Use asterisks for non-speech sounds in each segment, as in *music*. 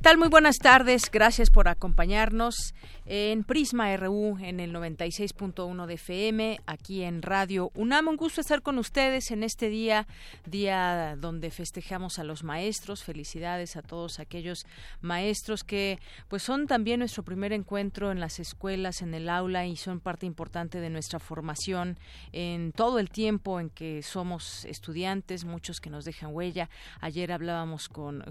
¿Qué tal? Muy buenas tardes. Gracias por acompañarnos en Prisma RU en el 96.1 de FM, aquí en Radio UNAM. Un gusto estar con ustedes en este día, día donde festejamos a los maestros. Felicidades a todos aquellos maestros que pues son también nuestro primer encuentro en las escuelas, en el aula y son parte importante de nuestra formación en todo el tiempo en que somos estudiantes, muchos que nos dejan huella. Ayer hablábamos con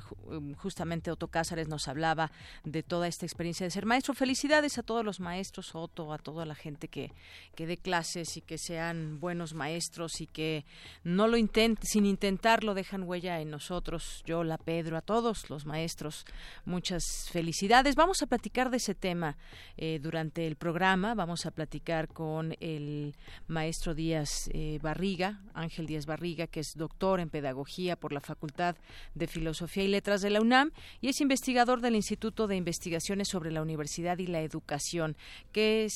justamente Otto Nos hablaba de toda esta experiencia de ser maestro. Felicidades a todos los maestros, Otto, a toda la gente que, que dé clases y que sean buenos maestros y que no lo intenten, sin intentarlo, dejan huella en nosotros, yo, la Pedro, a todos los maestros. Muchas felicidades. Vamos a platicar de ese tema eh, durante el programa. Vamos a platicar con el maestro Díaz eh, Barriga, Ángel Díaz Barriga, que es doctor en pedagogía por la Facultad de Filosofía y Letras de la UNAM y es investigador del Instituto de Investigaciones sobre la Universidad y la Educación educación. ¿Qué,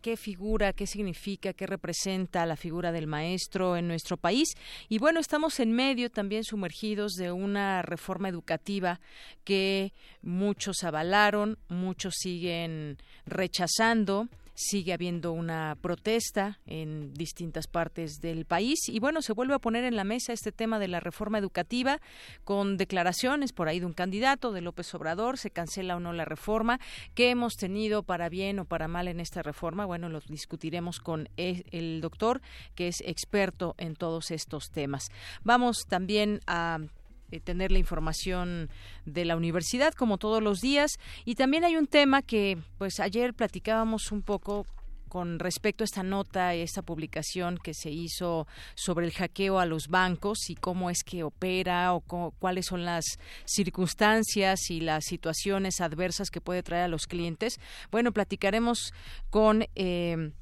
¿Qué figura, qué significa, qué representa la figura del maestro en nuestro país? Y bueno, estamos en medio también sumergidos de una reforma educativa que muchos avalaron, muchos siguen rechazando sigue habiendo una protesta en distintas partes del país. Y bueno, se vuelve a poner en la mesa este tema de la reforma educativa con declaraciones por ahí de un candidato de López Obrador, se cancela o no la reforma, qué hemos tenido para bien o para mal en esta reforma, bueno, lo discutiremos con e, el doctor que es experto en todos estos temas. Vamos también a eh, tener la información de la universidad como todos los días y también hay un tema que pues ayer platicábamos un poco con respecto a esta nota, esta publicación que se hizo sobre el hackeo a los bancos y cómo es que opera o cuáles son las circunstancias y las situaciones adversas que puede traer a los clientes. Bueno, platicaremos con eh,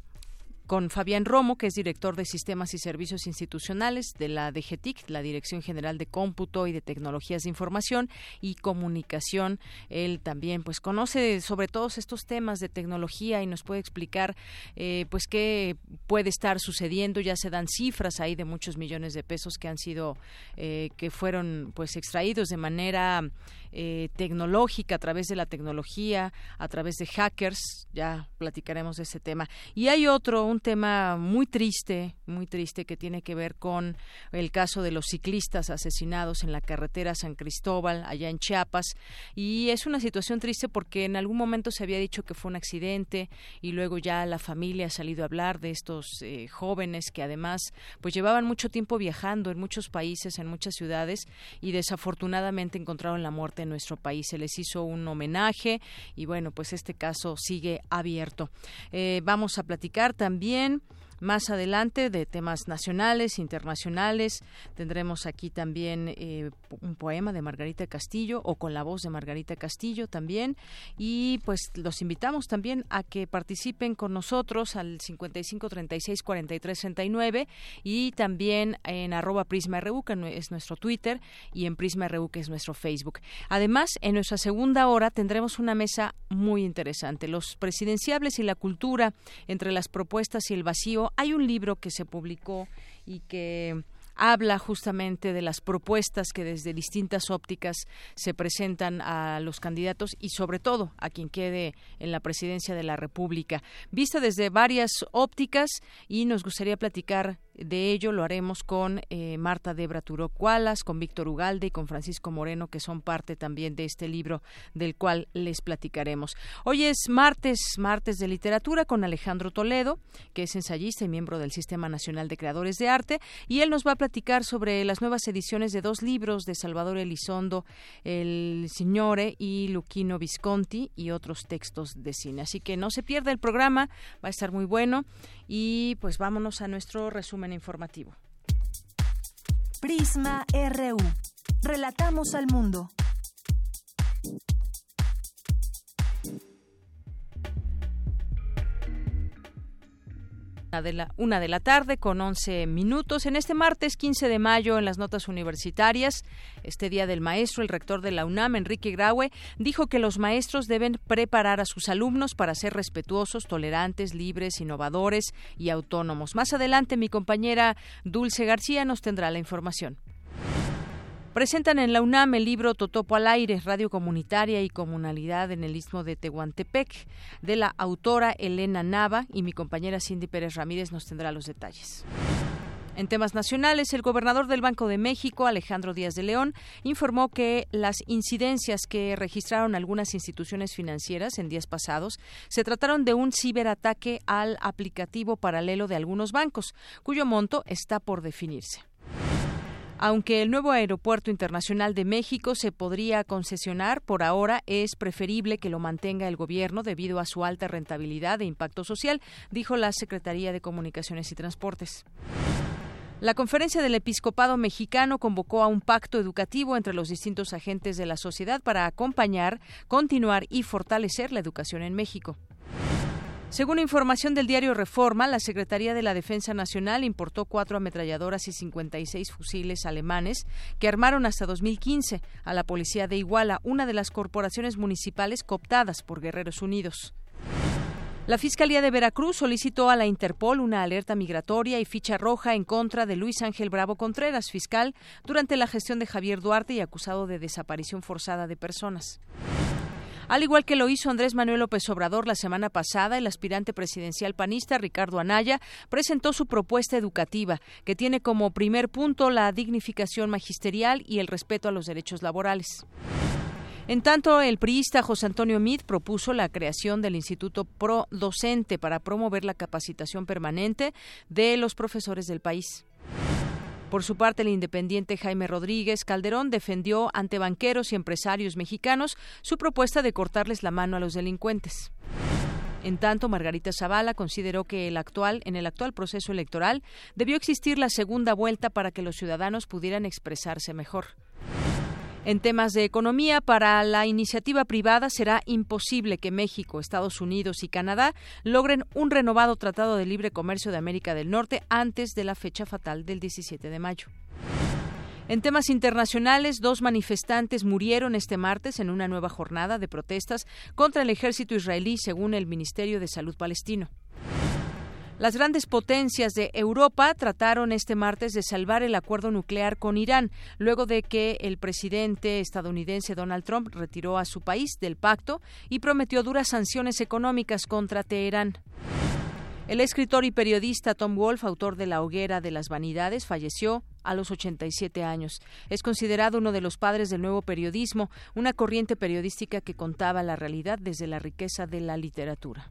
con Fabián Romo, que es director de Sistemas y Servicios Institucionales de la DGTIC, la Dirección General de Cómputo y de Tecnologías de Información y Comunicación. Él también pues conoce sobre todos estos temas de tecnología y nos puede explicar eh, pues qué puede estar sucediendo. Ya se dan cifras ahí de muchos millones de pesos que han sido eh, que fueron pues extraídos de manera eh, tecnológica a través de la tecnología, a través de hackers. Ya platicaremos de ese tema. Y hay otro, un tema muy triste, muy triste que tiene que ver con el caso de los ciclistas asesinados en la carretera San Cristóbal, allá en Chiapas. Y es una situación triste porque en algún momento se había dicho que fue un accidente y luego ya la familia ha salido a hablar de estos eh, jóvenes que además pues llevaban mucho tiempo viajando en muchos países, en muchas ciudades y desafortunadamente encontraron la muerte en nuestro país. Se les hizo un homenaje y bueno, pues este caso sigue abierto. Eh, vamos a platicar también bien. Más adelante de temas nacionales, internacionales. Tendremos aquí también eh, un poema de Margarita Castillo o con la voz de Margarita Castillo también. Y pues los invitamos también a que participen con nosotros al 55 36 43 69 y también en arroba Prisma RU, que es nuestro Twitter, y en Prisma RU, que es nuestro Facebook. Además, en nuestra segunda hora tendremos una mesa muy interesante. Los presidenciables y la cultura entre las propuestas y el vacío hay un libro que se publicó y que habla justamente de las propuestas que desde distintas ópticas se presentan a los candidatos y sobre todo a quien quede en la presidencia de la República. Vista desde varias ópticas y nos gustaría platicar de ello lo haremos con eh, Marta Debra Turó Cualas, con Víctor Ugalde y con Francisco Moreno, que son parte también de este libro del cual les platicaremos. Hoy es martes, martes de literatura con Alejandro Toledo, que es ensayista y miembro del Sistema Nacional de Creadores de Arte, y él nos va a platicar sobre las nuevas ediciones de dos libros de Salvador Elizondo, El Signore y Luquino Visconti, y otros textos de cine. Así que no se pierda el programa, va a estar muy bueno. Y pues vámonos a nuestro resumen informativo. Prisma RU. Relatamos al mundo. Una de, la, tarde con 11 minutos. En este martes 15 de mayo, en las notas universitarias, este Día del Maestro, el rector de la UNAM, Enrique Graue, dijo que los maestros deben preparar a sus alumnos para ser respetuosos, tolerantes, libres, innovadores y autónomos. Más adelante, mi compañera Dulce García nos tendrá la información. Presentan en la UNAM el libro Totopo al aire, radio comunitaria y comunalidad en el istmo de Tehuantepec, de la autora Elena Nava y mi compañera Cindy Pérez Ramírez nos tendrá los detalles. En temas nacionales, el gobernador del Banco de México, Alejandro Díaz de León, informó que las incidencias que registraron algunas instituciones financieras en días pasados se trataron de un ciberataque al aplicativo paralelo de algunos bancos, cuyo monto está por definirse. Aunque el nuevo aeropuerto internacional de México se podría concesionar, por ahora es preferible que lo mantenga el gobierno debido a su alta rentabilidad e impacto social, dijo la Secretaría de Comunicaciones y Transportes. La conferencia del episcopado mexicano convocó a un pacto educativo entre los distintos agentes de la sociedad para acompañar, continuar y fortalecer la educación en México. Según información del diario Reforma, la Secretaría de la Defensa Nacional importó cuatro ametralladoras y 56 fusiles alemanes que armaron hasta 2015 a la policía de Iguala, una de las corporaciones municipales cooptadas por Guerreros Unidos. La Fiscalía de Veracruz solicitó a la Interpol una alerta migratoria y ficha roja en contra de Luis Ángel Bravo Contreras, fiscal, durante la gestión de Javier Duarte y acusado de desaparición forzada de personas. Al igual que lo hizo Andrés Manuel López Obrador la semana pasada, el aspirante presidencial panista Ricardo Anaya presentó su propuesta educativa, que tiene como primer punto la dignificación magisterial y el respeto a los derechos laborales. En tanto, el priista José Antonio Mid propuso la creación del Instituto Pro Docente para promover la capacitación permanente de los profesores del país. Por su parte, el independiente Jaime Rodríguez Calderón defendió ante banqueros y empresarios mexicanos su propuesta de cortarles la mano a los delincuentes. En tanto, Margarita Zavala consideró que el actual, en el actual proceso electoral debió existir la segunda vuelta para que los ciudadanos pudieran expresarse mejor. En temas de economía, para la iniciativa privada será imposible que México, Estados Unidos y Canadá logren un renovado Tratado de Libre Comercio de América del Norte antes de la fecha fatal del 17 de mayo. En temas internacionales, dos manifestantes murieron este martes en una nueva jornada de protestas contra el ejército israelí, según el Ministerio de Salud palestino. Las grandes potencias de Europa trataron este martes de salvar el acuerdo nuclear con Irán, luego de que el presidente estadounidense Donald Trump retiró a su país del pacto y prometió duras sanciones económicas contra Teherán. El escritor y periodista Tom Wolfe, autor de La hoguera de las vanidades, falleció a los 87 años. Es considerado uno de los padres del nuevo periodismo, una corriente periodística que contaba la realidad desde la riqueza de la literatura.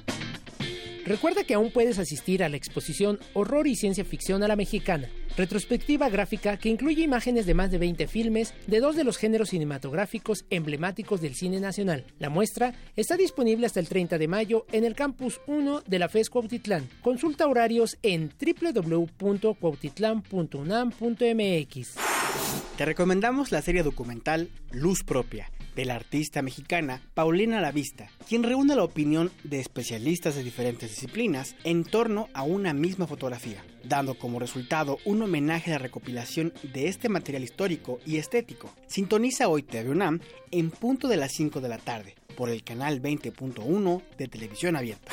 Recuerda que aún puedes asistir a la exposición Horror y Ciencia Ficción a la Mexicana, retrospectiva gráfica que incluye imágenes de más de 20 filmes de dos de los géneros cinematográficos emblemáticos del cine nacional. La muestra está disponible hasta el 30 de mayo en el campus 1 de la FES Cuautitlán. Consulta horarios en www.cuautitlán.unam.mx. Te recomendamos la serie documental Luz Propia, de la artista mexicana Paulina Lavista, quien reúne la opinión de especialistas de diferentes disciplinas en torno a una misma fotografía, dando como resultado un homenaje a la recopilación de este material histórico y estético. Sintoniza hoy TV UNAM en punto de las 5 de la tarde por el canal 20.1 de Televisión Abierta.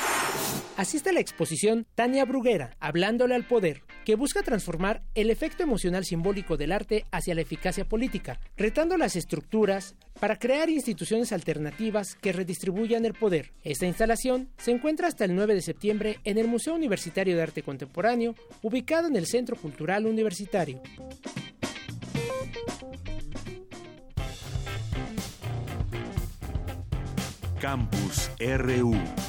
Asiste a la exposición Tania Bruguera, Hablándole al Poder, que busca transformar el efecto emocional simbólico del arte hacia la eficacia política, retando las estructuras para crear instituciones alternativas que redistribuyan el poder. Esta instalación se encuentra hasta el 9 de septiembre en el Museo Universitario de Arte Contemporáneo, ubicado en el Centro Cultural Universitario. Campus RU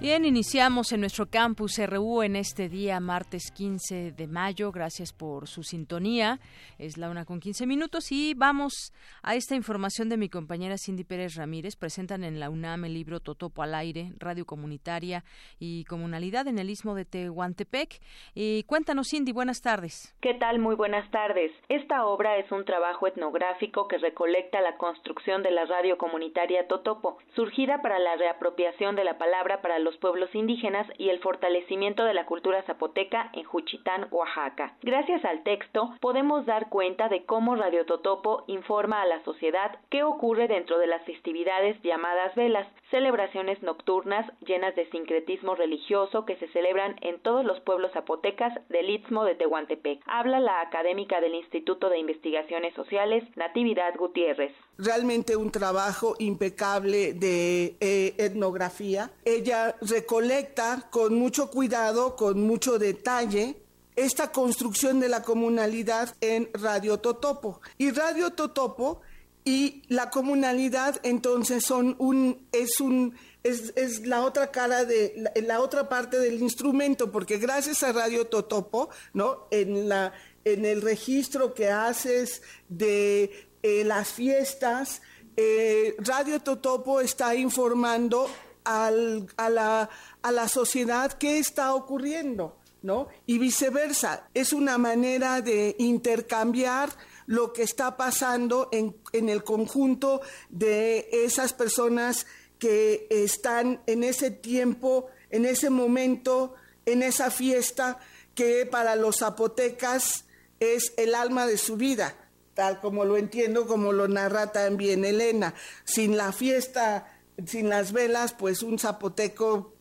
Bien, iniciamos en nuestro campus RU en este día, martes 15 de mayo. Gracias por su sintonía. Es la una con 15 minutos y vamos a esta información de mi compañera Cindy Pérez Ramírez. Presentan en la UNAM el libro Totopo al aire, radio comunitaria y comunalidad en el istmo de Tehuantepec. Y cuéntanos, Cindy, buenas tardes. ¿Qué tal? Muy buenas tardes. Esta obra es un trabajo etnográfico que recolecta la construcción de la radio comunitaria Totopo, surgida para la reapropiación de la palabra para los pueblos indígenas y el fortalecimiento de la cultura zapoteca en Juchitán, Oaxaca. Gracias al texto podemos dar cuenta de cómo Radio Totopo informa a la sociedad qué ocurre dentro de las festividades llamadas velas, celebraciones nocturnas llenas de sincretismo religioso que se celebran en todos los pueblos zapotecas del Istmo de Tehuantepec. Habla la académica del Instituto de Investigaciones Sociales, Natividad Gutiérrez. Realmente un trabajo impecable de eh, etnografía. Ella recolecta con mucho cuidado, con mucho detalle, esta construcción de la comunalidad en Radio Totopo. Y Radio Totopo y la comunalidad entonces son un, es un, es, la otra cara de, la, otra parte del instrumento, porque gracias a Radio Totopo, ¿no? En la, en el registro que haces de eh, las fiestas, eh, Radio Totopo está informando a, la, a la sociedad qué está ocurriendo, ¿no? Y viceversa, es una manera de intercambiar lo que está pasando en, en el conjunto de esas personas que están en ese tiempo, en ese momento, en esa fiesta que para los zapotecas es el alma de su vida, tal como lo entiendo, como lo narra también Elena. Sin la fiesta sin las velas, pues un zapoteco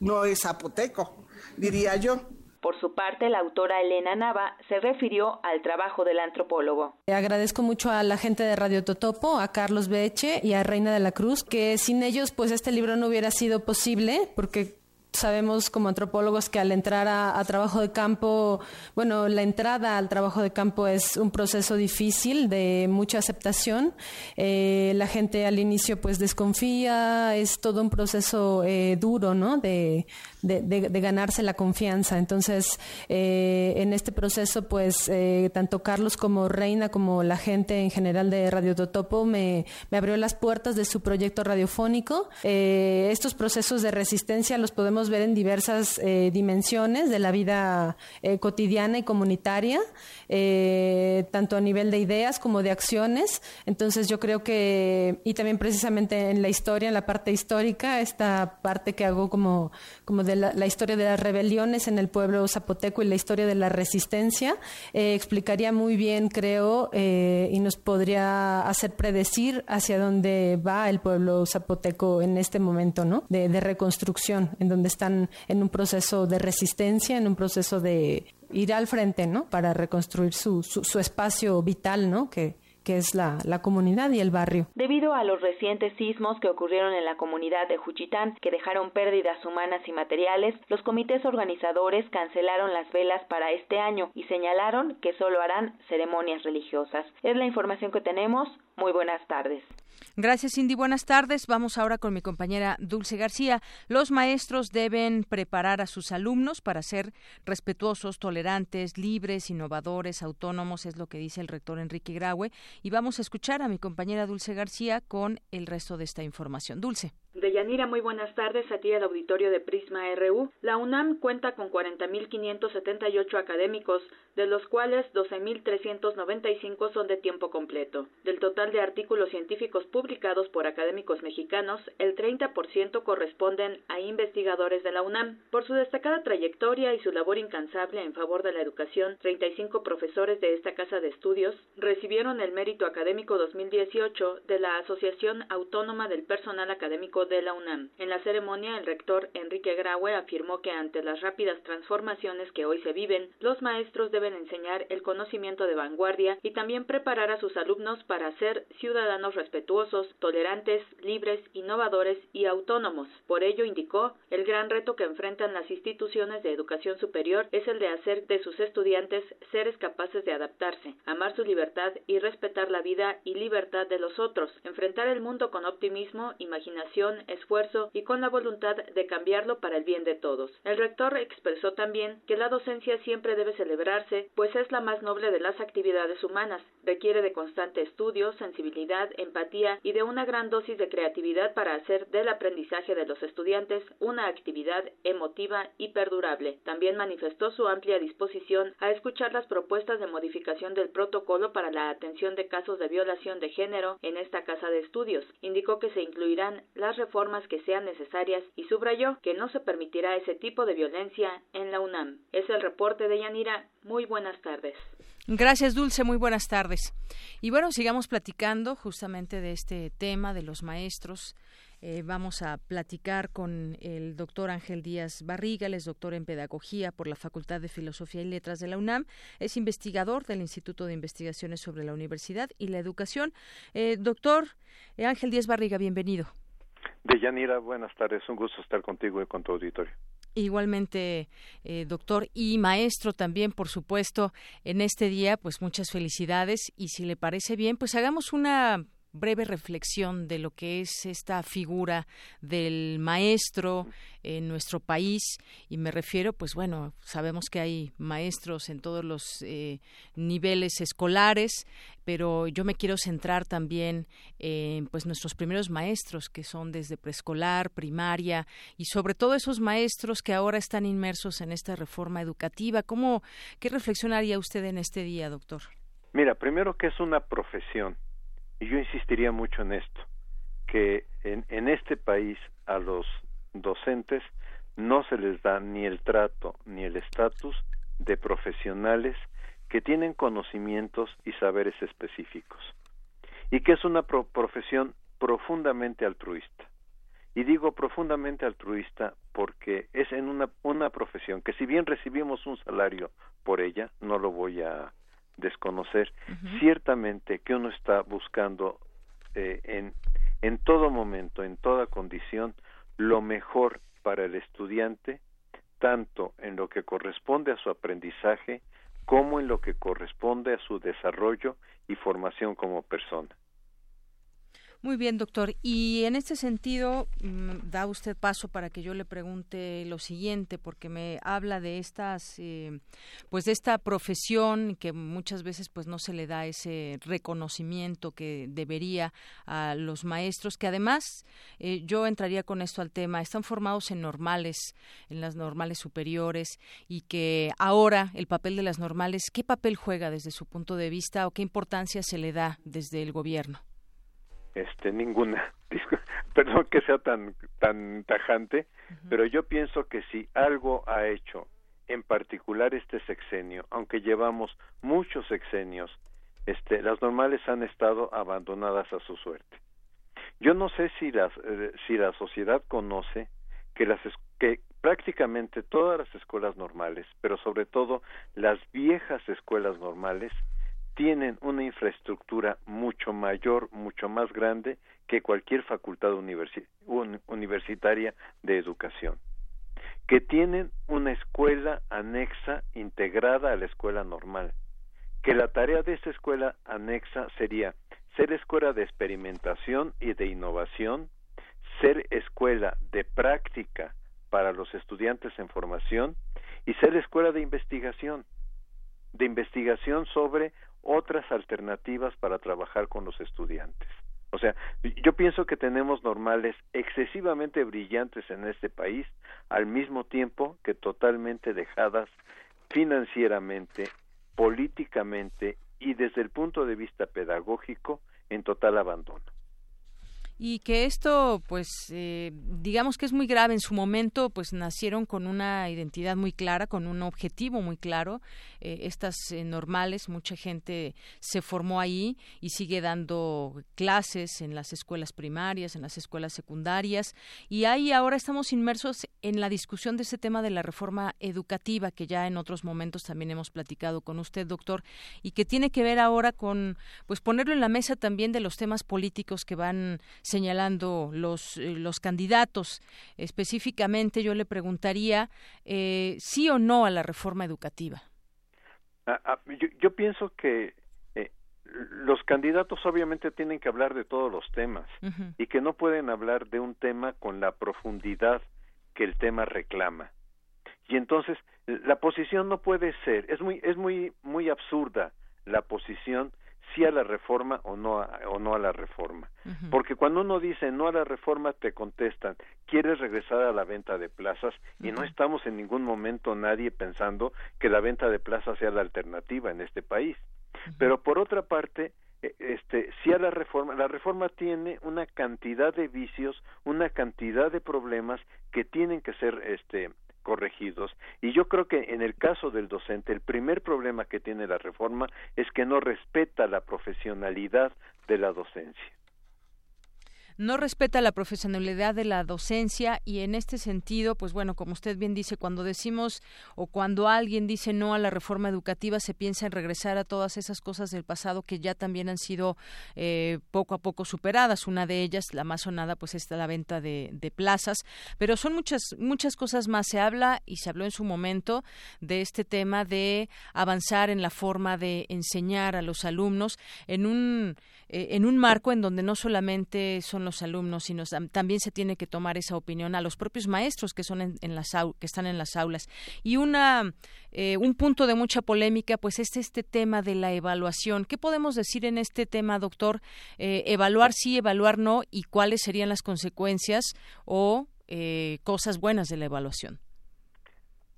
no es zapoteco, diría yo. Por su parte, la autora Elena Nava se refirió al trabajo del antropólogo. Agradezco mucho a la gente de Radio Totopo, a Carlos Beche y a Reina de la Cruz, que sin ellos pues este libro no hubiera sido posible, porque sabemos como antropólogos que al entrar a, trabajo de campo, bueno, la entrada al trabajo de campo es un proceso difícil de mucha aceptación. Eh, la gente al inicio pues desconfía, es todo un proceso eh, duro, ¿no? De, ganarse la confianza. Entonces, eh, en este proceso, pues, tanto Carlos como Reina, como la gente en general de Radio Totopo, me, me abrió las puertas de su proyecto radiofónico. estos procesos de resistencia los podemos ver en diversas eh, dimensiones de la vida eh, cotidiana y comunitaria, eh, tanto a nivel de ideas como de acciones. Entonces yo creo que, y también precisamente en la historia, en la parte histórica, esta parte que hago como, como de la, historia de las rebeliones en el pueblo zapoteco y la historia de la resistencia, explicaría muy bien, creo, y nos podría hacer predecir hacia dónde va el pueblo zapoteco en este momento, ¿no? De, de reconstrucción, en donde están en un proceso de resistencia, en un proceso de ir al frente, ¿no? Para reconstruir su, su, espacio vital, ¿no? Que, que es la, la, comunidad y el barrio. Debido a los recientes sismos que ocurrieron en la comunidad de Juchitán, que dejaron pérdidas humanas y materiales, los comités organizadores cancelaron las velas para este año y señalaron que solo harán ceremonias religiosas. Es la información que tenemos. Muy buenas tardes. Gracias, Cindy. Buenas tardes. Vamos ahora con mi compañera Dulce García. Los maestros deben preparar a sus alumnos para ser respetuosos, tolerantes, libres, innovadores, autónomos, es lo que dice el rector Enrique Graue. Y vamos a escuchar a mi compañera Dulce García con el resto de esta información. Dulce. Deyanira, muy buenas tardes a ti al auditorio de Prisma RU. La UNAM cuenta con 40.578 académicos, de los cuales 12.395 son de tiempo completo. Del total de artículos científicos publicados por académicos mexicanos, el 30% corresponden a investigadores de la UNAM. Por su destacada trayectoria y su labor incansable en favor de la educación, 35 profesores de esta casa de estudios recibieron el mérito académico 2018 de la Asociación Autónoma del Personal Académico En la ceremonia, el rector Enrique Graue afirmó que ante las rápidas transformaciones que hoy se viven, los maestros deben enseñar el conocimiento de vanguardia y también preparar a sus alumnos para ser ciudadanos respetuosos, tolerantes, libres, innovadores y autónomos. Por ello, indicó, el gran reto que enfrentan las instituciones de educación superior es el de hacer de sus estudiantes seres capaces de adaptarse, amar su libertad y respetar la vida y libertad de los otros, enfrentar el mundo con optimismo, imaginación, esfuerzo y con la voluntad de cambiarlo para el bien de todos. El rector expresó también que la docencia siempre debe celebrarse, pues es la más noble de las actividades humanas, requiere de constante estudio, sensibilidad, empatía y de una gran dosis de creatividad para hacer del aprendizaje de los estudiantes una actividad emotiva y perdurable. También manifestó su amplia disposición a escuchar las propuestas de modificación del protocolo para la atención de casos de violación de género en esta casa de estudios. Indicó que se incluirán las reformas que sean necesarias y subrayó que no se permitirá ese tipo de violencia en la UNAM. Es el reporte de Yanira. Muy buenas tardes. Gracias, Dulce. Muy buenas tardes. Y bueno, sigamos platicando justamente de este tema de los maestros. Eh, vamos a platicar con el doctor Ángel Díaz Barriga, él es doctor en Pedagogía por la Facultad de Filosofía y Letras de la UNAM, es investigador del Instituto de Investigaciones sobre la Universidad y la Educación. Eh, doctor Ángel Díaz Barriga, bienvenido. Deyanira, buenas tardes, un gusto estar contigo y con tu auditorio. Igualmente, eh, doctor y maestro también, por supuesto, en este día, pues muchas felicidades y si le parece bien, pues hagamos una breve reflexión de lo que es esta figura del maestro en nuestro país. Y me refiero pues bueno sabemos que hay maestros en todos los eh, niveles escolares pero yo me quiero centrar también en pues nuestros primeros maestros que son desde preescolar primaria y sobre todo esos maestros que ahora están inmersos en esta reforma educativa. Cómo qué reflexión haría usted en este día doctor mira primero que es una profesión y yo insistiría mucho en esto, que en, en este país a los docentes no se les da ni el trato ni el estatus de profesionales que tienen conocimientos y saberes específicos y que es una profesión profundamente altruista. Y digo profundamente altruista porque es en una, una profesión que si bien recibimos un salario por ella, no lo voy a desconocer, ciertamente que uno está buscando eh, en, en todo momento, en toda condición, lo mejor para el estudiante, tanto en lo que corresponde a su aprendizaje como en lo que corresponde a su desarrollo y formación como persona. Muy bien, doctor. Y en este sentido, mm, da usted paso para que yo le pregunte lo siguiente, porque me habla de estas, eh, pues de esta profesión que muchas veces pues no se le da ese reconocimiento que debería a los maestros, que además eh, yo entraría con esto al tema, están formados en normales, en las normales superiores, y que ahora el papel de las normales, ¿qué papel juega desde su punto de vista o qué importancia se le da desde el gobierno? Este ninguna. *laughs* Perdón que sea tan tan tajante pero yo pienso que si algo ha hecho en particular este sexenio aunque llevamos muchos sexenios este las normales han estado abandonadas a su suerte. Yo no sé si las eh, si la sociedad conoce que las que prácticamente todas las escuelas normales pero sobre todo las viejas escuelas normales tienen una infraestructura mucho mayor, mucho más grande que cualquier facultad universitaria de educación, que tienen una escuela anexa integrada a la escuela normal, que la tarea de esa escuela anexa sería ser escuela de experimentación y de innovación, ser escuela de práctica para los estudiantes en formación y ser escuela de investigación, de investigación sobre otras alternativas para trabajar con los estudiantes. O sea, yo pienso que tenemos normales excesivamente brillantes en este país, al mismo tiempo que totalmente dejadas financieramente, políticamente y desde el punto de vista pedagógico en total abandono y que esto pues eh, digamos que es muy grave. En su momento pues nacieron con una identidad muy clara con un objetivo muy claro eh, estas eh, normales mucha gente se formó ahí y sigue dando clases en las escuelas primarias en las escuelas secundarias y ahí ahora estamos inmersos en la discusión de este tema de la reforma educativa que ya en otros momentos también hemos platicado con usted, doctor, y que tiene que ver ahora con pues ponerlo en la mesa también de los temas políticos que van señalando los eh, los candidatos. Específicamente, yo le preguntaría eh, sí o no a la reforma educativa. Ah, ah, yo, pienso que eh, los candidatos obviamente tienen que hablar de todos los temas y que no pueden hablar de un tema con la profundidad que el tema reclama. Y entonces la posición no puede ser, es muy es muy muy absurda la posición sí a la reforma o no a, o no a la reforma. Porque cuando uno dice no a la reforma te contestan, ¿quieres regresar a la venta de plazas? Y no estamos en ningún momento nadie pensando que la venta de plazas sea la alternativa en este país. Pero por otra parte, e, este sí a la reforma la reforma tiene una cantidad de vicios una cantidad de problemas que tienen que ser este corregidos. Y yo creo que en el caso del docente, el primer problema que tiene la reforma es que no respeta la profesionalidad de la docencia no respeta la profesionalidad de la docencia y en este sentido, pues bueno, como usted bien dice, cuando decimos o cuando alguien dice no a la reforma educativa, se piensa en regresar a todas esas cosas del pasado que ya también han sido eh, poco a poco superadas. Una de ellas, la más sonada, pues está la venta de, de plazas, pero son muchas muchas cosas más. Se habla y se habló en su momento de este tema de avanzar en la forma de enseñar a los alumnos en un eh, en un marco en donde no solamente son los alumnos, sino también se tiene que tomar esa opinión a los propios maestros que son en, las que están en las aulas. Y una eh, un punto de mucha polémica, pues es este tema de la evaluación. ¿Qué podemos decir en este tema, doctor? Eh, evaluar sí, evaluar no, y cuáles serían las consecuencias o cosas buenas de la evaluación.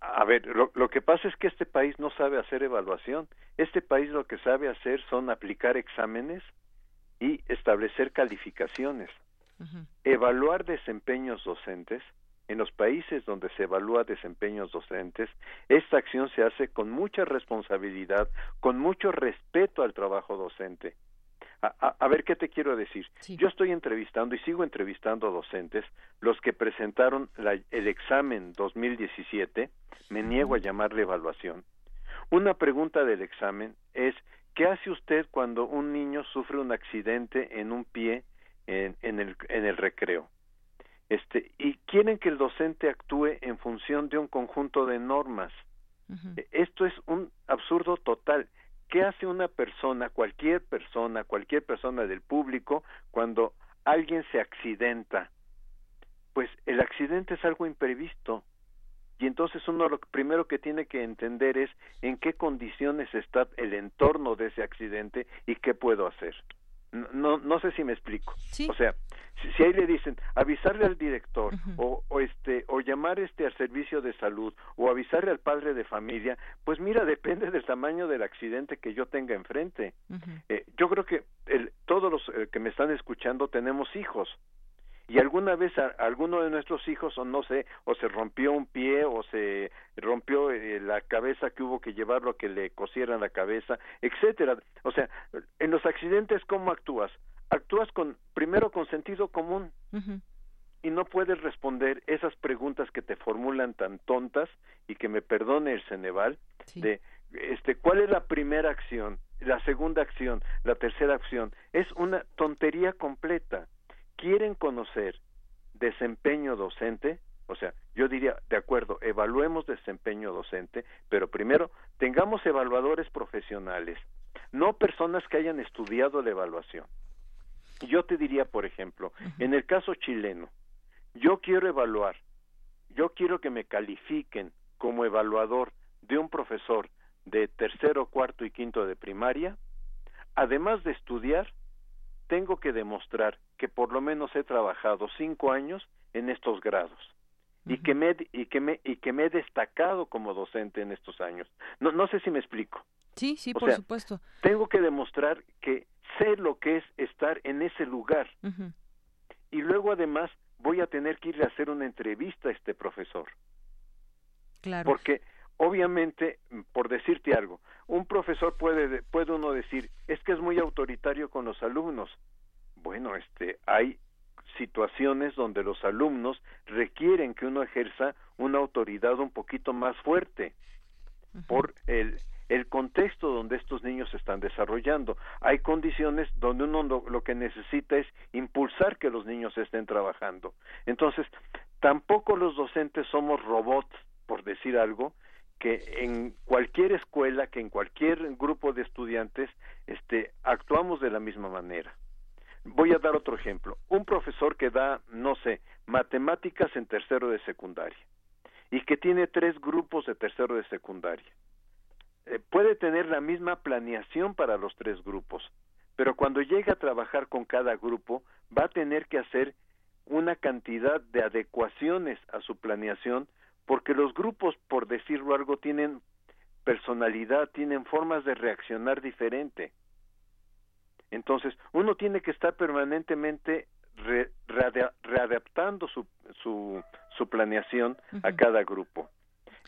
A ver, lo, que pasa es que este país no sabe hacer evaluación. Este país lo que sabe hacer son aplicar exámenes y establecer calificaciones. Evaluar desempeños docentes. En los países donde se evalúa desempeños docentes, esta acción se hace con mucha responsabilidad, con mucho respeto al trabajo docente. A, ver qué te quiero decir. Yo estoy entrevistando y sigo entrevistando docentes, los que presentaron el examen 2017, me niego a llamarle evaluación. Una pregunta del examen es ¿Qué hace usted cuando un niño sufre un accidente en un pie en, el, en el recreo? Este, y quieren que el docente actúe en función de un conjunto de normas. E, esto es un absurdo total. ¿Qué hace una persona, cualquier persona, cualquier persona del público, cuando alguien se accidenta? Pues el accidente es algo imprevisto y entonces uno lo primero que tiene que entender es en qué condiciones está el entorno de ese accidente y qué puedo hacer. No, no sé si me explico. O sea, si, ahí le dicen avisarle al director o, o, este o llamar este al servicio de salud o avisarle al padre de familia, pues mira *laughs* depende del tamaño del accidente que yo tenga enfrente. eh, yo creo que el, todos los eh, que me están escuchando tenemos hijos y alguna vez alguno de nuestros hijos o no sé o se rompió un pie o se rompió eh, la cabeza que hubo que llevarlo a que le cosieran la cabeza etcétera. O sea en los accidentes cómo actúas actúas con primero con sentido común. Y no puedes responder esas preguntas que te formulan tan tontas y que me perdone el Ceneval de este cuál es la primera acción la segunda acción la tercera acción es una tontería completa quieren conocer desempeño docente, o sea, yo diría, de acuerdo, evaluemos desempeño docente, pero primero tengamos evaluadores profesionales, no personas que hayan estudiado la evaluación. Yo te diría, por ejemplo, en el caso chileno, yo quiero evaluar, yo quiero que me califiquen como evaluador de un profesor de tercero, cuarto y quinto de primaria, además de estudiar, tengo que demostrar que por lo menos he trabajado cinco años en estos grados y que me y que me y que me he destacado como docente en estos años. No no sé si me explico. Sí, sí, por supuesto. Tengo que demostrar que sé lo que es estar en ese lugar. Y luego además voy a tener que ir a hacer una entrevista a este profesor. Claro. Porque obviamente, por decirte algo, un profesor puede puede uno decir, es que es muy autoritario con los alumnos. Bueno, este hay situaciones donde los alumnos requieren que uno ejerza una autoridad un poquito más fuerte por el, el contexto donde estos niños se están desarrollando. Hay condiciones donde uno lo, que necesita es impulsar que los niños estén trabajando. Entonces, tampoco los docentes somos robots, por decir algo, que en cualquier escuela, que en cualquier grupo de estudiantes, este, actuamos de la misma manera. Voy a dar otro ejemplo. Un profesor que da, no sé, matemáticas en tercero de secundaria y que tiene tres grupos de tercero de secundaria. Eh, puede tener la misma planeación para los tres grupos, pero cuando llega a trabajar con cada grupo va a tener que hacer una cantidad de adecuaciones a su planeación porque los grupos, por decirlo algo, tienen personalidad, tienen formas de reaccionar diferente. Entonces, uno tiene que estar permanentemente readaptando su, su, su planeación a cada grupo.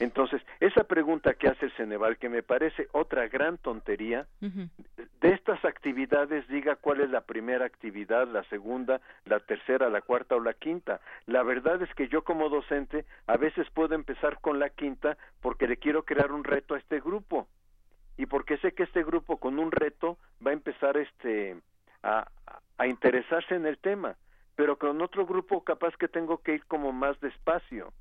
Entonces, esa pregunta que hace el Ceneval, que me parece otra gran tontería, de estas actividades diga cuál es la primera actividad, la segunda, la tercera, la cuarta o la quinta. La verdad es que yo como docente a veces puedo empezar con la quinta porque le quiero crear un reto a este grupo y porque sé que este grupo con un reto va a empezar este a, a interesarse en el tema, pero con otro grupo capaz que tengo que ir como más despacio.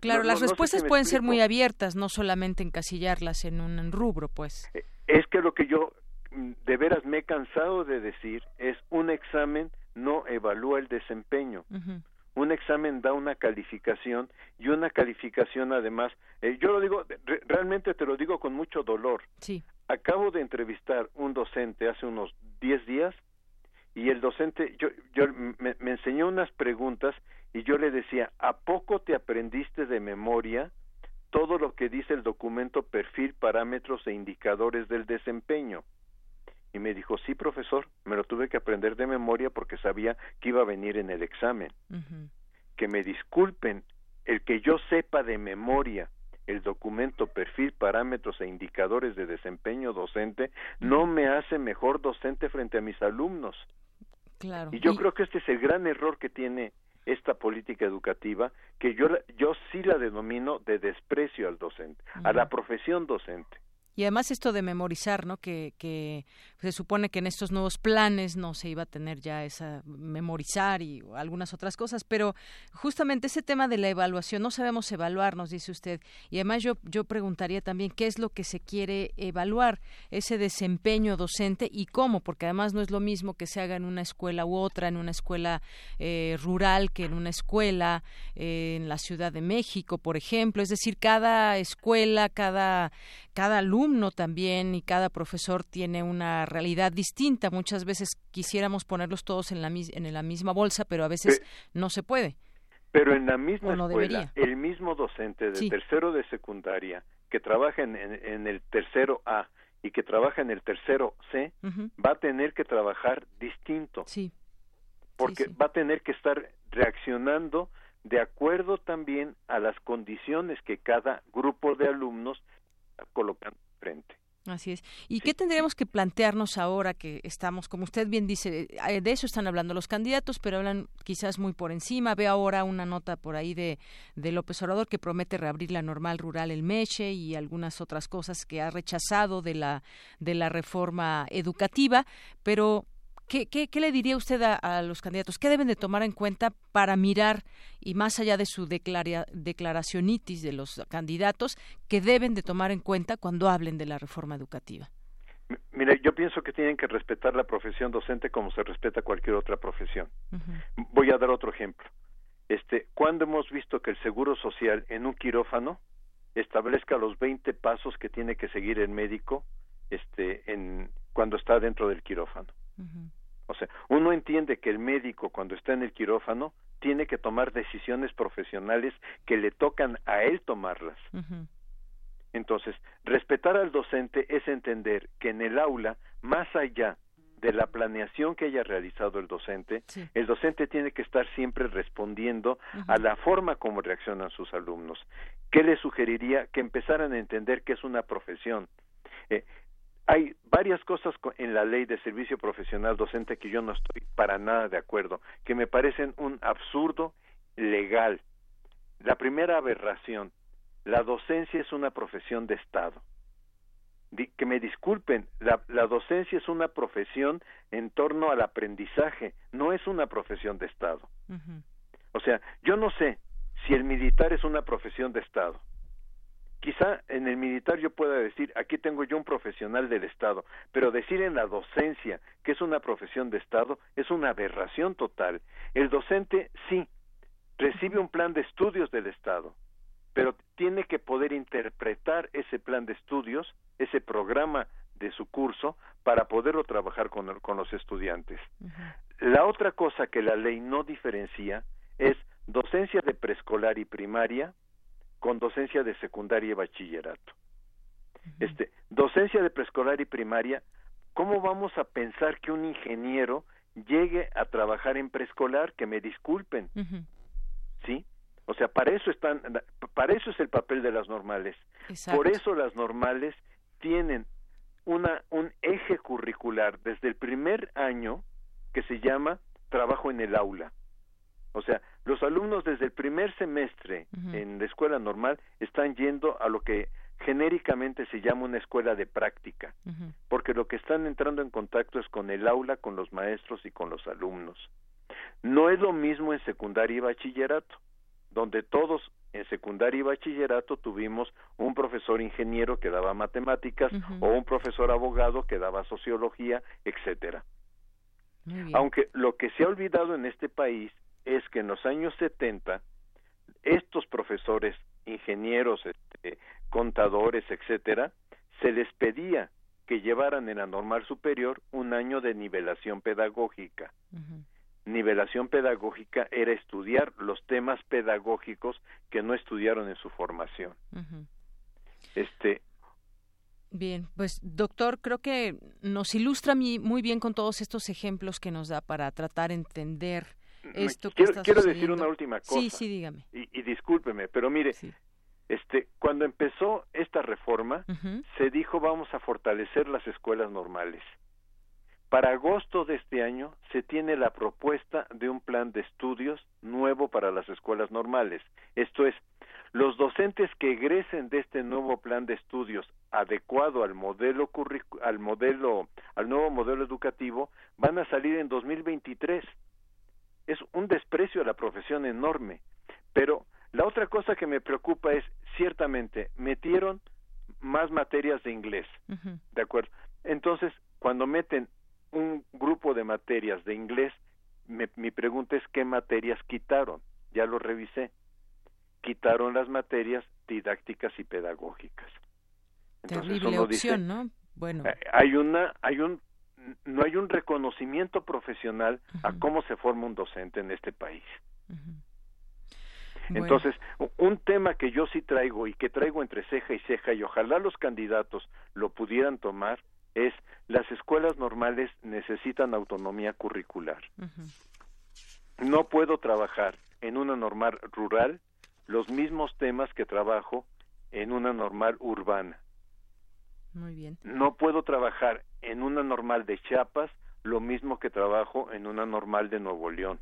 Claro, las respuestas pueden ser muy abiertas, no solamente encasillarlas en un rubro, pues. Eh, es que lo que yo mm, de veras me he cansado de decir es un examen no evalúa el desempeño. Un examen da una calificación y una calificación además, eh, yo lo digo, realmente te lo digo con mucho dolor. Sí. Acabo de entrevistar un docente hace unos 10 días y el docente yo, yo me, me, enseñó unas preguntas y yo le decía, ¿a poco te aprendiste de memoria todo lo que dice el documento perfil, parámetros e indicadores del desempeño? Y me dijo, sí, profesor, me lo tuve que aprender de memoria porque sabía que iba a venir en el examen. Que me disculpen, el que yo sepa de memoria el documento perfil, parámetros e indicadores de desempeño docente no me hace mejor docente frente a mis alumnos. Claro. Y yo creo que este es el gran error que tiene esta política educativa, que yo, yo sí la denomino de desprecio al docente, a la profesión docente. Y además esto de memorizar, ¿no? Que, que se supone que en estos nuevos planes no se iba a tener ya esa memorizar y algunas otras cosas, pero justamente ese tema de la evaluación, no sabemos evaluar, nos dice usted. Y además yo, yo preguntaría también qué es lo que se quiere evaluar, ese desempeño docente y cómo, porque además no es lo mismo que se haga en una escuela u otra, en una escuela eh, rural que en una escuela eh, en la Ciudad de México, por ejemplo. Es decir, cada escuela, cada, cada alumno también y cada profesor tiene una realidad distinta. Muchas veces quisiéramos ponerlos todos en la, en la misma bolsa, pero a veces no se puede. Pero en la misma escuela, el mismo docente de tercero de secundaria que trabaja en, en, el tercero A y que trabaja en el tercero C, va a tener que trabajar distinto. Sí. Porque va a tener que estar reaccionando de acuerdo también a las condiciones que cada grupo de alumnos colocando frente. Así es. ¿Y qué tendríamos que plantearnos ahora que estamos, como usted bien dice, eh, de eso están hablando los candidatos, pero hablan quizás muy por encima? Ve ahora una nota por ahí de, de López Obrador que promete reabrir la normal rural el Meche y algunas otras cosas que ha rechazado de la, de la reforma educativa, pero ¿Qué, qué, qué le diría usted a, los candidatos? ¿Qué deben de tomar en cuenta para mirar, y más allá de su declara, declaracionitis de los candidatos, que deben de tomar en cuenta cuando hablen de la reforma educativa? Mire, yo pienso que tienen que respetar la profesión docente como se respeta cualquier otra profesión. Voy a dar otro ejemplo. Este, ¿cuándo hemos visto que el Seguro Social en un quirófano establezca los 20 pasos que tiene que seguir el médico este, en, cuando está dentro del quirófano? O sea, uno entiende que el médico cuando está en el quirófano tiene que tomar decisiones profesionales que le tocan a él tomarlas. Entonces, respetar al docente es entender que en el aula, más allá de la planeación que haya realizado el docente, el docente tiene que estar siempre respondiendo a la forma como reaccionan sus alumnos. ¿Qué le sugeriría? Que empezaran a entender que es una profesión. Eh, hay varias cosas en la ley de servicio profesional docente que yo no estoy para nada de acuerdo, que me parecen un absurdo legal. La primera aberración, la docencia es una profesión de Estado. que me disculpen, la, docencia es una profesión en torno al aprendizaje, no es una profesión de Estado. O sea, yo no sé si el militar es una profesión de Estado quizá en el militar yo pueda decir, aquí tengo yo un profesional del Estado, pero decir en la docencia que es una profesión de Estado es una aberración total. El docente sí recibe un plan de estudios del Estado, pero tiene que poder interpretar ese plan de estudios, ese programa de su curso, para poderlo trabajar con, con los estudiantes. La otra cosa que la ley no diferencia es docencia de preescolar y primaria, con docencia de secundaria y bachillerato. Este, docencia de preescolar y primaria, ¿cómo vamos a pensar que un ingeniero llegue a trabajar en preescolar? Que me disculpen. ¿Sí? O sea, para eso están para eso es el papel de las normales. Por eso las normales tienen una un eje curricular desde el primer año que se llama trabajo en el aula. O sea, los alumnos desde el primer semestre en la escuela normal están yendo a lo que genéricamente se llama una escuela de práctica, porque lo que están entrando en contacto es con el aula, con los maestros y con los alumnos. No es lo mismo en secundaria y bachillerato, donde todos en secundaria y bachillerato tuvimos un profesor ingeniero que daba matemáticas o un profesor abogado que daba sociología, etcétera. Aunque lo que se ha olvidado en este país es que en los años 70 estos profesores, ingenieros, este, contadores, etcétera, se les pedía que llevaran en la normal superior un año de nivelación pedagógica. Nivelación pedagógica era estudiar los temas pedagógicos que no estudiaron en su formación. Este Bien, pues doctor, creo que nos ilustra muy bien con todos estos ejemplos que nos da para tratar de entender esto quiero, decir una última cosa. Sí, sí, dígame. Y, discúlpeme, pero mire, este, cuando empezó esta reforma, se dijo vamos a fortalecer las escuelas normales. Para agosto de este año se tiene la propuesta de un plan de estudios nuevo para las escuelas normales. Esto es, los docentes que egresen de este nuevo plan de estudios adecuado al modelo al modelo al nuevo modelo educativo van a salir en 2023 es un desprecio a la profesión enorme. Pero la otra cosa que me preocupa es, ciertamente, metieron más materias de inglés, ¿de acuerdo? Entonces, cuando meten un grupo de materias de inglés, mi pregunta es qué materias quitaron. Ya lo revisé. Quitaron las materias didácticas y pedagógicas. Entonces, Terrible opción, ¿no? Bueno. Eh, hay una, hay un no hay un reconocimiento profesional a cómo se forma un docente en este país. Entonces, un tema que yo sí traigo y que traigo entre ceja y ceja y ojalá los candidatos lo pudieran tomar es las escuelas normales necesitan autonomía curricular. No puedo trabajar en una normal rural los mismos temas que trabajo en una normal urbana. Muy bien. No puedo trabajar en una normal de Chiapas lo mismo que trabajo en una normal de Nuevo León.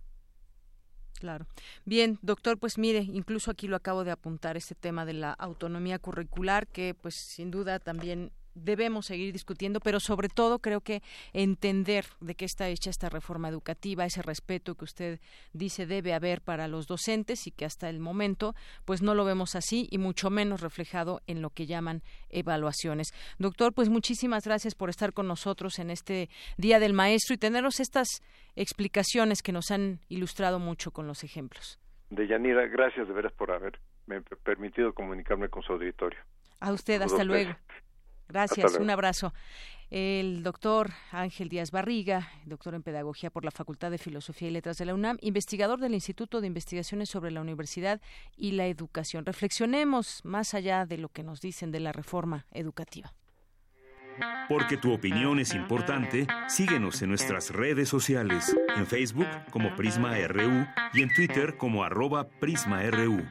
Claro. Bien, doctor, pues mire, incluso aquí lo acabo de apuntar, este tema de la autonomía curricular, que pues sin duda también debemos seguir discutiendo, pero sobre todo creo que entender de qué está hecha esta reforma educativa, ese respeto que usted dice debe haber para los docentes y que hasta el momento pues no lo vemos así y mucho menos reflejado en lo que llaman evaluaciones. Doctor, pues muchísimas gracias por estar con nosotros en este Día del Maestro y tenernos estas explicaciones que nos han ilustrado mucho con los ejemplos. Deyanira, gracias de veras por haberme permitido comunicarme con su auditorio. A usted, hasta luego. Gracias, un abrazo. El doctor Ángel Díaz Barriga, doctor en Pedagogía por la Facultad de Filosofía y Letras de la UNAM, investigador del Instituto de Investigaciones sobre la Universidad y la Educación. Reflexionemos más allá de lo que nos dicen de la reforma educativa. Porque tu opinión es importante, síguenos en nuestras redes sociales, en Facebook como Prisma RU y en Twitter como arroba PrismaRU.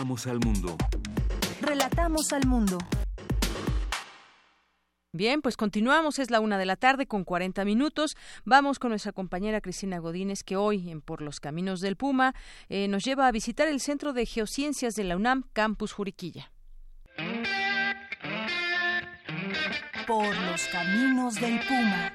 Relatamos al mundo. Relatamos al mundo. Bien, pues continuamos, es la una de la tarde con 40 minutos. Vamos con nuestra compañera Cristina Godínez, que hoy en Por los Caminos del Puma eh, nos lleva a visitar el Centro de Geociencias de la UNAM, Campus Juriquilla. Por los Caminos del Puma.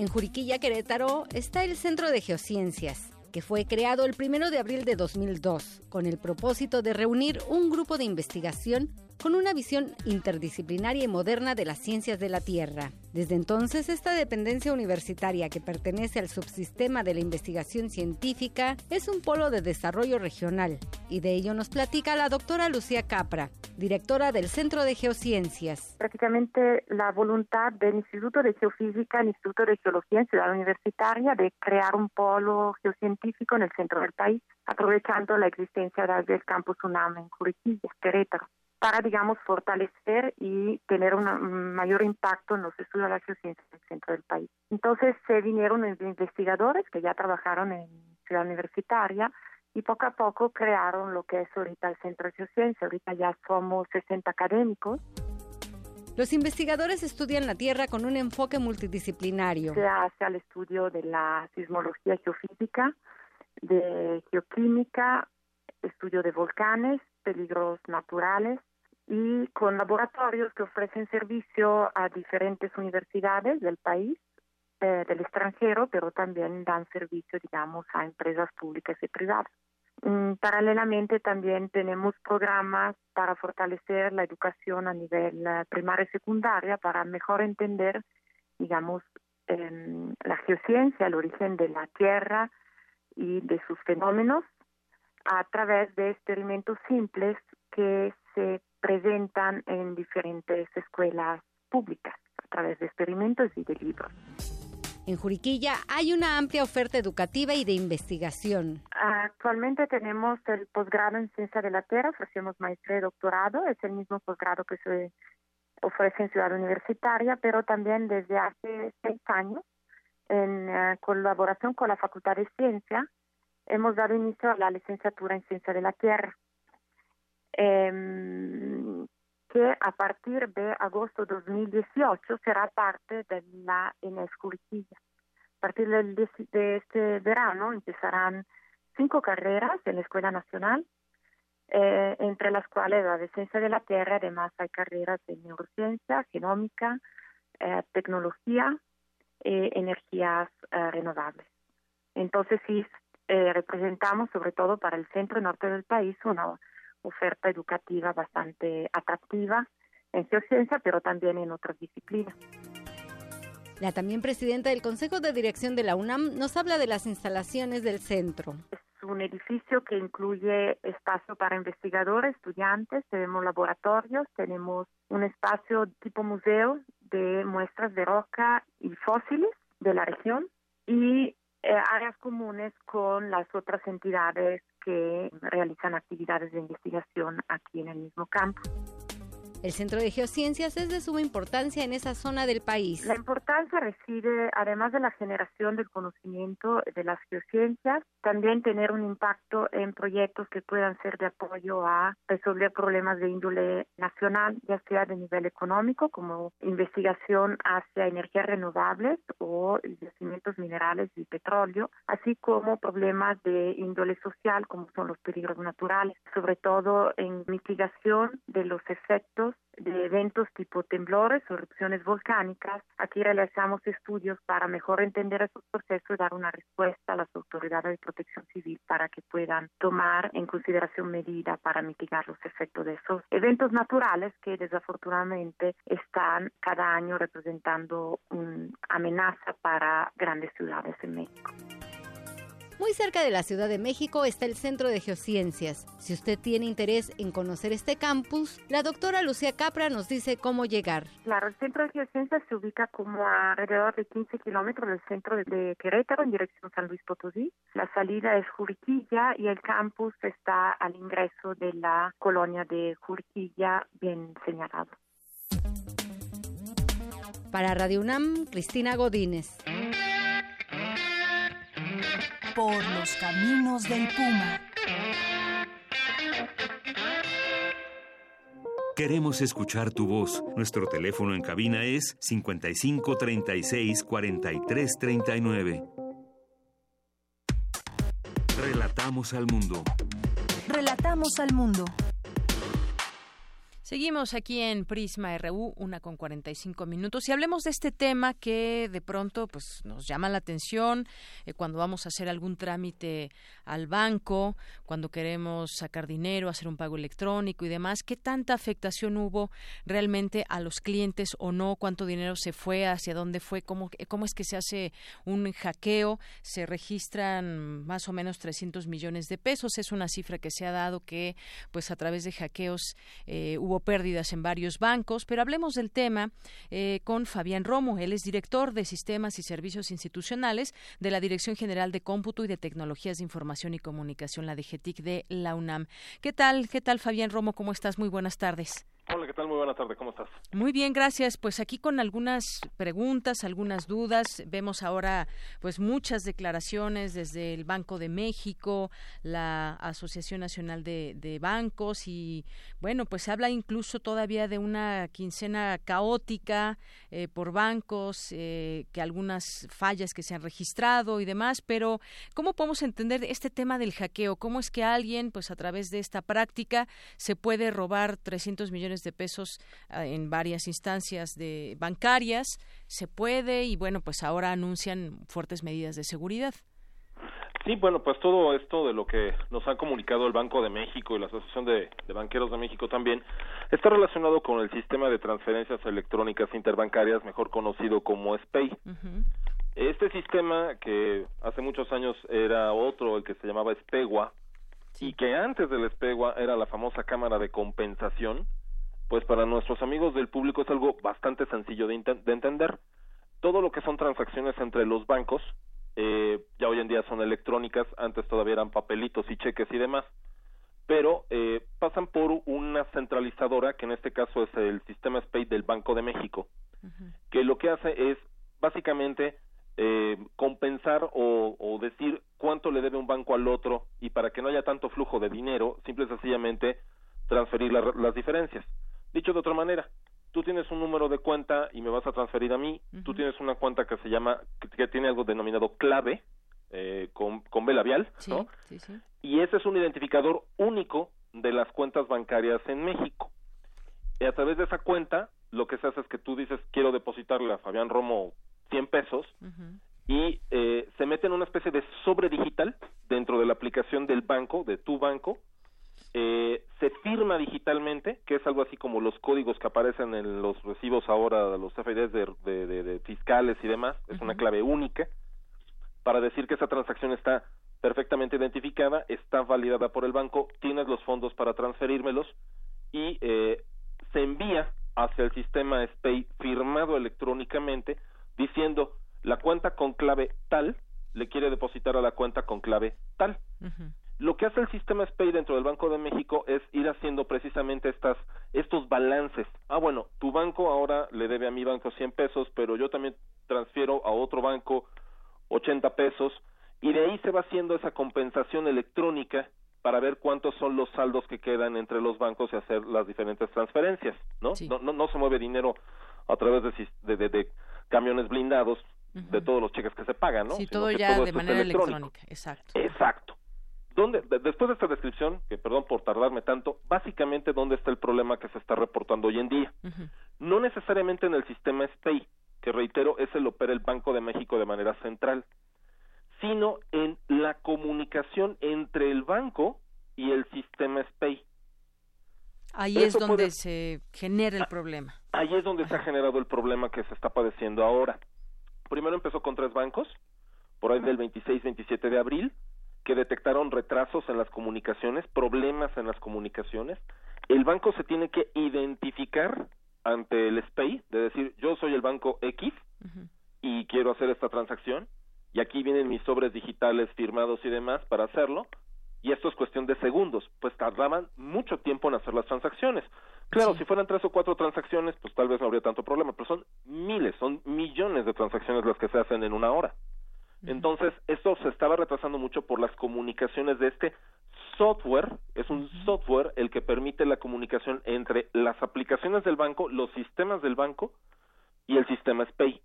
En Juriquilla, Querétaro, está el Centro de Geociencias que fue creado el 1 de abril de 2002 con el propósito de reunir un grupo de investigación con una visión interdisciplinaria y moderna de las ciencias de la Tierra. Desde entonces, esta dependencia universitaria que pertenece al subsistema de la investigación científica es un polo de desarrollo regional, y de ello nos platica la doctora Lucía Capra, directora del Centro de Geociencias. Prácticamente la voluntad del Instituto de Geofísica, el Instituto de Geología en Ciudad Universitaria, de crear un polo geocientífico en el centro del país, aprovechando la existencia del campus UNAM en Juriquilla, Querétaro para, digamos, fortalecer y tener un mayor impacto en los estudios de la geociencia en el centro del país. Entonces se vinieron investigadores que ya trabajaron en Ciudad Universitaria y poco a poco crearon lo que es ahorita el Centro de Geociencia. Ahorita ya somos 60 académicos. Los investigadores estudian la Tierra con un enfoque multidisciplinario. Se hace al estudio de la sismología geofísica, de geoquímica, estudio de volcanes, peligros naturales, y con laboratorios que ofrecen servicio a diferentes universidades del país, eh, del extranjero, pero también dan servicio, digamos, a empresas públicas y privadas. Mm, paralelamente también tenemos programas para fortalecer la educación a nivel eh, primaria y secundaria para mejor entender, digamos, em, la geociencia, el origen de la Tierra y de sus fenómenos a través de experimentos simples que se presentan en diferentes escuelas públicas a través de experimentos y de libros. En Juriquilla hay una amplia oferta educativa y de investigación. Actualmente tenemos el posgrado en Ciencia de la Tierra, ofrecemos maestría y doctorado, es el mismo posgrado que se ofrece en Ciudad Universitaria, pero también desde hace seis años, en eh, colaboración con la Facultad de Ciencia, hemos dado inicio a la licenciatura en Ciencia de la Tierra eh, que a partir de agosto 2018 será parte de la ENES. A partir de este verano empezarán cinco carreras en la Escuela Nacional, eh, entre las cuales la Ciencia de la Tierra, además hay carreras de neurociencia, genómica, eh, tecnología, e energías eh, renovables. Entonces sí, representamos sobre todo para el centro norte del país una oferta educativa bastante atractiva en geociencia, pero también en otras disciplinas. La también presidenta del Consejo de Dirección de la UNAM nos habla de las instalaciones del centro. Es un edificio que incluye espacio para investigadores, estudiantes, tenemos laboratorios, tenemos un espacio tipo museo de muestras de roca y fósiles de la región y eh, áreas comunes con las otras entidades que realizan actividades de investigación aquí en el mismo campo. El Centro de Geociencias es de suma importancia en esa zona del país. La importancia reside, además de la generación del conocimiento de las geociencias, también tener un impacto en proyectos que puedan ser de apoyo a resolver problemas de índole nacional, ya sea de nivel económico, como investigación hacia energías renovables o yacimientos minerales y petróleo, así como problemas de índole social, como son los peligros naturales, sobre todo en mitigación de los efectos de eventos tipo temblores o erupciones volcánicas. Aquí realizamos estudios para mejor entender esos procesos y dar una respuesta a las autoridades de protección civil para que puedan tomar en consideración medidas para mitigar los efectos de esos eventos naturales que desafortunadamente están cada año representando una amenaza para grandes ciudades en México. Muy cerca de la Ciudad de México está el Centro de Geociencias. Si usted tiene interés en conocer este campus, la doctora Lucía Capra nos dice cómo llegar. Claro, el Centro de Geociencias se ubica como alrededor de 15 kilómetros del centro de Querétaro en dirección San Luis Potosí. La salida es Juriquilla y el campus está al ingreso de la colonia de Juriquilla, bien señalado. Para Radio UNAM, Cristina Godínez por los caminos del Puma. Queremos escuchar tu voz. Nuestro teléfono en cabina es 55 36 43 39. Relatamos al mundo. Relatamos al mundo. Seguimos aquí en Prisma RU, una con 45 minutos, y hablemos de este tema que de pronto pues, nos llama la atención eh, cuando vamos a hacer algún trámite al banco, cuando queremos sacar dinero, hacer un pago electrónico y demás. ¿Qué tanta afectación hubo realmente a los clientes o no? ¿Cuánto dinero se fue? ¿Hacia dónde fue? ¿Cómo, cómo es que se hace un hackeo? Se registran más o menos 300 millones de pesos. Es una cifra que se ha dado que pues a través de hackeos eh, hubo pérdidas en varios bancos, pero hablemos del tema eh, con Fabián Romo. Él es director de Sistemas y Servicios Institucionales de la Dirección General de Cómputo y de Tecnologías de Información y Comunicación, la DGTIC de la UNAM. ¿Qué tal? ¿Qué tal, Fabián Romo? ¿Cómo estás? Muy buenas tardes. Hola, ¿qué tal? Muy buena tarde, ¿cómo estás? Muy bien, gracias. Pues aquí con algunas preguntas, algunas dudas. Vemos ahora pues muchas declaraciones desde el Banco de México, la Asociación Nacional de, Bancos y bueno, pues se habla incluso todavía de una quincena caótica eh, por bancos, eh, que algunas fallas que se han registrado y demás, pero ¿cómo podemos entender este tema del hackeo? ¿Cómo es que alguien pues a través de esta práctica se puede robar 300 millones de pesos ah, en varias instancias de bancarias, se puede y bueno, pues ahora anuncian fuertes medidas de seguridad. Sí, bueno, pues todo esto de lo que nos han comunicado el Banco de México y la Asociación de, Banqueros de México también está relacionado con el sistema de transferencias electrónicas interbancarias, mejor conocido como SPEI. Este sistema que hace muchos años era otro, el que se llamaba SPEGUA, y que antes del SPEGUA era la famosa Cámara de Compensación, pues para nuestros amigos del público es algo bastante sencillo de, entender. Todo lo que son transacciones entre los bancos, eh, ya hoy en día son electrónicas, antes todavía eran papelitos y cheques y demás, pero eh, pasan por una centralizadora, que en este caso es el sistema SPAY del Banco de México, que lo que hace es básicamente eh, compensar o, o, decir cuánto le debe un banco al otro y para que no haya tanto flujo de dinero, simple y sencillamente transferir las diferencias. Dicho de otra manera, tú tienes un número de cuenta y me vas a transferir a mí, tú tienes una cuenta que se llama, que, tiene algo denominado clave, eh, con, con B labial, ¿no? Y ese es un identificador único de las cuentas bancarias en México. Y a través de esa cuenta, lo que se hace es que tú dices, quiero depositarle a Fabián Romo 100 pesos, y eh, se mete en una especie de sobre digital dentro de la aplicación del banco, de tu banco, eh, se firma digitalmente, que es algo así como los códigos que aparecen en los recibos ahora, los FIDs de, de, fiscales y demás, es una clave única para decir que esa transacción está perfectamente identificada, está validada por el banco, tienes los fondos para transferírmelos y eh, se envía hacia el sistema SPAY firmado electrónicamente diciendo la cuenta con clave tal le quiere depositar a la cuenta con clave tal. Lo que hace el sistema SPAY dentro del Banco de México es ir haciendo precisamente estas, estos balances. Ah, bueno, tu banco ahora le debe a mi banco 100 pesos, pero yo también transfiero a otro banco 80 pesos y de ahí se va haciendo esa compensación electrónica para ver cuántos son los saldos que quedan entre los bancos y hacer las diferentes transferencias, ¿no? No, no, se mueve dinero a través de, de, de, camiones blindados de todos los cheques que se pagan, ¿no? Sí, todo ya de manera electrónica, exacto. Exacto después de esta descripción, que perdón por tardarme tanto, básicamente dónde está el problema que se está reportando hoy en día. No necesariamente en el sistema SPEI, que reitero es el opera el Banco de México de manera central, sino en la comunicación entre el banco y el sistema SPEI. Ahí es donde se genera el ah, problema. Ahí es donde se ha generado el problema que se está padeciendo ahora. Primero empezó con tres bancos, por ahí del 26-27 de abril, que detectaron retrasos en las comunicaciones, problemas en las comunicaciones. El banco se tiene que identificar ante el SPAY, de decir, yo soy el banco X y quiero hacer esta transacción, y aquí vienen mis sobres digitales firmados y demás para hacerlo, y esto es cuestión de segundos, pues tardaban mucho tiempo en hacer las transacciones. Claro, si fueran tres o cuatro transacciones, pues tal vez no habría tanto problema, pero son miles, son millones de transacciones las que se hacen en una hora. Entonces, esto se estaba retrasando mucho por las comunicaciones de este software, es un software el que permite la comunicación entre las aplicaciones del banco, los sistemas del banco y el sistema SPAY.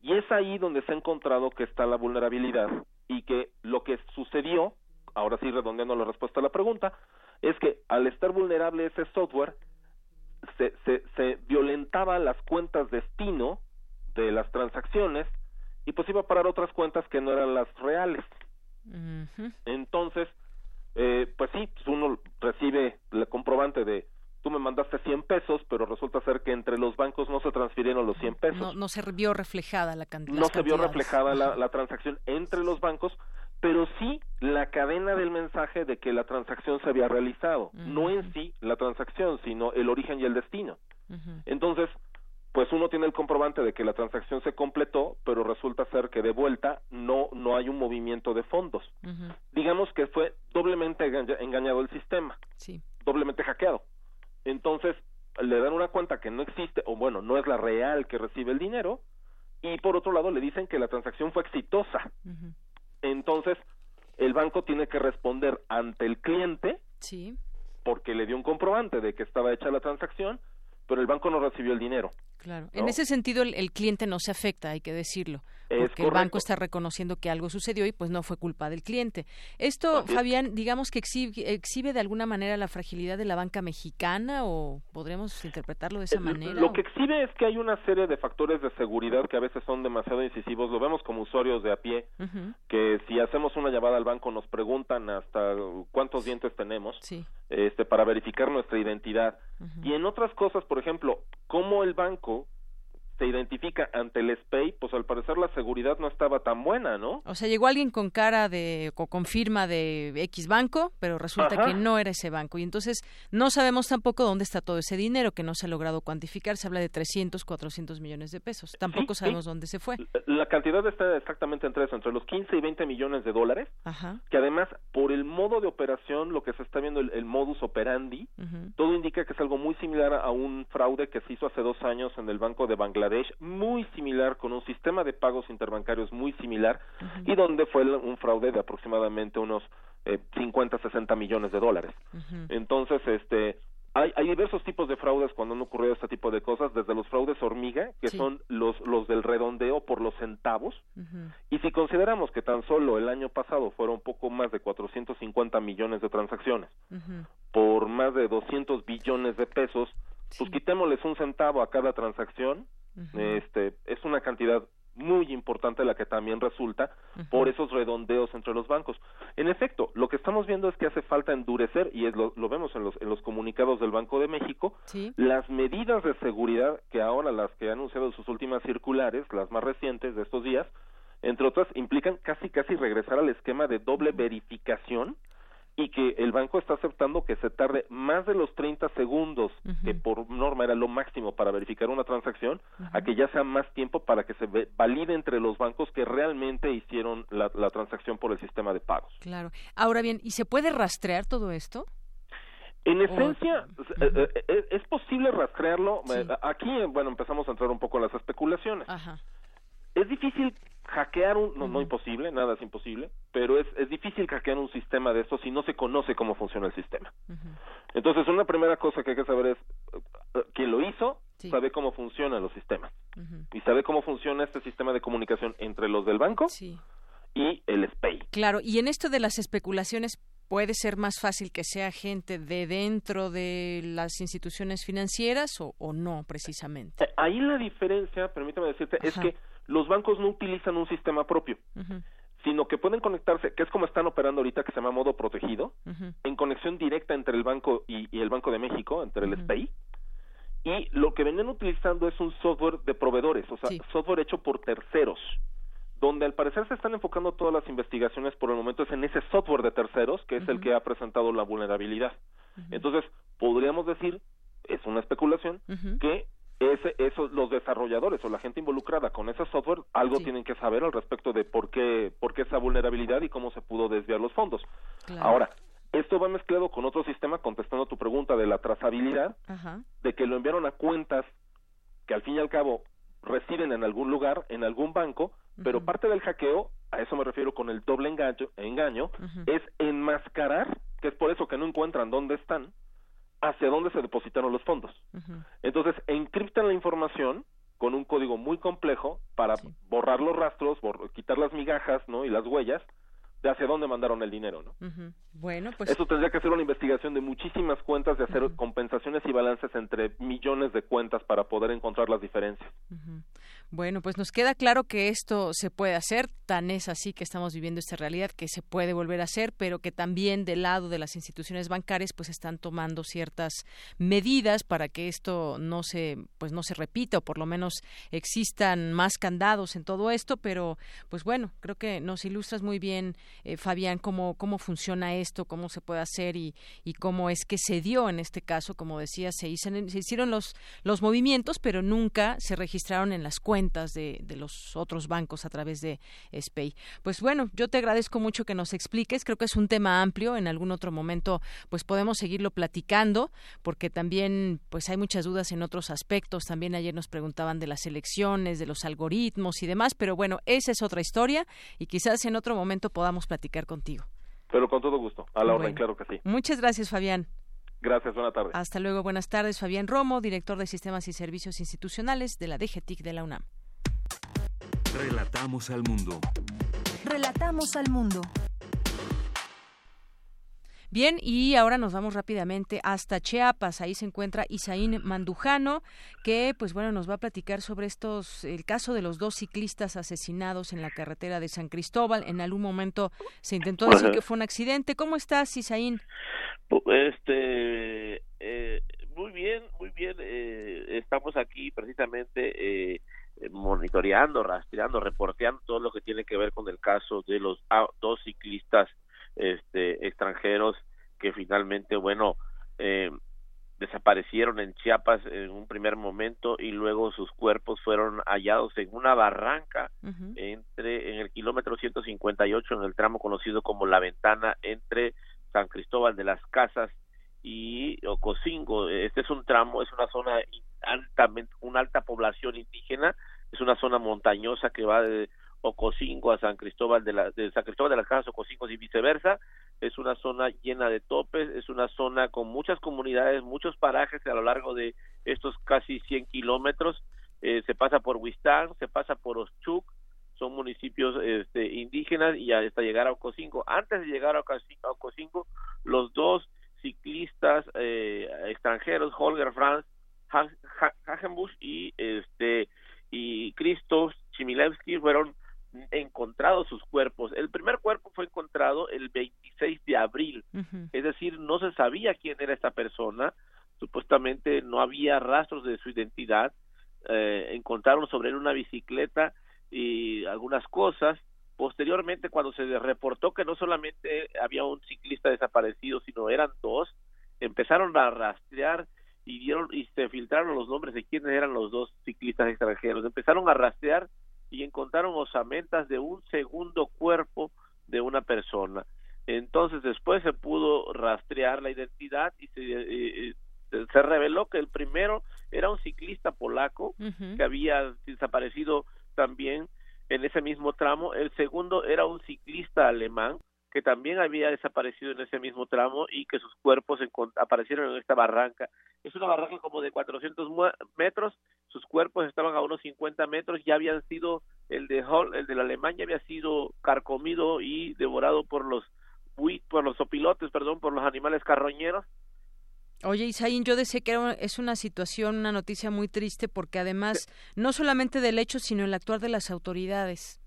Y es ahí donde se ha encontrado que está la vulnerabilidad y que lo que sucedió, ahora sí redondeando la respuesta a la pregunta, es que al estar vulnerable ese software, se, se, se violentaba las cuentas destino de las transacciones y pues iba a parar otras cuentas que no eran las reales. Entonces, eh, pues sí, pues uno recibe el comprobante de tú me mandaste 100 pesos, pero resulta ser que entre los bancos no se transfirieron los 100 pesos. No, no se vio reflejada la cantidad. No se vio reflejada la, la, transacción entre los bancos, pero sí la cadena del mensaje de que la transacción se había realizado. No en sí la transacción, sino el origen y el destino. Entonces, pues uno tiene el comprobante de que la transacción se completó, pero resulta ser que de vuelta no no hay un movimiento de fondos. Digamos que fue doblemente engañado el sistema, sí. doblemente hackeado. Entonces le dan una cuenta que no existe o bueno no es la real que recibe el dinero y por otro lado le dicen que la transacción fue exitosa. Entonces el banco tiene que responder ante el cliente, sí. porque le dio un comprobante de que estaba hecha la transacción, pero el banco no recibió el dinero. Claro. En ese sentido, el, cliente no se afecta, hay que decirlo. Porque el banco está reconociendo que algo sucedió y pues no fue culpa del cliente. Esto, Fabián, digamos que exhibe, exhibe, de alguna manera la fragilidad de la banca mexicana o podremos interpretarlo de esa manera. Lo que exhibe es que hay una serie de factores de seguridad que a veces son demasiado incisivos. Lo vemos como usuarios de a pie, que si hacemos una llamada al banco nos preguntan hasta cuántos dientes tenemos este, para verificar nuestra identidad. Y en otras cosas, por ejemplo, cómo el banco se identifica ante el SPEI, pues al parecer la seguridad no estaba tan buena, ¿no? O sea, llegó alguien con cara de, o con firma de X banco, pero resulta que no era ese banco. Y entonces no sabemos tampoco dónde está todo ese dinero que no se ha logrado cuantificar. Se habla de 300, 400 millones de pesos. Tampoco sabemos dónde se fue. La cantidad está exactamente entre eso, entre los 15 y 20 millones de dólares. Que además, por el modo de operación, lo que se está viendo, el, modus operandi, todo indica que es algo muy similar a un fraude que se hizo hace dos años en el Banco de Bangladesh muy similar, con un sistema de pagos interbancarios muy similar, y donde fue un fraude de aproximadamente unos eh, 50, 60 millones de dólares. Entonces, este, hay, hay, diversos tipos de fraudes cuando han ocurrido este tipo de cosas, desde los fraudes hormiga, que son los, los del redondeo por los centavos, y si consideramos que tan solo el año pasado fueron poco más de 450 millones de transacciones, por más de 200 billones de pesos, pues quitémosles un centavo a cada transacción, este, es una cantidad muy importante la que también resulta por esos redondeos entre los bancos. En efecto, lo que estamos viendo es que hace falta endurecer, y es lo, lo vemos en los, en los comunicados del Banco de México, las medidas de seguridad que ahora las que ha anunciado sus últimas circulares, las más recientes de estos días, entre otras, implican casi casi regresar al esquema de doble verificación y que el banco está aceptando que se tarde más de los 30 segundos, que por norma era lo máximo para verificar una transacción, a que ya sea más tiempo para que se valide entre los bancos que realmente hicieron la, transacción por el sistema de pagos. Claro. Ahora bien, ¿y se puede rastrear todo esto? En esencia, eh, eh, eh, es, posible rastrearlo. Aquí, bueno, empezamos a entrar un poco en las especulaciones. Ajá. Es difícil hackear un, no, no imposible, nada es imposible, pero es, es difícil hackear un sistema de estos si no se conoce cómo funciona el sistema. Entonces, una primera cosa que hay que saber es uh, quién lo hizo, sabe cómo funcionan los sistemas y sabe cómo funciona este sistema de comunicación entre los del banco y el SPAY. Claro, y en esto de las especulaciones puede ser más fácil que sea gente de dentro de las instituciones financieras o, o no precisamente. Eh, ahí la diferencia, permítame decirte, es que los bancos no utilizan un sistema propio, sino que pueden conectarse, que es como están operando ahorita, que se llama modo protegido, en conexión directa entre el banco y, el Banco de México, entre el SPI, y lo que venían utilizando es un software de proveedores, o sea, software hecho por terceros, donde al parecer se están enfocando todas las investigaciones por el momento es en ese software de terceros, que es el que ha presentado la vulnerabilidad. Entonces, podríamos decir, es una especulación, que ese, eso, los desarrolladores o la gente involucrada con ese software algo tienen que saber al respecto de por qué, por qué esa vulnerabilidad y cómo se pudo desviar los fondos. Ahora, esto va mezclado con otro sistema, contestando tu pregunta de la trazabilidad, de que lo enviaron a cuentas que al fin y al cabo residen en algún lugar, en algún banco, pero parte del hackeo, a eso me refiero con el doble engaño, engaño es enmascarar que es por eso que no encuentran dónde están, hacia dónde se depositaron los fondos. Entonces, encriptan la información con un código muy complejo para borrar los rastros, quitar las migajas, ¿no? Y las huellas de hacia dónde mandaron el dinero, ¿no? Bueno, pues eso tendría que ser una investigación de muchísimas cuentas, de hacer compensaciones y balances entre millones de cuentas para poder encontrar las diferencias. Bueno, pues nos queda claro que esto se puede hacer, tan es así que estamos viviendo esta realidad que se puede volver a hacer, pero que también del lado de las instituciones bancarias pues están tomando ciertas medidas para que esto no se pues no se repita o por lo menos existan más candados en todo esto, pero pues bueno, creo que nos ilustras muy bien eh, Fabián cómo cómo funciona esto, cómo se puede hacer y, y cómo es que se dio en este caso, como decía, se, se hicieron los los movimientos, pero nunca se registraron en las cuentas de, de, los otros bancos a través de SPAY. Pues bueno, yo te agradezco mucho que nos expliques. Creo que es un tema amplio. En algún otro momento, pues podemos seguirlo platicando, porque también, pues hay muchas dudas en otros aspectos. También ayer nos preguntaban de las elecciones, de los algoritmos y demás. Pero bueno, esa es otra historia y quizás en otro momento podamos platicar contigo. Pero con todo gusto. A la orden, claro que sí. Muchas gracias, Fabián. Gracias, buenas tardes. Hasta luego, buenas tardes. Fabián Romo, director de Sistemas y Servicios Institucionales de la DGTIC de la UNAM. Relatamos al mundo. Relatamos al mundo. Bien, y ahora nos vamos rápidamente hasta Chiapas. Ahí se encuentra Isaín Mandujano, que, pues bueno, nos va a platicar sobre estos, el caso de los dos ciclistas asesinados en la carretera de San Cristóbal. En algún momento se intentó decir que fue un accidente. ¿Cómo estás, Isaín? Este, eh, muy bien, muy bien. Eh, estamos aquí precisamente eh, monitoreando, rastreando, reporteando todo lo que tiene que ver con el caso de los ah, dos ciclistas este, extranjeros que finalmente, bueno, eh, desaparecieron en Chiapas en un primer momento y luego sus cuerpos fueron hallados en una barranca entre en el kilómetro 158 en el tramo conocido como La Ventana entre San Cristóbal de las Casas y Ocosingo. Este es un tramo, es una zona altamente, una alta población indígena, es una zona montañosa que va de Ocosingo a San Cristóbal de, la, de San Cristóbal de las Casas, Ocosingo y viceversa. Es una zona llena de topes, es una zona con muchas comunidades, muchos parajes a lo largo de estos casi 100 kilómetros. Eh, se pasa por Huistán, se pasa por Ochuc, son municipios este, indígenas y hasta llegar a Ocosingo. Antes de llegar a Ocosingo, los dos ciclistas eh, extranjeros, Holger Franz Hagenbusch y este y Christoph Chimilevsky fueron encontrados sus cuerpos. El primer cuerpo fue encontrado el 26 de abril, es decir, no se sabía quién era esta persona, supuestamente no había rastros de su identidad, eh, encontraron sobre él una bicicleta y algunas cosas. Posteriormente, cuando se reportó que no solamente había un ciclista desaparecido, sino eran dos, empezaron a rastrear y dieron y se filtraron los nombres de quiénes eran los dos ciclistas extranjeros. Empezaron a rastrear y encontraron osamentas de un segundo cuerpo de una persona. Entonces después se pudo rastrear la identidad y se, eh, eh, se reveló que el primero era un ciclista polaco que había desaparecido también en ese mismo tramo. El segundo era un ciclista alemán que también había desaparecido en ese mismo tramo y que sus cuerpos aparecieron en esta barranca. Es una barranca como de 400 metros, sus cuerpos estaban a unos 50 metros, ya habían sido, el de Hall, el de la Alemania había sido carcomido y devorado por los por los opilotes, perdón, por los animales carroñeros. Oye, Isaín, yo decía que es una situación, una noticia muy triste porque además, no solamente del hecho, sino el actuar de las autoridades.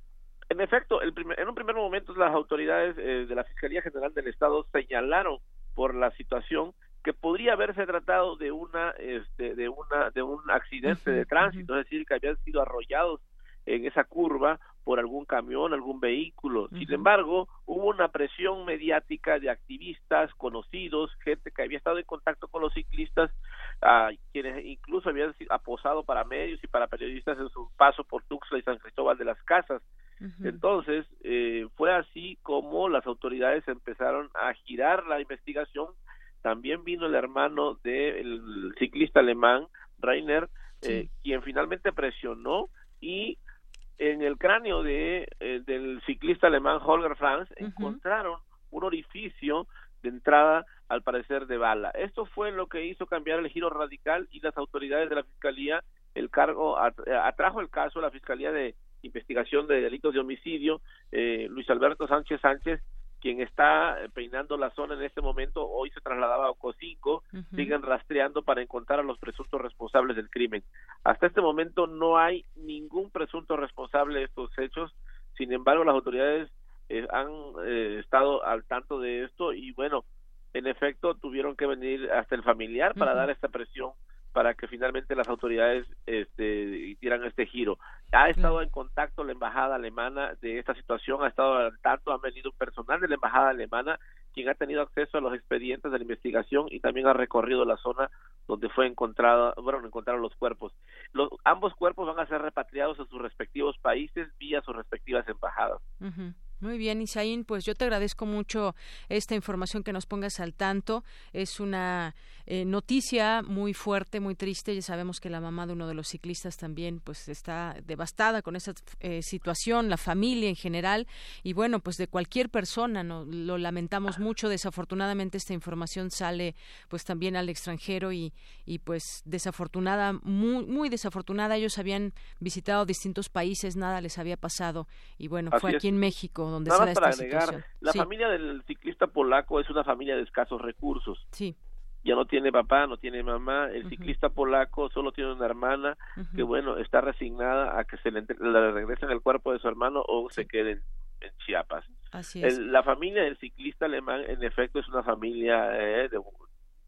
En efecto, el en un primer momento las autoridades eh, de la Fiscalía General del Estado señalaron por la situación que podría haberse tratado de una este, de una de un accidente de tránsito, es decir, que habían sido arrollados en esa curva por algún camión, algún vehículo. Sin embargo, hubo una presión mediática de activistas, conocidos, gente que había estado en contacto con los ciclistas, quienes incluso habían aposado para medios y para periodistas en su paso por Tuxtla y San Cristóbal de las Casas. Entonces, eh, fue así como las autoridades empezaron a girar la investigación. También vino el hermano del ciclista alemán, Rainer, eh, quien finalmente presionó y en el cráneo de, eh, del ciclista alemán Holger Franz encontraron un orificio de entrada, al parecer, de bala. Esto fue lo que hizo cambiar el giro radical y las autoridades de la Fiscalía, el cargo, atrajo el caso a la Fiscalía de Investigación de Delitos de Homicidio, eh, Luis Alberto Sánchez Sánchez, quien está peinando la zona en este momento, hoy se trasladaba a Ocosinco, siguen rastreando para encontrar a los presuntos responsables del crimen. Hasta este momento no hay ningún presunto responsable de estos hechos, sin embargo las autoridades eh, han eh, estado al tanto de esto y bueno, en efecto tuvieron que venir hasta el familiar para dar esta presión para que finalmente las autoridades este, hicieran este giro. Ha estado en contacto la embajada alemana de esta situación, ha estado al tanto, ha venido personal de la embajada alemana quien ha tenido acceso a los expedientes de la investigación y también ha recorrido la zona donde fue encontrada, bueno, encontraron los cuerpos. Los, ambos cuerpos van a ser repatriados a sus respectivos países vía sus respectivas embajadas. Muy bien, Isaín, pues yo te agradezco mucho esta información que nos pongas al tanto. Es una eh, noticia muy fuerte, muy triste. Ya sabemos que la mamá de uno de los ciclistas también pues está devastada con esa eh, situación, la familia en general y bueno, pues de cualquier persona, no lo lamentamos mucho. Desafortunadamente esta información sale pues también al extranjero y, y pues desafortunada, muy, muy desafortunada. Ellos habían visitado distintos países, nada les había pasado y bueno, fue aquí en México donde Nada se para agregar, La familia del ciclista polaco es una familia de escasos recursos. Sí. Ya no tiene papá, no tiene mamá. El ciclista polaco solo tiene una hermana que, bueno, está resignada a que se le, le regresen el cuerpo de su hermano o se quede en, Chiapas. Así es. la familia del ciclista alemán, en efecto, es una familia eh, de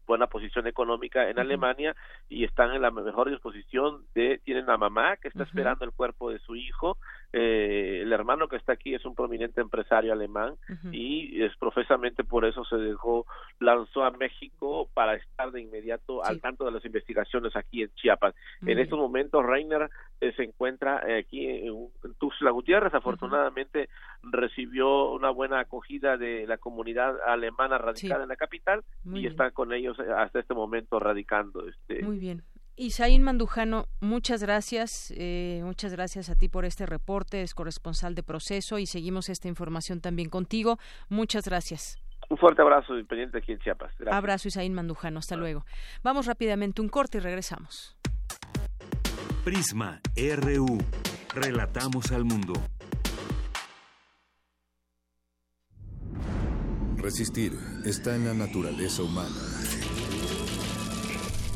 buena posición económica en Alemania y están en la mejor disposición de tienen a mamá que está esperando el cuerpo de su hijo eh, el hermano que está aquí es un prominente empresario alemán y es profesamente por eso se dejó lanzó a México para estar de inmediato al tanto de las investigaciones aquí en Chiapas. En estos momentos Reiner eh, se encuentra eh, aquí en, Tuxtla Gutiérrez afortunadamente recibió una buena acogida de la comunidad alemana radicada en la capital y está con ellos hasta este momento radicando este muy bien Isaín Mandujano, muchas gracias, eh, muchas gracias a ti por este reporte, es corresponsal de proceso y seguimos esta información también contigo. Muchas gracias. Un fuerte abrazo, pendiente aquí en Chiapas. Abrazo, Isaín Mandujano, hasta luego. Vamos rápidamente un corte y regresamos. Prisma, RU, relatamos al mundo. Resistir está en la naturaleza humana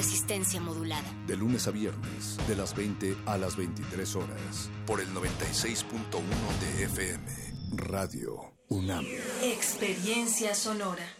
Resistencia modulada. De lunes a viernes, de las 20 a las 23 horas, por el 96.1 de FM. Radio UNAM. Experiencia sonora.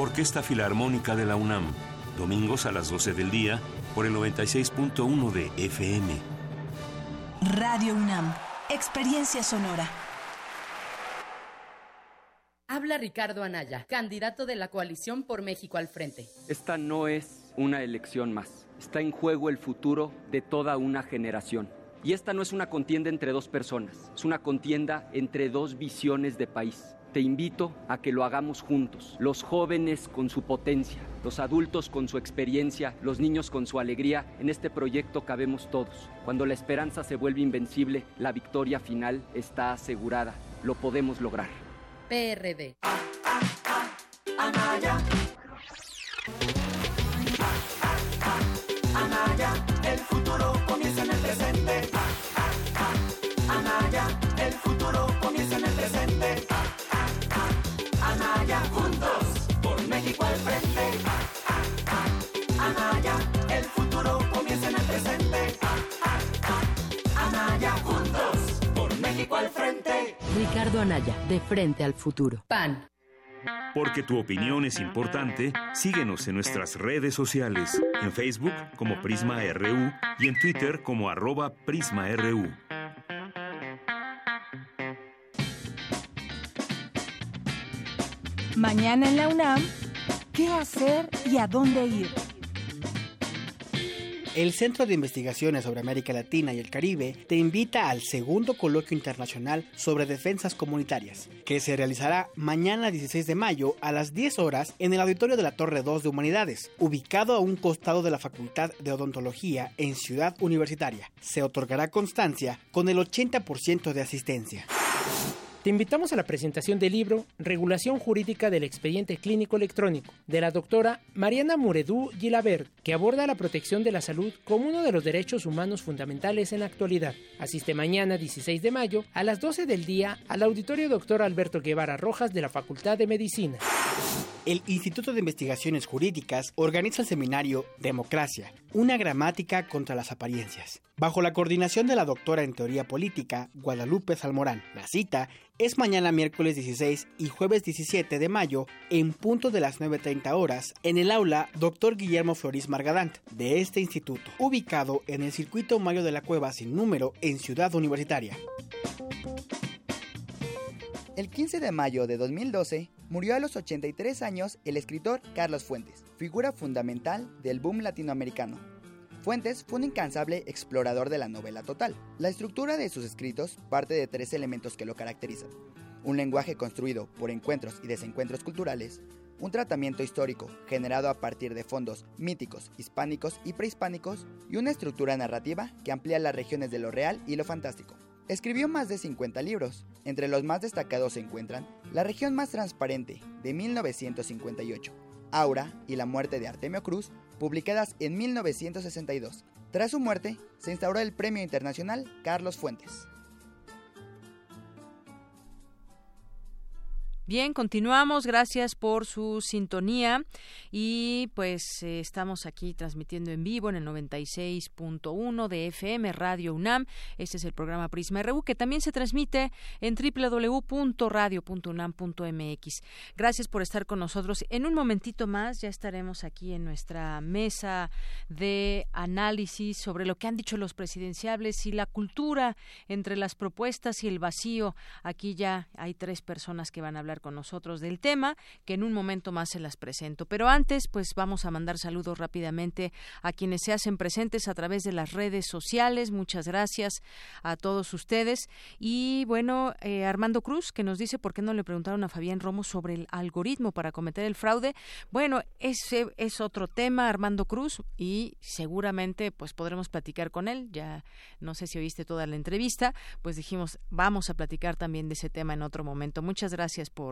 Orquesta Filarmónica de la UNAM, domingos a las 12 del día por el 96.1 de FM. Radio UNAM, experiencia sonora. Habla Ricardo Anaya, candidato de la coalición por México al frente. Esta no es una elección más. Está en juego el futuro de toda una generación. Y esta no es una contienda entre dos personas, es una contienda entre dos visiones de país. Te invito a que lo hagamos juntos, los jóvenes con su potencia, los adultos con su experiencia, los niños con su alegría. En este proyecto cabemos todos. Cuando la esperanza se vuelve invencible, la victoria final está asegurada. Lo podemos lograr. PRD. Anaya. Anaya, el futuro Ricardo Anaya, de frente al futuro. PAN. Porque tu opinión es importante, síguenos en nuestras redes sociales, en Facebook como Prisma RU y en Twitter como arroba PrismaRU. Mañana en la UNAM, ¿qué hacer y a dónde ir? El Centro de Investigaciones sobre América Latina y el Caribe te invita al segundo coloquio internacional sobre defensas comunitarias, que se realizará mañana 16 de mayo a las 10 horas en el auditorio de la Torre 2 de Humanidades, ubicado a un costado de la Facultad de Odontología en Ciudad Universitaria. Se otorgará constancia con el 80% de asistencia. Te invitamos a la presentación del libro Regulación Jurídica del Expediente Clínico Electrónico de la doctora Mariana Muredú Gilabert, que aborda la protección de la salud como uno de los derechos humanos fundamentales en la actualidad. Asiste mañana 16 de mayo a las 12 del día al auditorio doctor Alberto Guevara Rojas de la Facultad de Medicina. El Instituto de Investigaciones Jurídicas organiza el seminario Democracia, una gramática contra las apariencias, bajo la coordinación de la doctora en teoría política Guadalupe Salmorán. La cita es mañana miércoles 16 y jueves 17 de mayo en punto de las 9.30 horas en el aula Dr. Guillermo Floris Margadant de este instituto, ubicado en el circuito Mayo de la Cueva sin número en Ciudad Universitaria. El 15 de mayo de 2012 murió a los 83 años el escritor Carlos Fuentes, figura fundamental del boom latinoamericano. Fuentes fue un incansable explorador de la novela total. La estructura de sus escritos parte de tres elementos que lo caracterizan. Un lenguaje construido por encuentros y desencuentros culturales, un tratamiento histórico generado a partir de fondos míticos, hispánicos y prehispánicos, y una estructura narrativa que amplía las regiones de lo real y lo fantástico. Escribió más de 50 libros. Entre los más destacados se encuentran La región más transparente, de 1958, Aura y la muerte de Artemio Cruz, publicadas en 1962. Tras su muerte, se instauró el Premio Internacional Carlos Fuentes. Bien, continuamos. Gracias por su sintonía. Y pues eh, estamos aquí transmitiendo en vivo en el 96.1 de FM Radio UNAM. Este es el programa Prisma RU que también se transmite en www.radio.unam.mx. Gracias por estar con nosotros. En un momentito más ya estaremos aquí en nuestra mesa de análisis sobre lo que han dicho los presidenciables y la cultura entre las propuestas y el vacío. Aquí ya hay tres personas que van a hablar con nosotros del tema, que en un momento más se las presento. Pero antes, pues vamos a mandar saludos rápidamente a quienes se hacen presentes a través de las redes sociales. Muchas gracias a todos ustedes. Y bueno, eh, Armando Cruz, que nos dice por qué no le preguntaron a Fabián Romo sobre el algoritmo para cometer el fraude. Bueno, ese es otro tema, Armando Cruz, y seguramente pues podremos platicar con él. Ya no sé si oíste toda la entrevista, pues dijimos, vamos a platicar también de ese tema en otro momento. Muchas gracias por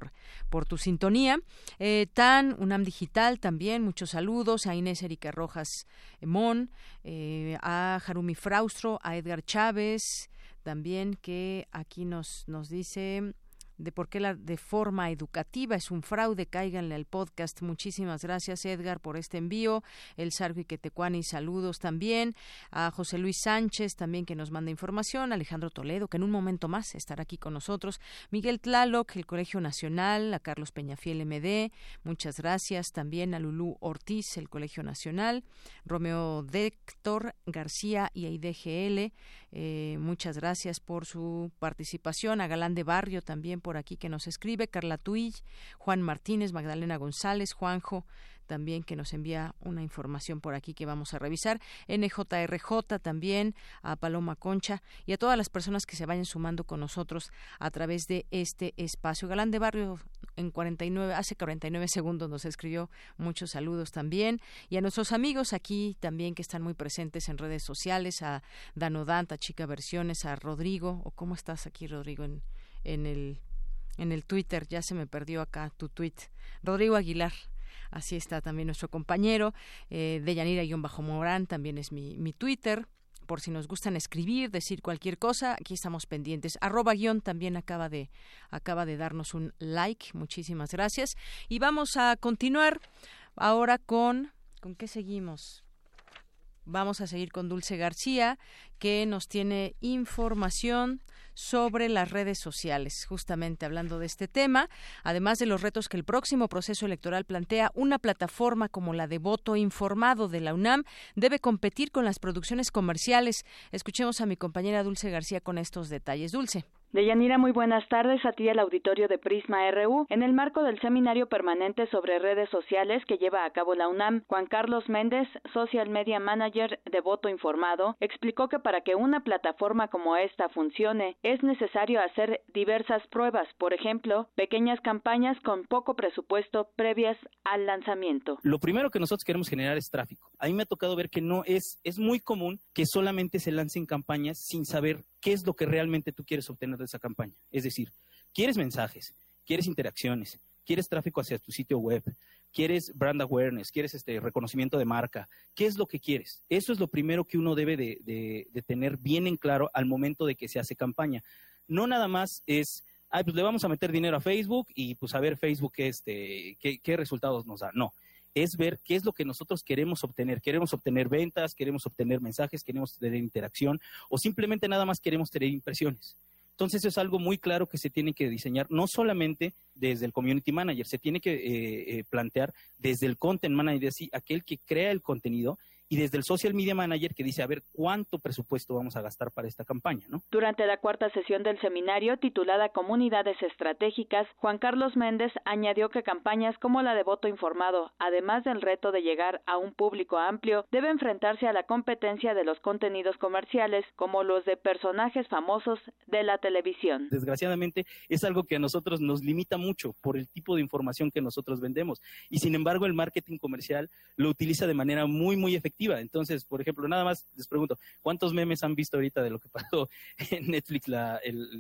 por, tu sintonía. Eh, Tan, UNAM Digital también, muchos saludos a Inés Erika Rojas Mon, eh, a Harumi Fraustro, a Edgar Chávez, también que aquí nos, nos dice de por qué la de forma educativa es un fraude. Cáiganle al podcast. Muchísimas gracias, Edgar, por este envío. El Sargo Quetecuani, saludos también. A José Luis Sánchez, también que nos manda información. Alejandro Toledo, que en un momento más estará aquí con nosotros. Miguel Tlaloc, el Colegio Nacional. A Carlos Peñafiel MD, muchas gracias. También a Lulú Ortiz, el Colegio Nacional. Romeo Déctor García y a IDGL. Eh, muchas gracias por su participación. A Galán de Barrio también por aquí que nos escribe. Carla Tuill, Juan Martínez, Magdalena González, Juanjo también que nos envía una información por aquí que vamos a revisar. NJRJ también, a Paloma Concha y a todas las personas que se vayan sumando con nosotros a través de este espacio. Galán de Barrio en 49, hace 49 segundos nos escribió muchos saludos también y a nuestros amigos aquí también que están muy presentes en redes sociales, a Danodanta, Chica Versiones, a Rodrigo, o cómo estás aquí Rodrigo en, en el en el Twitter, ya se me perdió acá tu tweet. Rodrigo Aguilar, Así está también nuestro compañero. Eh, de Yanira-Morán también es mi, mi Twitter por si nos gustan escribir, decir cualquier cosa, aquí estamos pendientes. Arroba guion también acaba de, acaba de darnos un like, muchísimas gracias. Y vamos a continuar ahora con, ¿con qué seguimos? Vamos a seguir con Dulce García, que nos tiene información sobre las redes sociales, justamente hablando de este tema, además de los retos que el próximo proceso electoral plantea, una plataforma como la de voto informado de la UNAM debe competir con las producciones comerciales. Escuchemos a mi compañera Dulce García con estos detalles. Dulce. Deyanira, muy buenas tardes a ti el auditorio de Prisma RU. En el marco del seminario permanente sobre redes sociales que lleva a cabo la UNAM, Juan Carlos Méndez, Social Media Manager de Voto Informado, explicó que para que una plataforma como esta funcione es necesario hacer diversas pruebas, por ejemplo, pequeñas campañas con poco presupuesto previas al lanzamiento. Lo primero que nosotros queremos generar es tráfico. A mí me ha tocado ver que no es, es muy común que solamente se lancen campañas sin saber qué es lo que realmente tú quieres obtener de esa campaña. Es decir, quieres mensajes, quieres interacciones, quieres tráfico hacia tu sitio web, quieres brand awareness, quieres este reconocimiento de marca, ¿qué es lo que quieres? Eso es lo primero que uno debe de, tener bien en claro al momento de que se hace campaña. No nada más es, ay, pues le vamos a meter dinero a Facebook y pues a ver Facebook este, qué, qué resultados nos da. No, es ver qué es lo que nosotros queremos obtener. Queremos obtener ventas, queremos obtener mensajes, queremos tener interacción o simplemente nada más queremos tener impresiones. Entonces es algo muy claro que se tiene que diseñar, no solamente desde el community manager, se tiene que eh, eh, plantear desde el content manager, así, aquel que crea el contenido y desde el social media manager que dice a ver cuánto presupuesto vamos a gastar para esta campaña, ¿no? Durante la cuarta sesión del seminario titulada Comunidades Estratégicas, Juan Carlos Méndez añadió que campañas como la de voto informado, además del reto de llegar a un público amplio, debe enfrentarse a la competencia de los contenidos comerciales como los de personajes famosos de la televisión. Desgraciadamente es algo que a nosotros nos limita mucho por el tipo de información que nosotros vendemos y sin embargo el marketing comercial lo utiliza de manera muy muy efectiva entonces, por ejemplo, nada más les pregunto, ¿cuántos memes han visto ahorita de lo que pasó *laughs* en Netflix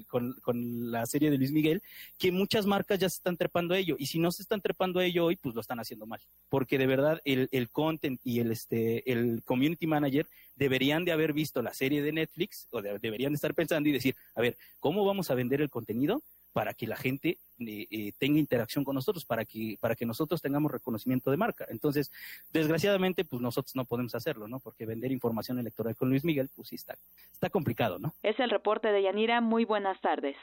con, la serie de Luis Miguel? Que muchas marcas ya se están trepando a ello. Y si no se están trepando a ello hoy, pues lo están haciendo mal. Porque de verdad el, el content y el, este, el community manager deberían de haber visto la serie de Netflix o deberían de estar pensando y decir, a ver, ¿cómo vamos a vender el contenido? Para que la gente eh, eh, tenga interacción con nosotros, para que, para que nosotros tengamos reconocimiento de marca. Entonces, desgraciadamente, pues nosotros no podemos hacerlo, ¿no? Porque vender información electoral con Luis Miguel, pues sí está, está complicado, ¿no? Es el reporte de Yanira. Muy buenas tardes.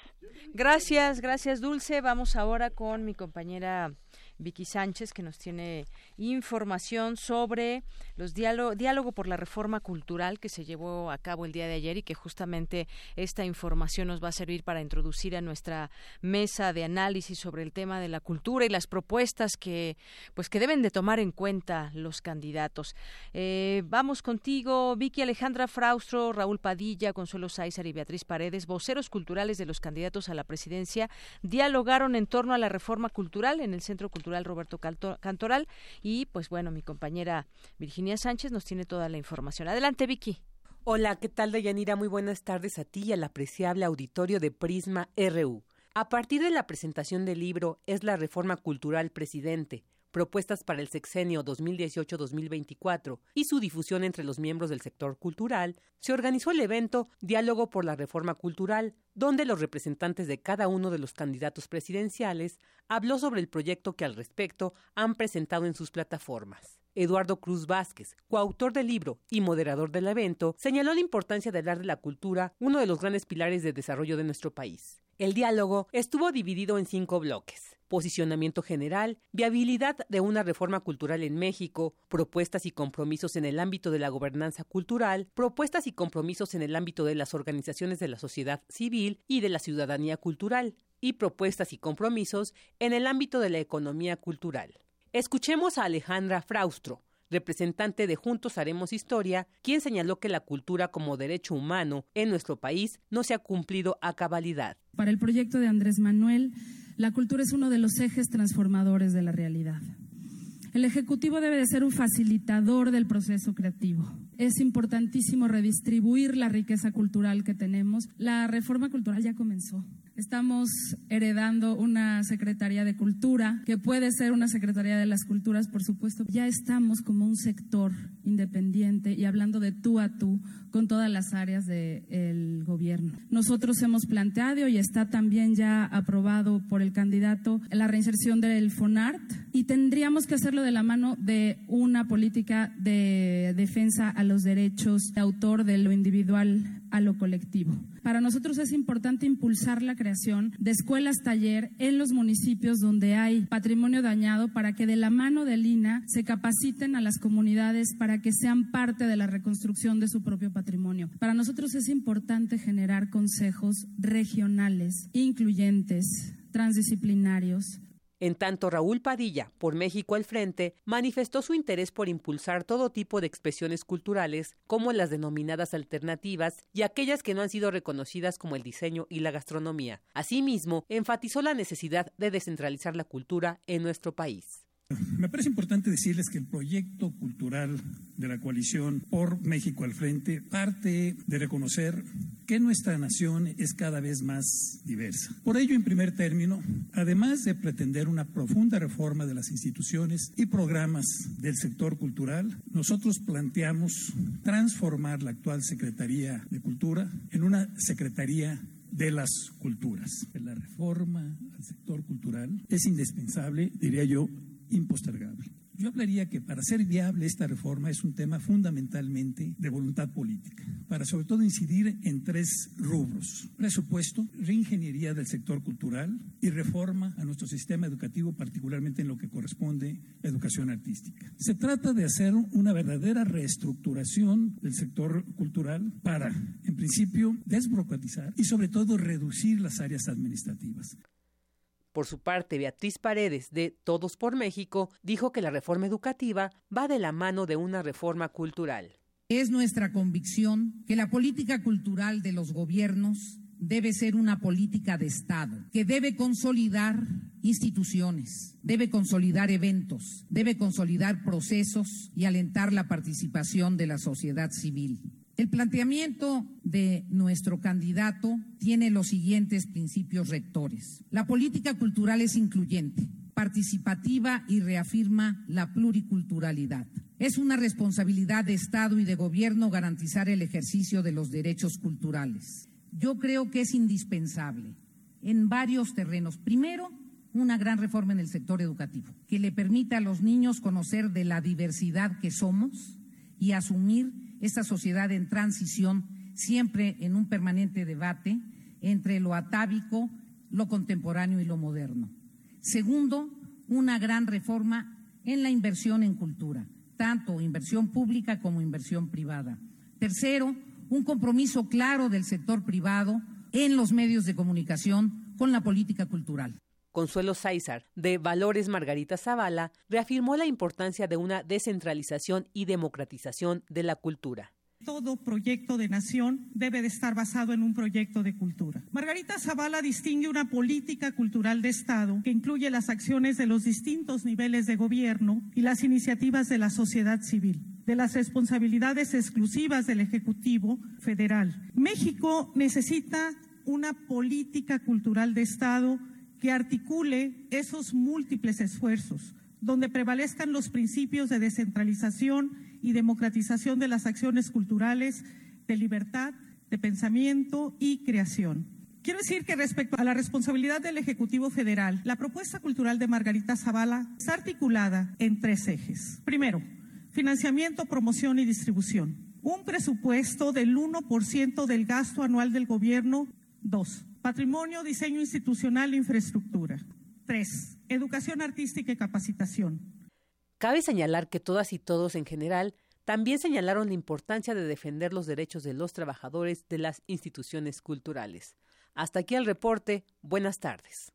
Gracias, gracias, Dulce. Vamos ahora con mi compañera Vicky Sánchez, que nos tiene información sobre los diálogo, diálogo por la reforma cultural que se llevó a cabo el día de ayer y que justamente esta información nos va a servir para introducir a nuestra mesa de análisis sobre el tema de la cultura y las propuestas que pues que deben de tomar en cuenta los candidatos. Eh, vamos contigo, Vicky Alejandra Fraustro, Raúl Padilla, Consuelo Sáizar y Beatriz Paredes, voceros culturales de los candidatos a la presidencia, dialogaron en torno a la reforma cultural en el Centro Cultural Roberto Cantoral y pues bueno, mi compañera Virginia Sánchez nos tiene toda la información. Adelante, Vicky. Hola, ¿qué tal, Deyanira? Muy buenas tardes a ti y al apreciable auditorio de Prisma RU. A partir de la presentación del libro Es la reforma cultural presidente, propuestas para el sexenio 2018-2024 y su difusión entre los miembros del sector cultural, se organizó el evento Diálogo por la Reforma Cultural, donde los representantes de cada uno de los candidatos presidenciales habló sobre el proyecto que al respecto han presentado en sus plataformas. Eduardo Cruz Vázquez, coautor del libro y moderador del evento, señaló la importancia de hablar de la cultura, uno de los grandes pilares de desarrollo de nuestro país. El diálogo estuvo dividido en cinco bloques. Posicionamiento general, viabilidad de una reforma cultural en México, propuestas y compromisos en el ámbito de la gobernanza cultural, propuestas y compromisos en el ámbito de las organizaciones de la sociedad civil y de la ciudadanía cultural, y propuestas y compromisos en el ámbito de la economía cultural. Escuchemos a Alejandra Fraustro, representante de Juntos Haremos Historia, quien señaló que la cultura como derecho humano en nuestro país no se ha cumplido a cabalidad. Para el proyecto de Andrés Manuel, la cultura es uno de los ejes transformadores de la realidad. El Ejecutivo debe de ser un facilitador del proceso creativo. Es importantísimo redistribuir la riqueza cultural que tenemos. La reforma cultural ya comenzó. Estamos heredando una Secretaría de Cultura, que puede ser una Secretaría de las Culturas, por supuesto. Ya estamos como un sector independiente y hablando de tú a tú con todas las áreas del gobierno. Nosotros hemos planteado y está también ya aprobado por el candidato la reinserción del FONART y tendríamos que hacerlo de la mano de una política de defensa a los derechos de autor de lo individual a lo colectivo. Para nosotros es importante impulsar la creación de escuelas taller en los municipios donde hay patrimonio dañado para que de la mano del INA se capaciten a las comunidades para que sean parte de la reconstrucción de su propio patrimonio. Para nosotros es importante generar consejos regionales, incluyentes, transdisciplinarios, en tanto, Raúl Padilla, por México al Frente, manifestó su interés por impulsar todo tipo de expresiones culturales, como las denominadas alternativas y aquellas que no han sido reconocidas como el diseño y la gastronomía. Asimismo, enfatizó la necesidad de descentralizar la cultura en nuestro país. Me parece importante decirles que el proyecto cultural de la coalición por México al frente parte de reconocer que nuestra nación es cada vez más diversa. Por ello, en primer término, además de pretender una profunda reforma de las instituciones y programas del sector cultural, nosotros planteamos transformar la actual Secretaría de Cultura en una Secretaría de las culturas. La reforma al sector cultural es indispensable, diría yo, impostergable. Yo hablaría que para ser viable esta reforma es un tema fundamentalmente de voluntad política, para sobre todo incidir en tres rubros. Presupuesto, reingeniería del sector cultural y reforma a nuestro sistema educativo, particularmente en lo que corresponde a educación artística. Se trata de hacer una verdadera reestructuración del sector cultural para, en principio, desburocratizar y sobre todo reducir las áreas administrativas. Por su parte, Beatriz Paredes, de Todos por México, dijo que la reforma educativa va de la mano de una reforma cultural. Es nuestra convicción que la política cultural de los gobiernos debe ser una política de Estado, que debe consolidar instituciones, debe consolidar eventos, debe consolidar procesos y alentar la participación de la sociedad civil. El planteamiento de nuestro candidato tiene los siguientes principios rectores. La política cultural es incluyente, participativa y reafirma la pluriculturalidad. Es una responsabilidad de Estado y de Gobierno garantizar el ejercicio de los derechos culturales. Yo creo que es indispensable en varios terrenos. Primero, una gran reforma en el sector educativo, que le permita a los niños conocer de la diversidad que somos y asumir esta sociedad en transición, siempre en un permanente debate entre lo atávico, lo contemporáneo y lo moderno. Segundo, una gran reforma en la inversión en cultura, tanto inversión pública como inversión privada. Tercero, un compromiso claro del sector privado en los medios de comunicación con la política cultural. Consuelo Sáizar, de Valores Margarita Zavala, reafirmó la importancia de una descentralización y democratización de la cultura. Todo proyecto de nación debe de estar basado en un proyecto de cultura. Margarita Zavala distingue una política cultural de Estado que incluye las acciones de los distintos niveles de gobierno y las iniciativas de la sociedad civil de las responsabilidades exclusivas del Ejecutivo Federal. México necesita una política cultural de Estado que articule esos múltiples esfuerzos donde prevalezcan los principios de descentralización y democratización de las acciones culturales, de libertad, de pensamiento y creación. Quiero decir que respecto a la responsabilidad del Ejecutivo Federal, la propuesta cultural de Margarita Zavala está articulada en tres ejes. Primero, financiamiento, promoción y distribución. Un presupuesto del 1% del gasto anual del gobierno. Dos, patrimonio, diseño institucional e infraestructura. Tres, educación artística y capacitación. Cabe señalar que todas y todos en general también señalaron la importancia de defender los derechos de los trabajadores de las instituciones culturales. Hasta aquí el reporte. Buenas tardes.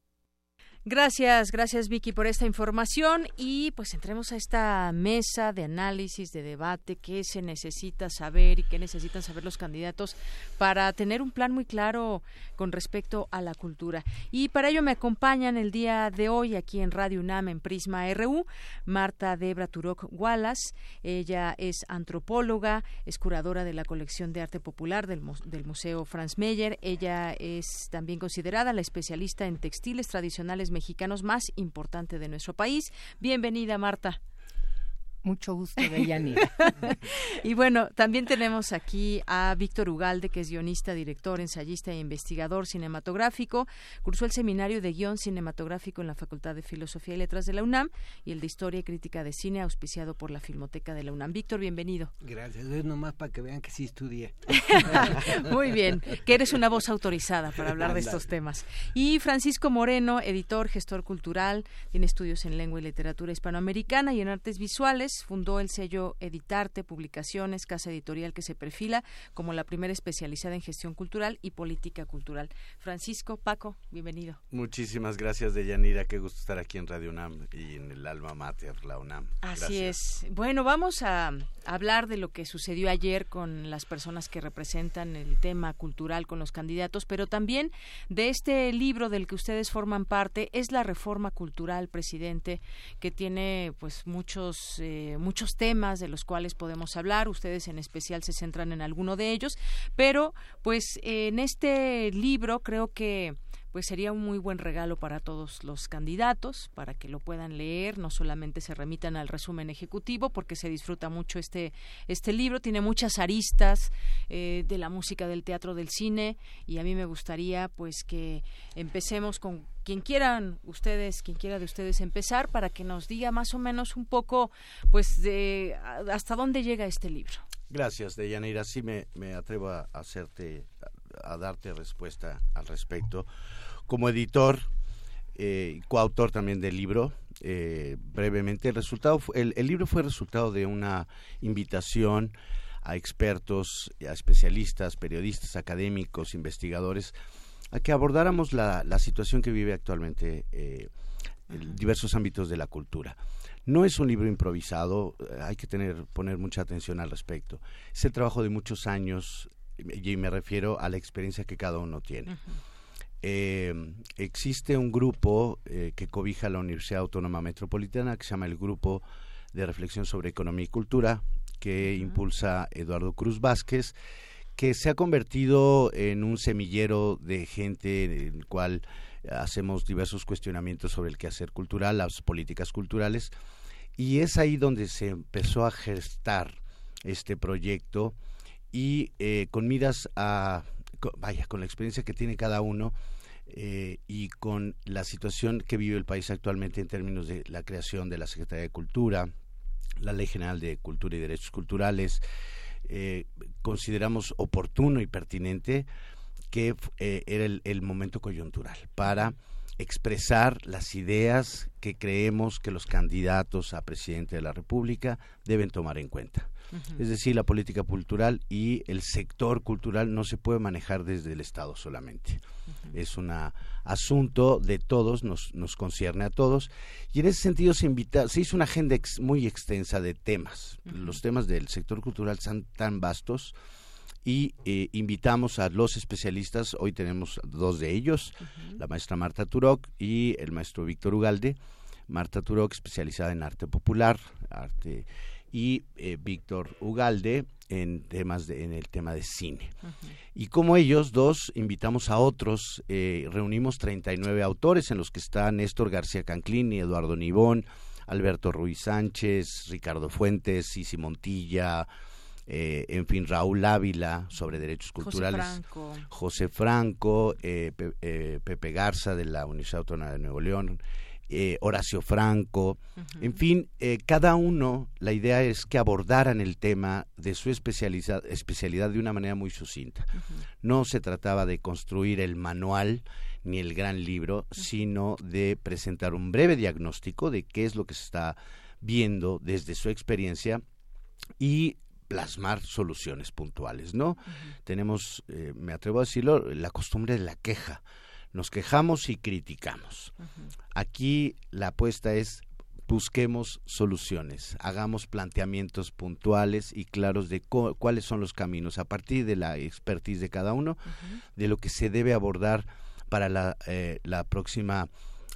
Gracias, gracias Vicky por esta información y pues entremos a esta mesa de análisis, de debate, qué se necesita saber y qué necesitan saber los candidatos para tener un plan muy claro con respecto a la cultura. Y para ello me acompañan el día de hoy aquí en Radio UNAM en Prisma RU, Marta Debra Turok Wallace. Ella es antropóloga, es curadora de la colección de arte popular del, del Museo Franz Meyer. Ella es también considerada la especialista en textiles tradicionales mexicanos más importante de nuestro país. Bienvenida, Marta. Mucho gusto, Deyanira. *laughs* y bueno, también tenemos aquí a Víctor Ugalde, que es guionista, director, ensayista e investigador cinematográfico. Cursó el seminario de guion cinematográfico en la Facultad de Filosofía y Letras de la UNAM y el de Historia y Crítica de Cine, auspiciado por la Filmoteca de la UNAM. Víctor, bienvenido. Gracias. Es nomás para que vean que sí estudié. *laughs* Muy bien, que eres una voz autorizada para hablar de estos temas. Y Francisco Moreno, editor, gestor cultural, tiene estudios en lengua y literatura hispanoamericana y en artes visuales fundó el sello Editarte Publicaciones, casa editorial que se perfila como la primera especializada en gestión cultural y política cultural. Francisco, Paco, bienvenido. Muchísimas gracias, Deyanira. Qué gusto estar aquí en Radio UNAM y en el alma mater, la UNAM. Así es. Bueno, vamos a hablar de lo que sucedió ayer con las personas que representan el tema cultural con los candidatos, pero también de este libro del que ustedes forman parte, es la reforma cultural, presidente, que tiene pues muchos eh, muchos temas de los cuales podemos hablar. Ustedes en especial se centran en alguno de ellos, pero pues en este libro creo que pues sería un muy buen regalo para todos los candidatos, para que lo puedan leer, no solamente se remitan al resumen ejecutivo, porque se disfruta mucho este, este libro, tiene muchas aristas eh, de la música, del teatro, del cine, y a mí me gustaría pues que empecemos con quien quieran ustedes, quien quiera de ustedes empezar, para que nos diga más o menos un poco pues de hasta dónde llega este libro. Gracias, Deyanira. Sí me, me atrevo a hacerte, a darte respuesta al respecto como editor eh, coautor también del libro. Eh, brevemente, el resultado, el, libro fue resultado de una invitación a expertos, a especialistas, periodistas, académicos, investigadores, a que abordáramos la, situación que vive actualmente eh, en diversos ámbitos de la cultura. No es un libro improvisado, eh, hay que tener, poner mucha atención al respecto. Es el trabajo de muchos años y me refiero a la experiencia que cada uno tiene. Eh, existe un grupo eh, que cobija la Universidad Autónoma Metropolitana que se llama el Grupo de Reflexión sobre Economía y Cultura, que impulsa Eduardo Cruz Vázquez, que se ha convertido en un semillero de gente en el cual hacemos diversos cuestionamientos sobre el quehacer cultural, las políticas culturales, y es ahí donde se empezó a gestar este proyecto y eh, con miras a vaya, con la experiencia que tiene cada uno eh, y con la situación que vive el país actualmente en términos de la creación de la Secretaría de Cultura, la Ley General de Cultura y Derechos Culturales, eh, consideramos oportuno y pertinente que eh, era el, momento coyuntural para expresar las ideas que creemos que los candidatos a presidente de la República deben tomar en cuenta. Es decir, la política cultural y el sector cultural no se puede manejar desde el Estado solamente. Es un asunto de todos, nos, nos concierne a todos. Y en ese sentido se, invita, se hizo una agenda muy extensa de temas. Los temas del sector cultural son tan vastos y eh, invitamos a los especialistas, hoy tenemos dos de ellos, la maestra Marta Turok y el maestro Víctor Ugalde. Marta Turok, especializada en arte popular, arte y eh, Víctor Ugalde en temas de, en el tema de cine. Y como ellos dos, invitamos a otros, eh, reunimos 39 autores en los que está Néstor García Canclini, Eduardo Nibón, Alberto Ruiz Sánchez, Ricardo Fuentes, Sisi Montilla, eh, en fin, Raúl Ávila sobre derechos culturales, José Franco, José Franco eh, Pe- eh, Pepe Garza de la Universidad Autónoma de Nuevo León, eh, Horacio Franco, en fin, eh, cada uno, la idea es que abordaran el tema de su especializa- especialidad de una manera muy sucinta. No se trataba de construir el manual ni el gran libro, sino de presentar un breve diagnóstico de qué es lo que se está viendo desde su experiencia y plasmar soluciones puntuales, ¿no? Tenemos, eh, me atrevo a decirlo, la costumbre de la queja. Nos quejamos y criticamos. Aquí la apuesta es busquemos soluciones, hagamos planteamientos puntuales y claros de cuáles son los caminos a partir de la expertise de cada uno, de lo que se debe abordar para la, eh, la próxima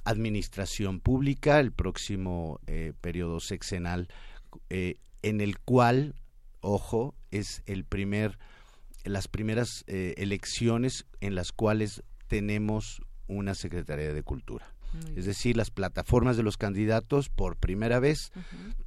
administración pública, el próximo eh, periodo sexenal, eh, en el cual, ojo, es el primer, las primeras elecciones en las cuales tenemos una Secretaría de Cultura. Es decir, las plataformas de los candidatos por primera vez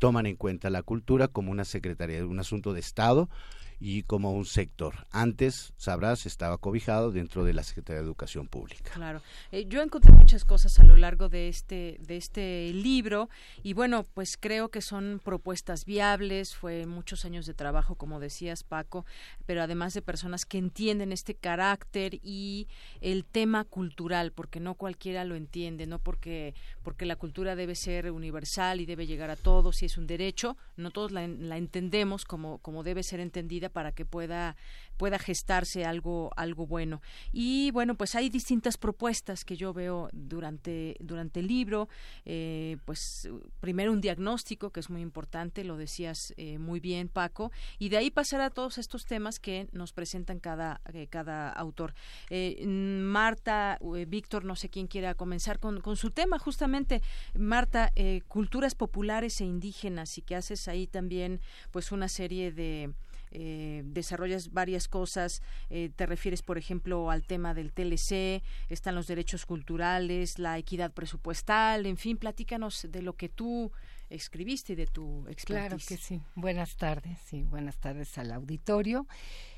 toman en cuenta la cultura como una secretaría, un asunto de Estado y como un sector. Antes, sabrás, estaba cobijado dentro de la Secretaría de Educación Pública. Claro. Eh, yo encontré muchas cosas a lo largo de este, de este libro y bueno, pues creo que son propuestas viables, fue muchos años de trabajo, como decías Paco, pero además de personas que entienden este carácter y el tema cultural, porque no cualquiera lo entiende, no porque, porque la cultura debe ser universal y debe llegar a todos y es un derecho, no todos la, la entendemos como, como debe ser entendida para que pueda pueda gestarse algo algo bueno. Y bueno pues hay distintas propuestas que yo veo durante durante el libro. Eh, pues primero un diagnóstico que es muy importante lo decías eh, muy bien Paco y de ahí pasar a todos estos temas que nos presentan cada eh, cada autor. Eh, Marta eh, Víctor no sé quién quiera comenzar con, con su tema justamente. Marta eh, culturas populares e indígenas y que haces ahí también pues una serie de eh, desarrollas varias cosas, eh, te refieres, por ejemplo, al tema del TLC, están los derechos culturales, la equidad presupuestal, en fin, platícanos de lo que tú escribiste y de tu expertise. Claro que sí. Buenas tardes, sí, buenas tardes al auditorio.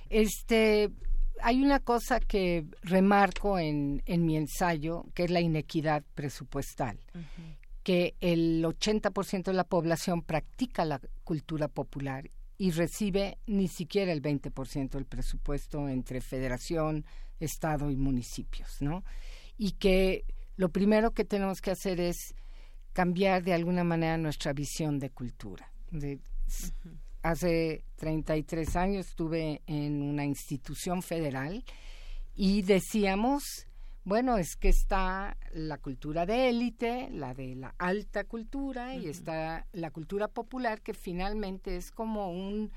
Este, hay una cosa que remarco en, en mi ensayo, que es la inequidad presupuestal, que el 80% de la población practica la cultura popular y recibe ni siquiera el 20% del presupuesto entre federación, estado y municipios, ¿no? Y que lo primero que tenemos que hacer es cambiar de alguna manera nuestra visión de cultura. De- s- Hace 33 años estuve en una institución federal y decíamos, bueno, es que está la cultura de élite, la de la alta cultura y está la cultura popular que finalmente es como un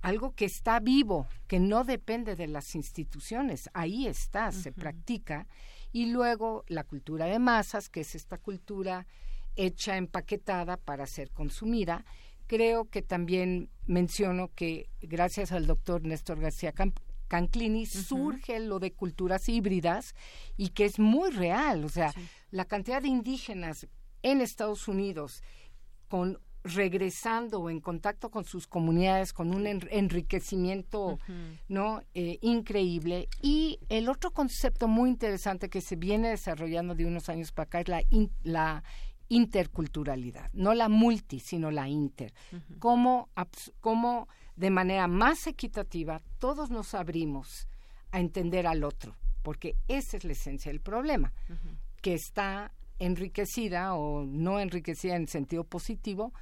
algo que está vivo, que no depende de las instituciones, ahí está, se practica. Y luego la cultura de masas, que es esta cultura hecha empaquetada para ser consumida. Creo que también menciono que gracias al doctor Néstor García Canclini surge lo de culturas híbridas y que es muy real. O sea, la cantidad de indígenas en Estados Unidos con regresando o en contacto con sus comunidades con un en- enriquecimiento no Eh, increíble. Y el otro concepto muy interesante que se viene desarrollando de unos años para acá es la in- la interculturalidad no la multi sino la inter. Cómo cómo de manera más equitativa todos nos abrimos a entender al otro porque esa es la esencia del problema que está enriquecida o no enriquecida en sentido positivo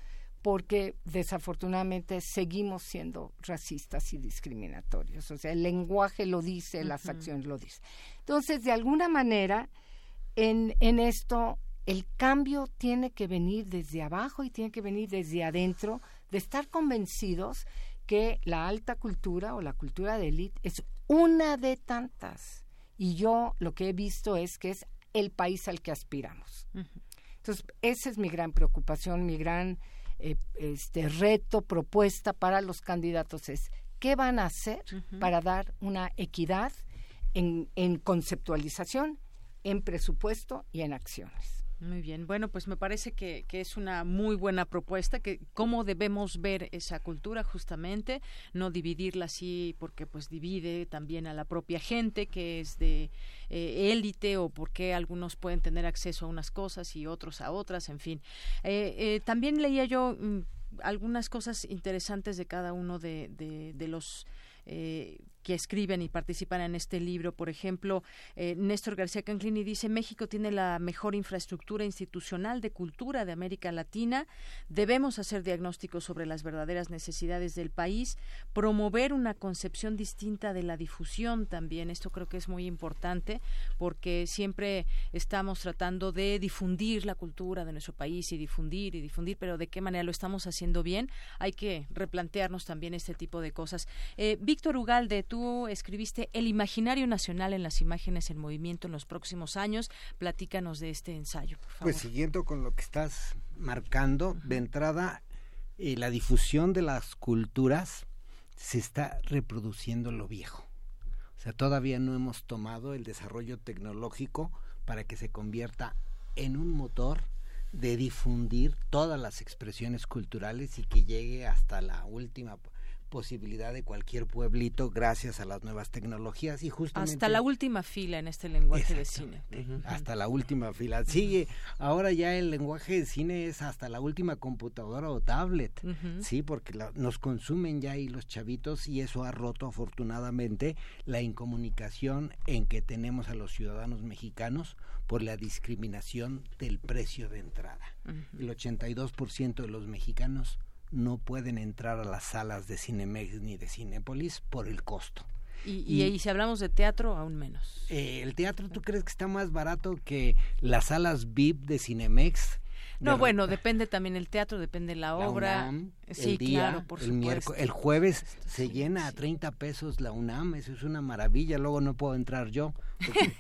porque desafortunadamente seguimos siendo racistas y discriminatorios. O sea, el lenguaje lo dice, las acciones lo dicen. Entonces, de alguna manera, en, en esto, el cambio tiene que venir desde abajo y tiene que venir desde adentro, de estar convencidos que la alta cultura o la cultura de élite es una de tantas. Y yo lo que he visto es que es el país al que aspiramos. Entonces, esa es mi gran preocupación, mi gran eh, este reto, propuesta para los candidatos es qué van a hacer para dar una equidad en, en conceptualización, en presupuesto y en acciones. Muy bien, bueno, pues me parece que, que, es una muy buena propuesta, que cómo debemos ver esa cultura justamente, no dividirla así porque pues divide también a la propia gente que es de eh, élite o porque algunos pueden tener acceso a unas cosas y otros a otras, en fin. Eh, eh, también leía yo mm, algunas cosas interesantes de cada uno de, de, de los eh, que escriben y participan en este libro. Por ejemplo, eh, Néstor García Canclini dice, México tiene la mejor infraestructura institucional de cultura de América Latina. Debemos hacer diagnósticos sobre las verdaderas necesidades del país, promover una concepción distinta de la difusión también. Esto creo que es muy importante porque siempre estamos tratando de difundir la cultura de nuestro país y difundir y difundir, pero de qué manera lo estamos haciendo bien. Hay que replantearnos también este tipo de cosas. Eh, Víctor Ugalde, tú escribiste El imaginario nacional en las imágenes en movimiento en los próximos años. Platícanos de este ensayo, por favor. Pues siguiendo con lo que estás marcando, de entrada, eh, la difusión de las culturas se está reproduciendo lo viejo. O sea, todavía no hemos tomado el desarrollo tecnológico para que se convierta en un motor de difundir todas las expresiones culturales y que llegue hasta la última posibilidad de cualquier pueblito gracias a las nuevas tecnologías y justamente hasta la última fila en este lenguaje de cine. Hasta la última fila. Sigue ahora ya el lenguaje de cine es hasta la última computadora o tablet. Sí porque nos consumen ya ahí los chavitos y eso ha roto afortunadamente la incomunicación en que tenemos a los ciudadanos mexicanos por la discriminación del precio de entrada. El 82% de los mexicanos no pueden entrar a las salas de Cinemex ni de Cinépolis por el costo. Y, y, y, si hablamos de teatro, aún menos. Eh, ¿El teatro tú crees que está más barato que las salas VIP de Cinemex? No, de bueno, depende también el teatro, depende la obra. La UNAM, sí, el día, claro, por el supuesto. miércoles, el jueves se sí, llena sí. a 30 pesos la UNAM, eso es una maravilla, luego no puedo entrar yo. Porque,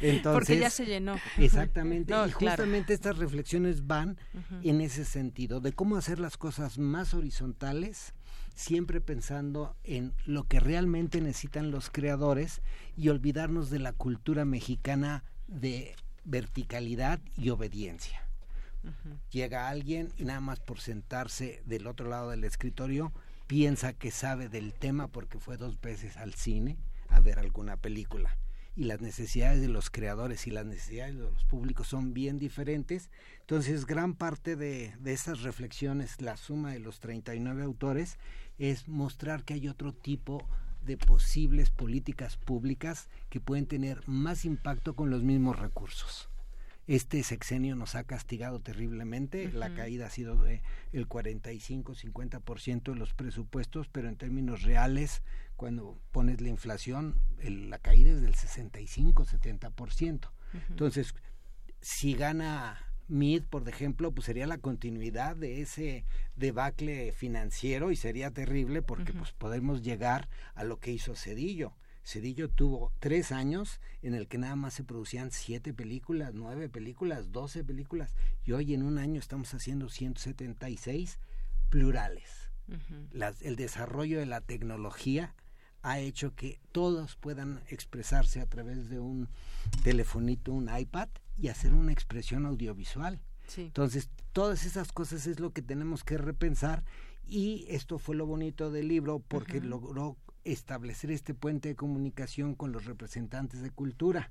entonces, *laughs* porque ya se llenó. Exactamente, no, y justamente estas reflexiones van uh -huh. en ese sentido, de cómo hacer las cosas más horizontales, siempre pensando en lo que realmente necesitan los creadores y olvidarnos de la cultura mexicana de verticalidad y obediencia. Llega alguien y nada más por sentarse del otro lado del escritorio piensa que sabe del tema porque fue dos veces al cine a ver alguna película. Y las necesidades de los creadores y las necesidades de los públicos son bien diferentes. Entonces, gran parte de, de esas reflexiones, la suma de los 39 autores, es mostrar que hay otro tipo de posibles políticas públicas que pueden tener más impacto con los mismos recursos. Este sexenio nos ha castigado terriblemente, uh -huh. la caída ha sido de el 45-50% de los presupuestos, pero en términos reales, cuando pones la inflación, el, la caída es del 65-70%. Uh -huh. Entonces, si gana MID, por ejemplo, pues sería la continuidad de ese debacle financiero y sería terrible porque uh -huh. pues podemos llegar a lo que hizo Cedillo Cedillo tuvo tres años en el que nada más se producían siete películas, nueve películas, doce películas, y hoy en un año estamos haciendo 176 plurales. Uh -huh. Las, el desarrollo de la tecnología ha hecho que todos puedan expresarse a través de un telefonito, un iPad, y hacer una expresión audiovisual. Sí. Entonces, todas esas cosas es lo que tenemos que repensar y esto fue lo bonito del libro porque uh -huh. logró establecer este puente de comunicación con los representantes de cultura.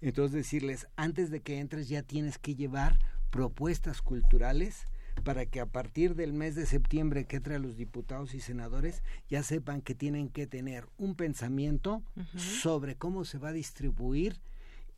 Entonces decirles, antes de que entres ya tienes que llevar propuestas culturales para que a partir del mes de septiembre que entre a los diputados y senadores ya sepan que tienen que tener un pensamiento uh -huh. sobre cómo se va a distribuir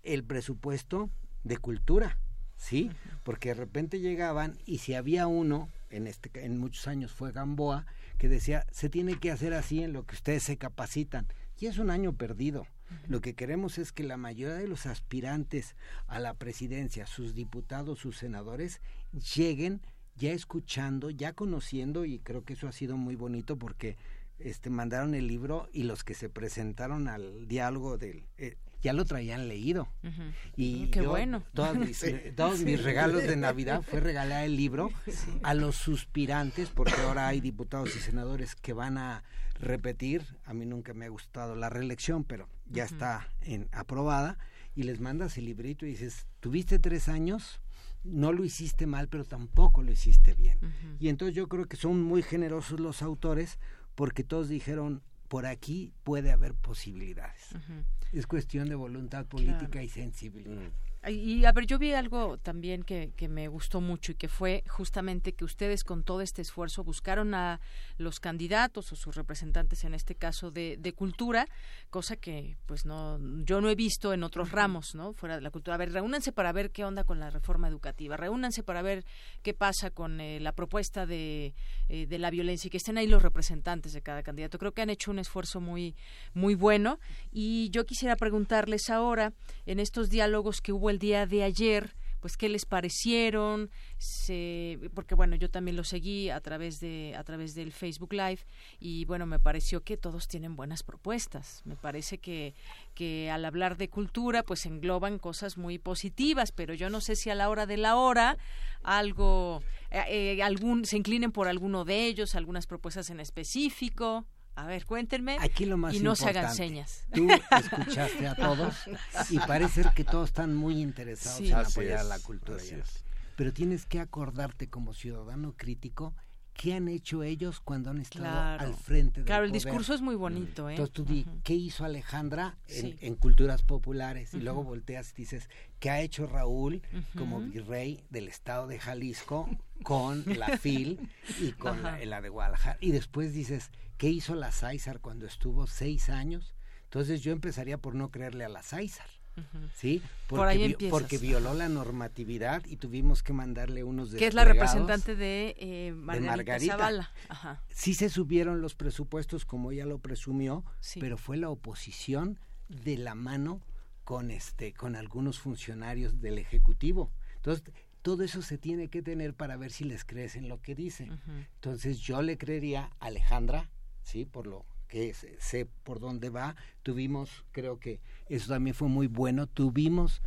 el presupuesto de cultura, ¿sí? Uh -huh. Porque de repente llegaban y si había uno, en, este, en muchos años fue Gamboa, que decía, se tiene que hacer así en lo que ustedes se capacitan. Y es un año perdido. Lo que queremos es que la mayoría de los aspirantes a la presidencia, sus diputados, sus senadores, lleguen ya escuchando, ya conociendo, y creo que eso ha sido muy bonito porque este mandaron el libro y los que se presentaron al diálogo del eh, ya lo traían leído. Uh -huh. Y Qué yo, bueno. *laughs* *laughs* Todos mis, todos mis regalos de Navidad fue regalar el libro *laughs* sí. a los suspirantes, porque ahora hay diputados y senadores que van a repetir. A mí nunca me ha gustado la reelección, pero ya uh -huh. está en, aprobada. Y les mandas el librito y dices, ¿tuviste tres años? no lo hiciste mal, pero tampoco lo hiciste bien. Y entonces yo creo que son muy generosos los autores porque todos dijeron, por aquí puede haber posibilidades. Es cuestión de voluntad política y sensibilidad. Y a ver, yo vi algo también que, que, me gustó mucho y que fue justamente que ustedes con todo este esfuerzo buscaron a los candidatos o sus representantes, en este caso de, de cultura, cosa que pues no yo no he visto en otros ramos, ¿no? Fuera de la cultura. A ver, reúnanse para ver qué onda con la reforma educativa, reúnanse para ver qué pasa con eh, la propuesta de, eh, de la violencia y que estén ahí los representantes de cada candidato. Creo que han hecho un esfuerzo muy, muy bueno y yo quisiera preguntarles ahora, en estos diálogos que hubo el día de ayer, pues qué les parecieron, porque bueno, yo también lo seguí a través de a través del Facebook Live y bueno, me pareció que todos tienen buenas propuestas. Me parece que que al hablar de cultura pues engloban cosas muy positivas, pero yo no sé si a la hora de la hora algo eh, eh, algún se inclinen por alguno de ellos, algunas propuestas en específico. A ver, cuéntenme. Aquí lo más y no se hagan señas. Tú escuchaste a todos *laughs* y parece que todos están muy interesados en apoyar la cultura. Pero tienes que acordarte como ciudadano crítico qué han hecho ellos cuando han estado al frente del Claro, el discurso es muy bonito. ¿eh? Entonces tú di, ¿qué hizo Alejandra en, culturas populares? Y luego volteas y dices, ¿qué ha hecho Raúl como virrey del estado de Jalisco con la FIL y con la, de Guadalajara? Y después dices, ¿qué hizo la César cuando estuvo seis años? Entonces yo empezaría por no creerle a la César. ¿Sí? Porque, porque violó la normatividad y tuvimos que mandarle unos Que es la representante de, eh, Margarita, Zavala. Sí se subieron los presupuestos como ella lo presumió, pero fue la oposición de la mano con este con algunos funcionarios del ejecutivo. Entonces, todo eso se tiene que tener para ver si les crees en lo que dicen. Entonces, yo le creería a Alejandra, sí, por lo que sé por dónde va. Tuvimos, creo que eso también fue muy bueno, tuvimos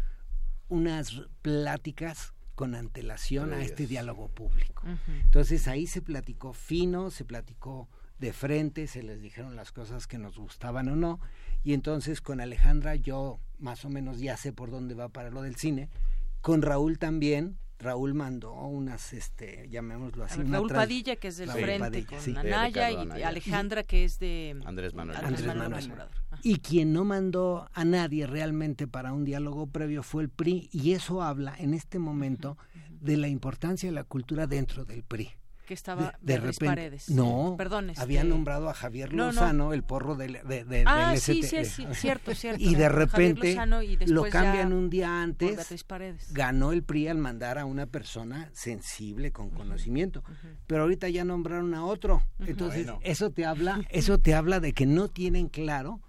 unas pláticas con antelación a este diálogo público. Entonces ahí se platicó fino, se platicó de frente, se les dijeron las cosas que nos gustaban o no, y entonces con Alejandra yo más o menos ya sé por dónde va para lo del cine, con Raúl también, Raúl mandó unas, este, llamémoslo así. Raúl Padilla, que es del frente con Anaya, y Alejandra, que es de Andrés Manuel. Andrés Manuel. Y quien no mandó a nadie realmente para un diálogo previo fue el PRI, y eso habla en este momento de la importancia de la cultura dentro del PRI que estaba de, repente, Paredes. No, perdón. Había este, nombrado a Javier Lozano, el porro de, de, ah, sí, sí, sí, cierto, *laughs* cierto. Y de repente lo cambian un día antes. Ganó el PRI al mandar a una persona sensible, con conocimiento. Pero ahorita ya nombraron a otro. Entonces, eso te habla, eso te habla de que no tienen claro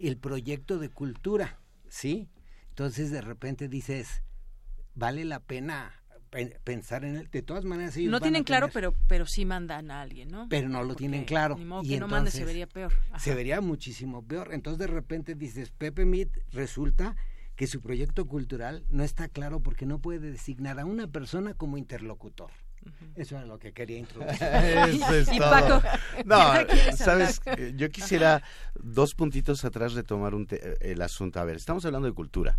el proyecto de cultura, ¿sí? Entonces, de repente dices, vale la pena pensar en él. De todas maneras, ellos no tienen claro, pero pero sí mandan a alguien, ¿no? Pero no lo tienen claro. y que no mande se vería peor. Se vería muchísimo peor. Entonces, de repente dices, Pepe Mit resulta que su proyecto cultural no está claro porque no puede designar a una persona como interlocutor. Eso es lo que quería introducir. *laughs* Eso es todo. No, sabes, yo quisiera dos puntitos atrás retomar un el asunto. A ver, estamos hablando de cultura,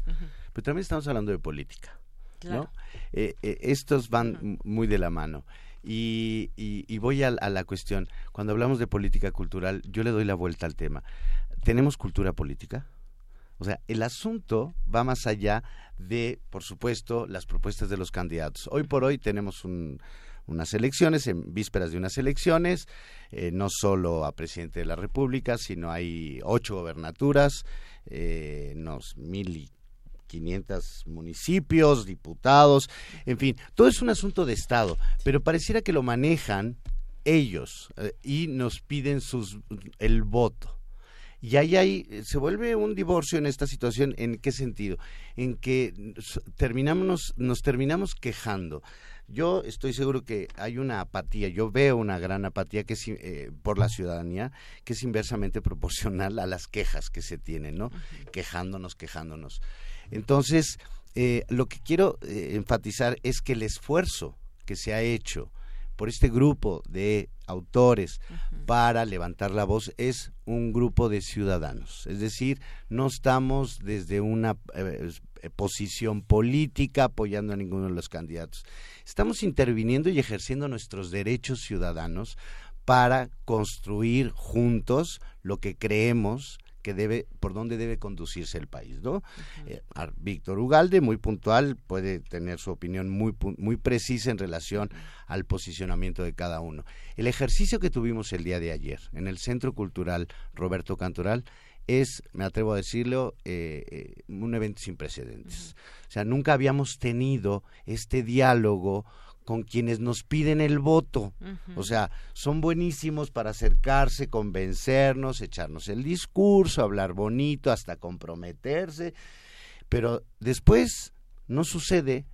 pero también estamos hablando de política. ¿No? Eh, eh, estos van muy de la mano. Y, y, voy a, la cuestión, cuando hablamos de política cultural, yo le doy la vuelta al tema. ¿Tenemos cultura política? O sea, el asunto va más allá de, por supuesto, las propuestas de los candidatos. Hoy por hoy tenemos unas elecciones, en vísperas de unas elecciones, eh, no solo a presidente de la República, sino hay ocho gobernaturas, eh, unos mil y 500 municipios, diputados, en fin, todo es un asunto de Estado, pero pareciera que lo manejan ellos eh, y nos piden sus, el voto. Y ahí hay, se vuelve un divorcio en esta situación, ¿en qué sentido? En que terminamos, nos terminamos quejando. Yo estoy seguro que hay una apatía, yo veo una gran apatía que es, eh, por la ciudadanía que es inversamente *laughs* proporcional a las quejas que se tienen, ¿no? Quejándonos, quejándonos. Entonces, eh, lo que quiero eh, enfatizar es que el esfuerzo que se ha hecho por este grupo de autores para levantar la voz es un grupo de ciudadanos. Es decir, no estamos desde una eh, posición política apoyando a ninguno de los candidatos. Estamos interviniendo y ejerciendo nuestros derechos ciudadanos para construir juntos lo que creemos que debe, por dónde debe conducirse el país, ¿no? Eh, Víctor Ugalde, muy puntual, puede tener su opinión muy, muy precisa en relación al posicionamiento de cada uno. El ejercicio que tuvimos el día de ayer en el Centro Cultural Roberto Cantoral es, me atrevo a decirlo, eh, eh, un evento sin precedentes. O sea, nunca habíamos tenido este diálogo con quienes nos piden el voto. O sea, son buenísimos para acercarse, convencernos, echarnos el discurso, hablar bonito, hasta comprometerse, pero después no sucede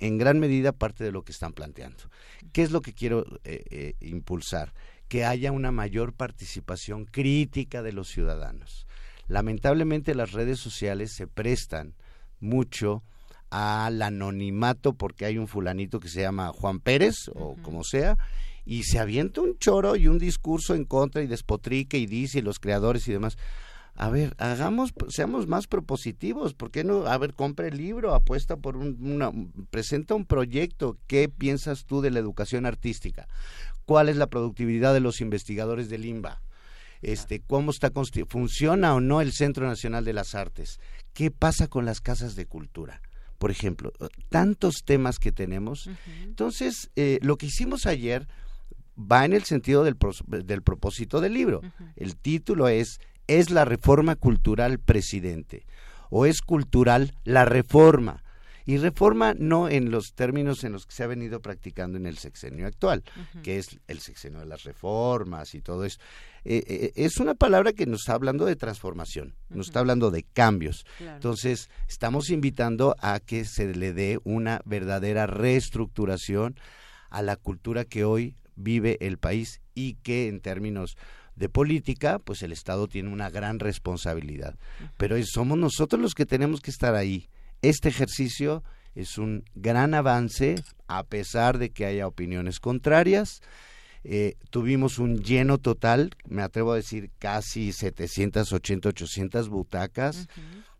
en gran medida parte de lo que están planteando. ¿Qué es lo que quiero eh, eh, impulsar? Que haya una mayor participación crítica de los ciudadanos. Lamentablemente las redes sociales se prestan mucho al anonimato porque hay un fulanito que se llama Juan Pérez o como sea y se avienta un choro y un discurso en contra y despotrique y dice y los creadores y demás. A ver, hagamos, seamos más propositivos. ¿Por qué no? A ver, compre el libro, apuesta por un, una, presenta un proyecto. ¿Qué piensas tú de la educación artística? ¿Cuál es la productividad de los investigadores del IMBA? Este, ¿Cómo está funciona o no el Centro Nacional de las Artes? ¿Qué pasa con las casas de cultura? Por ejemplo, tantos temas que tenemos. Entonces, eh, lo que hicimos ayer va en el sentido del, del propósito del libro. El título es ¿Es la reforma cultural presidente? ¿O es cultural la reforma? Y reforma no en los términos en los que se ha venido practicando en el sexenio actual, que es el sexenio de las reformas y todo eso. Eh, eh, es una palabra que nos está hablando de transformación, nos está hablando de cambios. Entonces, estamos invitando a que se le dé una verdadera reestructuración a la cultura que hoy vive el país y que en términos de política, pues el Estado tiene una gran responsabilidad. Pero somos nosotros los que tenemos que estar ahí este ejercicio es un gran avance, a pesar de que haya opiniones contrarias. Eh, tuvimos un lleno total, me atrevo a decir casi 780, 800 butacas,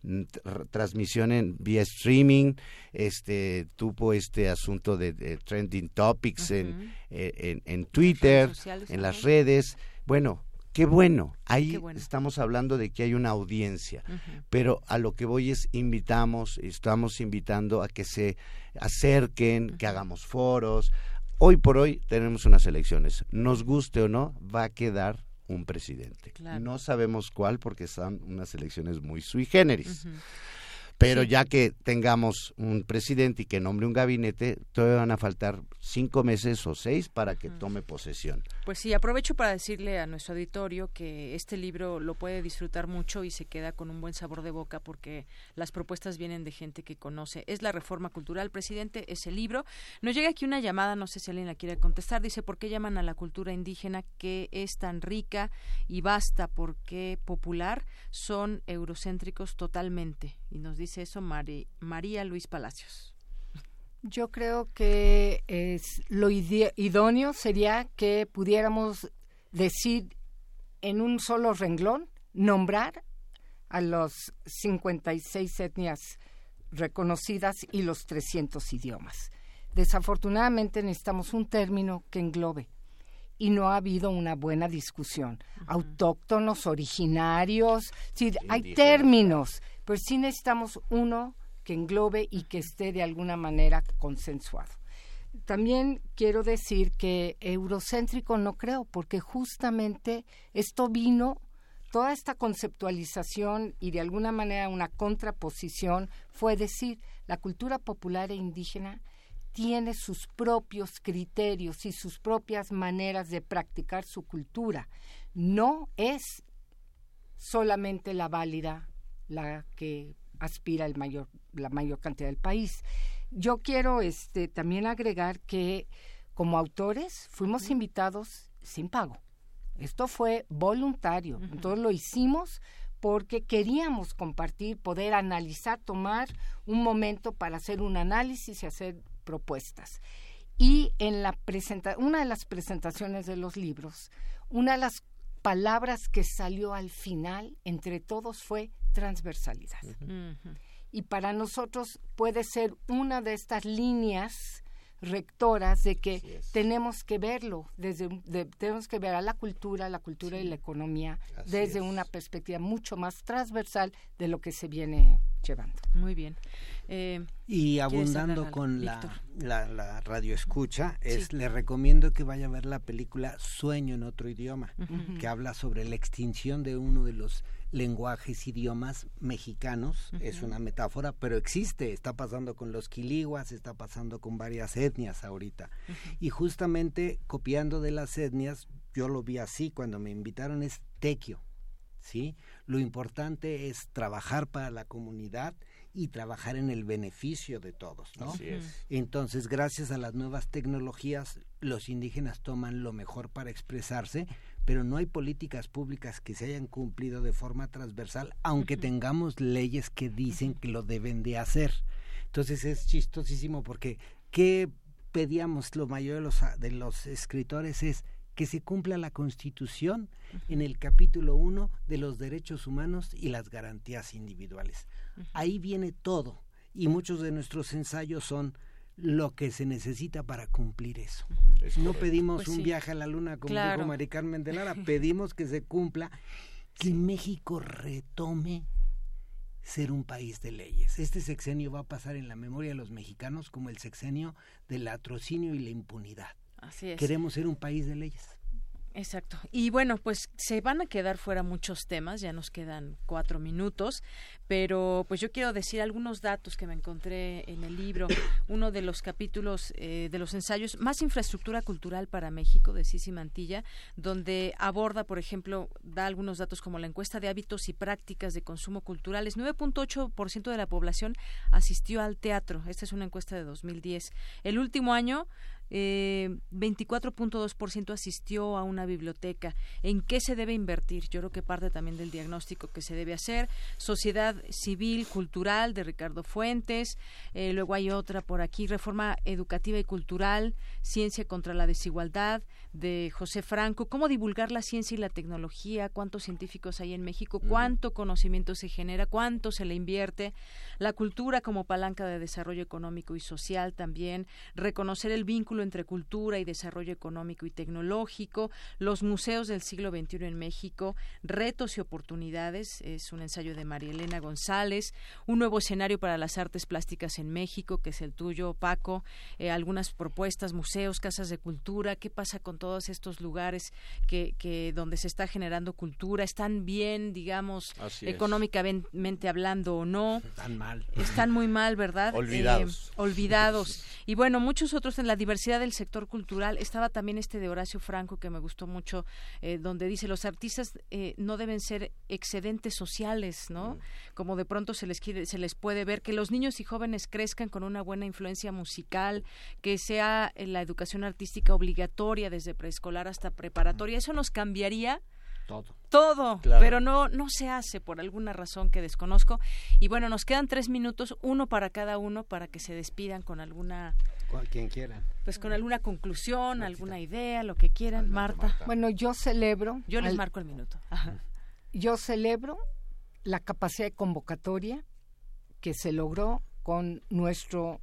mm, transmisión en vía streaming, este tuvo este asunto de, trending topics en, eh, en, Twitter, en las redes. Bueno, Qué bueno, ahí estamos hablando de que hay una audiencia, pero a lo que voy es invitamos, estamos invitando a que se acerquen, que hagamos foros. Hoy por hoy tenemos unas elecciones, nos guste o no, va a quedar un presidente. No sabemos cuál porque son unas elecciones muy sui generis. Pero ya que tengamos un presidente y que nombre un gabinete, todavía van a faltar cinco meses o seis para que tome posesión. Pues sí, aprovecho para decirle a nuestro auditorio que este libro lo puede disfrutar mucho y se queda con un buen sabor de boca porque las propuestas vienen de gente que conoce. Es la reforma cultural, presidente, es el libro. Nos llega aquí una llamada, no sé si alguien la quiere contestar. Dice, ¿por qué llaman a la cultura indígena que es tan rica y basta? porque popular? Son eurocéntricos totalmente. Y nos dice eso María Luis Palacios. Yo creo que es lo idóneo sería que pudiéramos decir en un solo renglón, nombrar a los 56 etnias reconocidas y los 300 idiomas. Desafortunadamente necesitamos un término que englobe y no ha habido una buena discusión. Autóctonos, originarios, sí, hay términos pues sí necesitamos uno que englobe y que esté de alguna manera consensuado. También quiero decir que eurocéntrico no creo, porque justamente esto vino, toda esta conceptualización y de alguna manera una contraposición fue decir, la cultura popular e indígena tiene sus propios criterios y sus propias maneras de practicar su cultura. No es solamente la válida la que aspira el mayor, la mayor cantidad del país. Yo quiero este, también agregar que como autores fuimos invitados sin pago. Esto fue voluntario. Entonces lo hicimos porque queríamos compartir, poder analizar, tomar un momento para hacer un análisis y hacer propuestas. Y en la presenta una de las presentaciones de los libros, una de las palabras que salió al final entre todos fue transversalidad. Y para nosotros puede ser una de estas líneas rectoras de que tenemos que verlo desde tenemos que ver a la cultura, la cultura y la economía desde una perspectiva mucho más transversal de lo que se viene llevando. Muy bien. Eh, y abundando con la, la, radio escucha, es, le recomiendo que vaya a ver la película Sueño en otro idioma, que habla sobre la extinción de uno de los lenguajes, idiomas mexicanos, es una metáfora, pero existe, está pasando con los quiliguas, está pasando con varias etnias ahorita. Y justamente copiando de las etnias, yo lo vi así cuando me invitaron, es tequio, ¿sí? Lo importante es trabajar para la comunidad y trabajar en el beneficio de todos, ¿no? Entonces, gracias a las nuevas tecnologías, los indígenas toman lo mejor para expresarse, pero no hay políticas públicas que se hayan cumplido de forma transversal, aunque tengamos leyes que dicen que lo deben de hacer. Entonces es chistosísimo porque ¿qué pedíamos lo mayor de los, de los escritores es que se cumpla la Constitución en el capítulo 1 de los derechos humanos y las garantías individuales. Ahí viene todo y muchos de nuestros ensayos son lo que se necesita para cumplir eso. No pedimos pues un viaje a la luna como dijo Mari Carmen de Lara, *laughs* pedimos que se cumpla, que México retome ser un país de leyes. Este sexenio va a pasar en la memoria de los mexicanos como el sexenio del atrocinio y la impunidad. Así es. Queremos ser un país de leyes. Exacto. Y bueno, pues se van a quedar fuera muchos temas, ya nos quedan cuatro minutos, pero pues yo quiero decir algunos datos que me encontré en el libro, *coughs* uno de los capítulos eh, de los ensayos, Más infraestructura cultural para México, de Sisi Mantilla, donde aborda, por ejemplo, da algunos datos como la encuesta de hábitos y prácticas de consumo culturales. 9.8% de la población asistió al teatro. Esta es una encuesta de 2010. El último año eh, 24.2% asistió a una biblioteca. ¿En qué se debe invertir? Yo creo que parte también del diagnóstico que se debe hacer. Sociedad civil, cultural, de Ricardo Fuentes. Eh, luego hay otra por aquí, Reforma Educativa y Cultural, Ciencia contra la Desigualdad, de José Franco. ¿Cómo divulgar la ciencia y la tecnología? ¿Cuántos científicos hay en México? ¿Cuánto conocimiento se genera? ¿Cuánto se le invierte? La cultura como palanca de desarrollo económico y social también. Reconocer el vínculo entre cultura y desarrollo económico y tecnológico, los museos del siglo XXI en México, retos y oportunidades, es un ensayo de María Elena González, un nuevo escenario para las artes plásticas en México, que es el tuyo, Paco, eh, algunas propuestas, museos, casas de cultura, qué pasa con todos estos lugares que, que donde se está generando cultura, están bien, digamos, económicamente hablando o no. Están mal. Están muy mal, ¿verdad? Olvidados. Eh, olvidados. Y bueno, muchos otros en la diversidad del sector cultural. Estaba también este de Horacio Franco que me gustó mucho, eh, donde dice los artistas eh, no deben ser excedentes sociales, ¿no? Como de pronto se les se les puede ver que los niños y jóvenes crezcan con una buena influencia musical, que sea eh, la educación artística obligatoria desde preescolar hasta preparatoria. Eso nos cambiaría todo. Todo, pero no, no se hace por alguna razón que desconozco. Y bueno, nos quedan tres minutos, uno para cada uno, para que se despidan con alguna... Quien quiera. Pues con alguna conclusión, alguna idea, lo que quieran. Marta. Bueno, yo celebro... Yo les marco el minuto. Yo celebro la capacidad de convocatoria que se logró con nuestro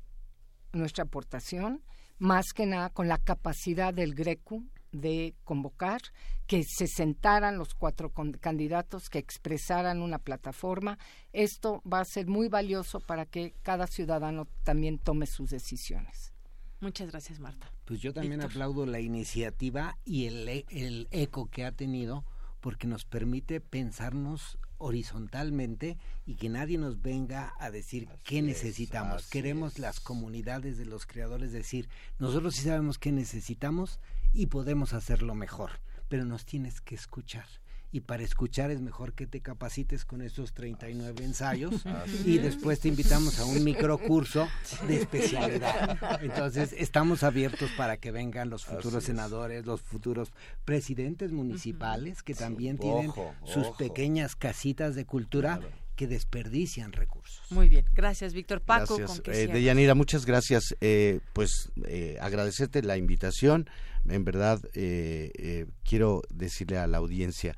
nuestra aportación, más que nada con la capacidad del GRECU de convocar, que se sentaran los cuatro candidatos, que expresaran una plataforma. Esto va a ser muy valioso para que cada ciudadano también tome sus decisiones. Muchas gracias, Marta. Pues yo también aplaudo la iniciativa y el, e, el eco que ha tenido porque nos permite pensarnos horizontalmente y que nadie nos venga a decir qué necesitamos. Queremos las comunidades de los creadores decir, nosotros sí sabemos qué necesitamos y podemos hacerlo mejor, pero nos tienes que escuchar y para escuchar es mejor que te capacites con esos 39 ensayos y después te invitamos a un microcurso de especialidad. Entonces, estamos abiertos para que vengan los futuros senadores, los futuros presidentes municipales que también tienen sus pequeñas casitas de cultura que desperdician recursos. Muy bien, gracias Víctor Paco. Gracias. Eh, Deyanira, muchas gracias. Eh, pues eh, agradecerte la invitación. En verdad, eh, eh, quiero decirle a la audiencia,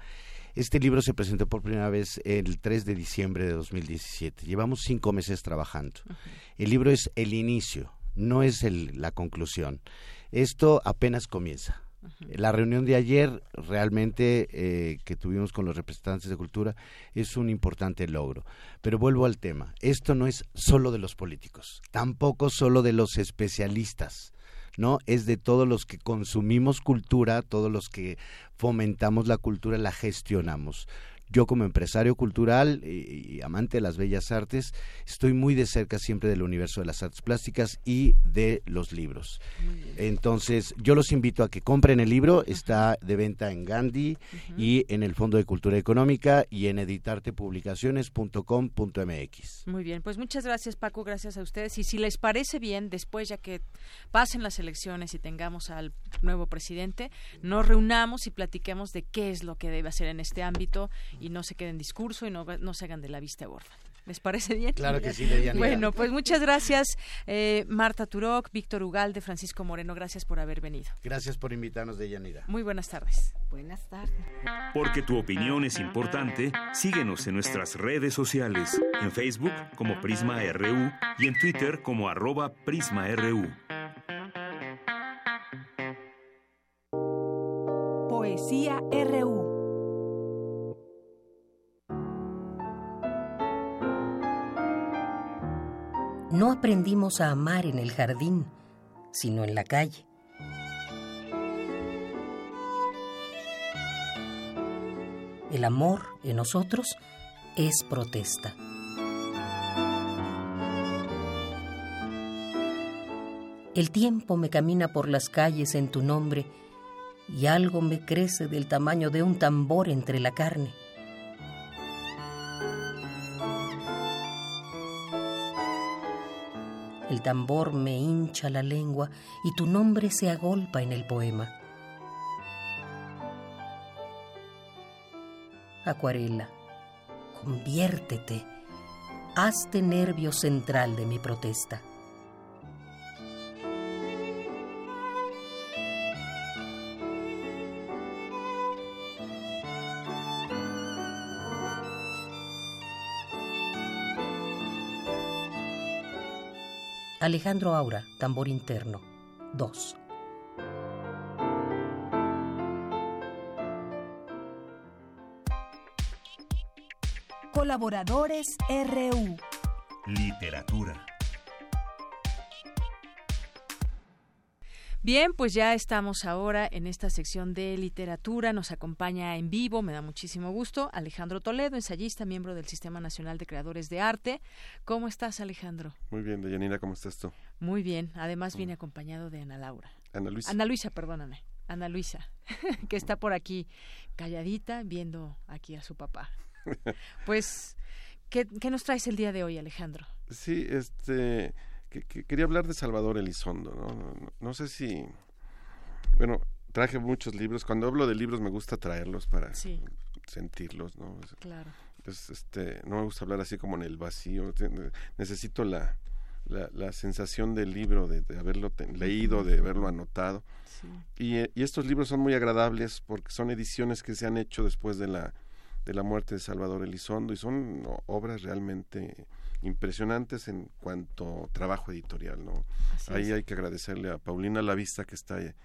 este libro se presentó por primera vez el 3 de diciembre de 2017. Llevamos cinco meses trabajando. El libro es el inicio, no es el, la conclusión. Esto apenas comienza. La reunión de ayer realmente eh, que tuvimos con los representantes de cultura es un importante logro. Pero vuelvo al tema. Esto no es solo de los políticos, tampoco solo de los especialistas. ¿No? Es de todos los que consumimos cultura, todos los que fomentamos la cultura, la gestionamos. Yo como empresario cultural y, y, amante de las bellas artes, estoy muy de cerca siempre del universo de las artes plásticas y de los libros. Entonces, yo los invito a que compren el libro, está de venta en Gandhi y en el Fondo de Cultura Económica y en editartepublicaciones.com.mx. Muy bien, pues muchas gracias Paco, gracias a ustedes. Y si les parece bien, después ya que pasen las elecciones y tengamos al nuevo presidente, nos reunamos y platiquemos de qué es lo que debe hacer en este ámbito y no se queden en discurso y no, no se hagan de la vista gorda. ¿Les parece bien? Claro que sí, Deyanira. Bueno, pues muchas gracias, eh, Marta Turoc, Víctor Ugalde, Francisco Moreno, gracias por haber venido. Gracias por invitarnos, Deyanira. Muy buenas tardes. Buenas tardes. Porque tu opinión es importante, síguenos en nuestras redes sociales, en Facebook como Prisma RU y en Twitter como arroba PrismaRU. Poesía RU. No aprendimos a amar en el jardín, sino en la calle. El amor en nosotros es protesta. El tiempo me camina por las calles en tu nombre y algo me crece del tamaño de un tambor entre la carne. El tambor me hincha la lengua y tu nombre se agolpa en el poema. Acuarela, conviértete, hazte nervio central de mi protesta. Alejandro Aura, tambor interno. 2. Colaboradores RU. Literatura. Bien, pues ya estamos ahora en esta sección de literatura. Nos acompaña en vivo, me da muchísimo gusto, Alejandro Toledo, ensayista, miembro del Sistema Nacional de Creadores de Arte. ¿Cómo estás, Alejandro? Muy bien, Deyanira, ¿cómo estás tú? Muy bien, además viene acompañado de Ana Laura. Ana Luisa. Ana Luisa, perdóname. Ana Luisa, *laughs* que está por aquí calladita viendo aquí a su papá. *laughs* Pues, ¿qué, ¿qué nos traes el día de hoy, Alejandro? Sí, este que, que quería hablar de Salvador Elizondo, ¿no? No, no, no sé si, bueno, traje muchos libros. Cuando hablo de libros me gusta traerlos para Sí. sentirlos, ¿no? Claro. es, este, no me gusta hablar así como en el vacío. Necesito la, la, la sensación del libro, de, de haberlo leído, de haberlo anotado. Y, eh, y estos libros son muy agradables porque son ediciones que se han hecho después de la, de la muerte de Salvador Elizondo y son obras realmente impresionantes en cuanto a trabajo editorial. ¿no? Así Ahí es. hay que agradecerle a Paulina Lavista que está eh,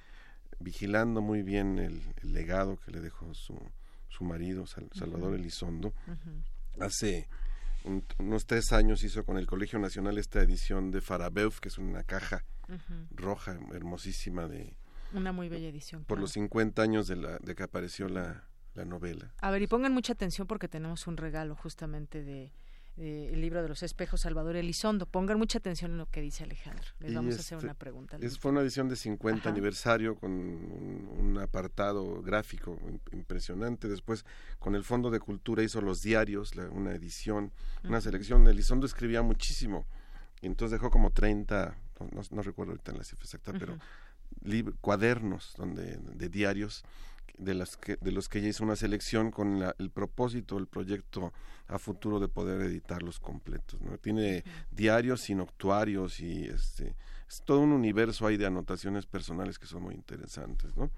vigilando muy bien el, el legado que le dejó su, su marido, Sal- Salvador. Elizondo. Hace un- unos tres años hizo con el Colegio Nacional esta edición de Farabeuf, que es una caja roja hermosísima de Una muy bella edición. por claro. los 50 años de, la, de que apareció la, la novela. A ver, y pongan mucha atención porque tenemos un regalo justamente de, de el libro de los espejos Salvador Elizondo. Pongan mucha atención en lo que dice Alejandro. Les Y vamos a hacer este, una pregunta. Es, fue una edición de 50 Ajá. aniversario con un, un apartado gráfico im- impresionante. Después, con el Fondo de Cultura hizo los diarios, la- una edición, una selección. Elizondo escribía muchísimo. Y entonces dejó como 30, no, no- no recuerdo ahorita la cifra exacta, pero cuadernos donde, de diarios de, las que, de los que ella hizo una selección con el propósito, el proyecto a futuro de poder editarlos completos. ¿no? Tiene diarios y noctuarios y este, es todo un universo ahí de anotaciones personales que son muy interesantes. ¿no?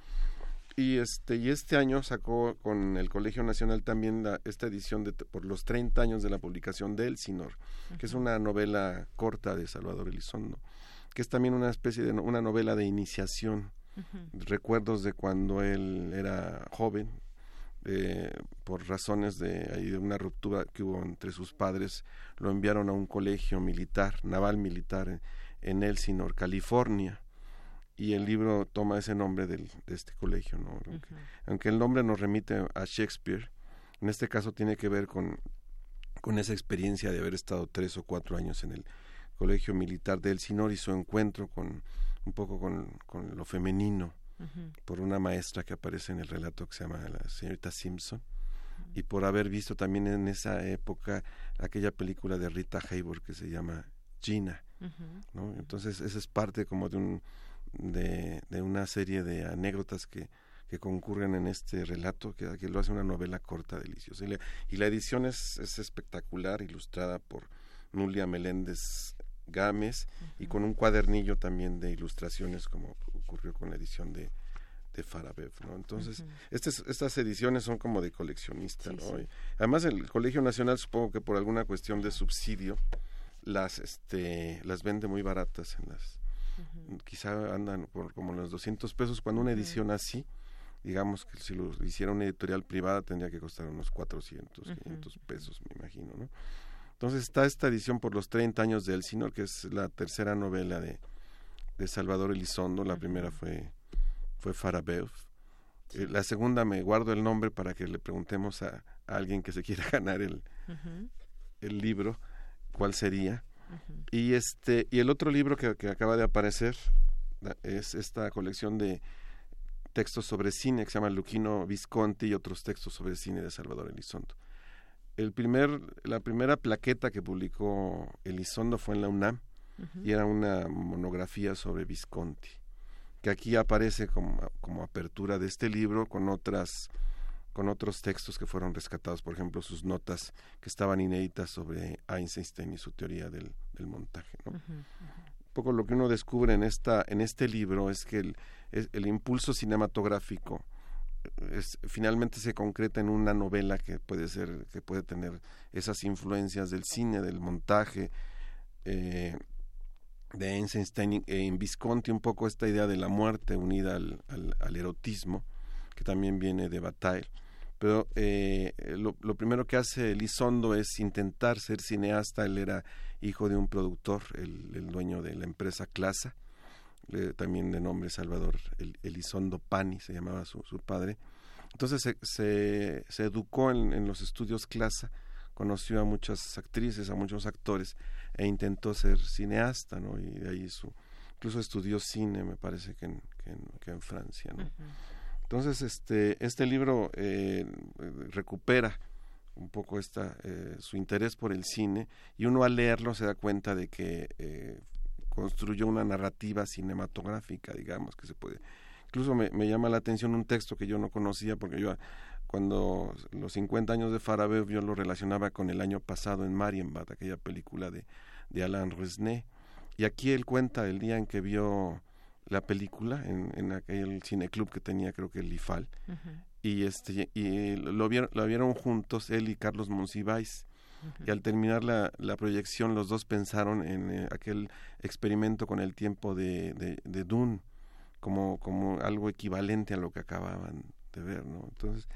Y este, y este año sacó con el Colegio Nacional también esta edición de, por los 30 años de la publicación de El Sinor, que es una novela corta de Salvador Elizondo, que es también una especie de una novela de iniciación recuerdos de cuando él era joven, eh, por razones de, de, una ruptura que hubo entre sus padres, lo enviaron a un colegio militar, naval militar, en, Elsinore, California. Y el libro toma ese nombre del, de este colegio, ¿no? aunque, el nombre nos remite a Shakespeare, en este caso tiene que ver con, con esa experiencia de haber estado tres o cuatro años en el colegio militar de Elsinore y su encuentro con un poco con, con lo femenino por una maestra que aparece en el relato que se llama la señorita Simpson y por haber visto también en esa época aquella película de Rita Hayworth que se llama Gina ¿no? entonces esa es parte como de un de, de una serie de anécdotas que, que concurren en este relato, que, que, lo hace una novela corta, deliciosa. Y la, y la edición es, es, espectacular, ilustrada por Nulia Meléndez Gámez y con un cuadernillo también de ilustraciones como ocurrió con la edición de, de Farabev, ¿no? Entonces, estas, estas ediciones son como de coleccionista, ¿no? además el Colegio Nacional supongo que por alguna cuestión de subsidio las este las vende muy baratas en las quizá andan por como los 200 pesos cuando una edición así digamos que si lo hiciera una editorial privada tendría que costar unos 400, 500 pesos, me imagino, ¿no? Entonces está esta edición por los 30 años de Elsinore, que es la tercera novela de, de Salvador Elizondo. La primera fue, fue Farabeuf. Eh, la segunda me guardo el nombre para que le preguntemos a, alguien que se quiera *laughs* ganar el, el libro, cuál sería. Y este y el otro libro que, que, acaba de aparecer es esta colección de textos sobre cine que se llama Luquino Visconti y otros textos sobre cine de Salvador Elizondo el primer, la primera plaqueta que publicó Elizondo fue en la UNAM y era una monografía sobre Visconti, que aquí aparece como, como apertura de este libro con otras con otros textos que fueron rescatados, por ejemplo, sus notas que estaban inéditas sobre Einstein y su teoría del, montaje. Un poco lo que uno descubre en, esta, en este libro es que el, el impulso cinematográfico finalmente se concreta en una novela que puede ser que puede tener esas influencias del cine del montaje eh, de Einstein e en Visconti un poco esta idea de la muerte unida al, al, erotismo que también viene de Bataille. Pero eh, lo, primero que hace Elizondo es intentar ser cineasta. Él era hijo de un productor el, el dueño de la empresa Clasa también de nombre Salvador Elizondo Pani, se llamaba su, su padre. Entonces se, se, educó en, los estudios Clasa, conoció a muchas actrices, a muchos actores e intentó ser cineasta, ¿no? Y de ahí su, incluso estudió cine, me parece que en, que en, Francia, ¿no? Entonces este, este libro eh, recupera un poco esta, eh, su interés por el cine y uno al leerlo se da cuenta de que eh, construyó una narrativa cinematográfica, digamos, que se puede. Incluso me, llama la atención un texto que yo no conocía porque yo cuando los 50 años de Farabev yo lo relacionaba con el año pasado en Marienbad, aquella película de, de Alain Resnais. Y aquí él cuenta el día en que vio la película en, en aquel cineclub que tenía creo que el IFAL y este y lo vieron, lo vieron juntos él y Carlos Monsiváis y al terminar la, la, proyección los dos pensaron en eh, aquel experimento con el tiempo de, de, de, Dune como, como algo equivalente a lo que acababan de ver, ¿no? Entonces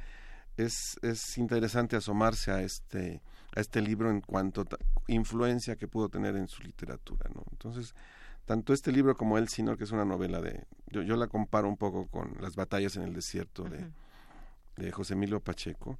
es, es interesante asomarse a este, a este libro en cuanto a influencia que pudo tener en su literatura, ¿no? Entonces, tanto este libro como él, sino que es una novela de, yo, yo la comparo un poco con las batallas en el desierto de, de José Emilio Pacheco.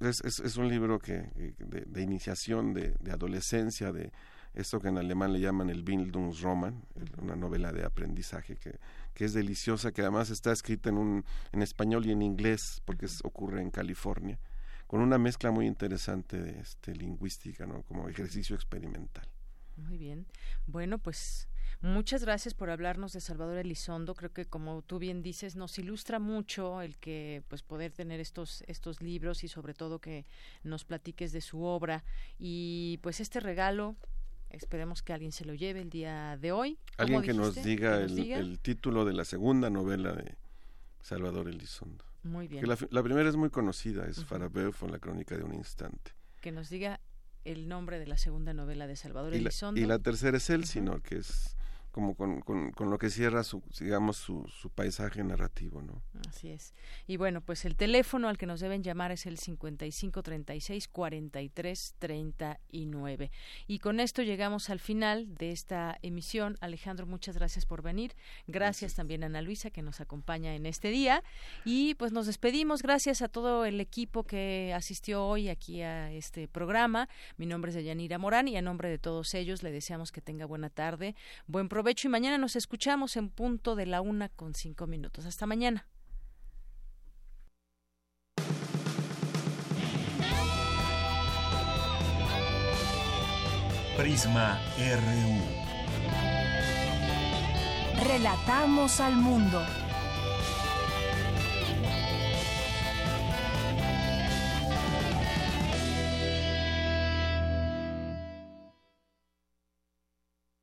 es, es, un libro que, de, iniciación, de, de, adolescencia, de esto que en alemán le llaman el Bildungsroman, una novela de aprendizaje que, que, es deliciosa, que además está escrita en, un, en español y en inglés, porque ocurre en California, con una mezcla muy interesante de este, lingüística, ¿no? como ejercicio experimental. Muy bien. Bueno, pues Muchas gracias por hablarnos de Salvador Elizondo. Creo que como tú bien dices, nos ilustra mucho el que pues poder tener estos estos libros y sobre todo que nos platiques de su obra y pues este regalo esperemos que alguien se lo lleve el día de hoy. Alguien que nos, diga, el, título de la segunda novela de Salvador Elizondo. Muy bien. la, primera es muy conocida, es uh la crónica de un instante. Que nos diga el nombre de la segunda novela de Salvador Elizondo. y la tercera es él, sino que es como con, con, con, lo que cierra su, digamos, su, su, paisaje narrativo, ¿no? Así es. Y bueno, pues el teléfono al que nos deben llamar es el 5536 4339. Y con esto llegamos al final de esta emisión. Alejandro, muchas gracias por venir. Gracias, también a Ana Luisa que nos acompaña en este día. Y pues nos despedimos. Gracias a todo el equipo que asistió hoy aquí a este programa. Mi nombre es Deyanira Morán y a nombre de todos ellos le deseamos que tenga buena tarde, buen provecho y mañana nos escuchamos en punto de la una con cinco minutos. Hasta mañana. Prisma RU. Relatamos al mundo.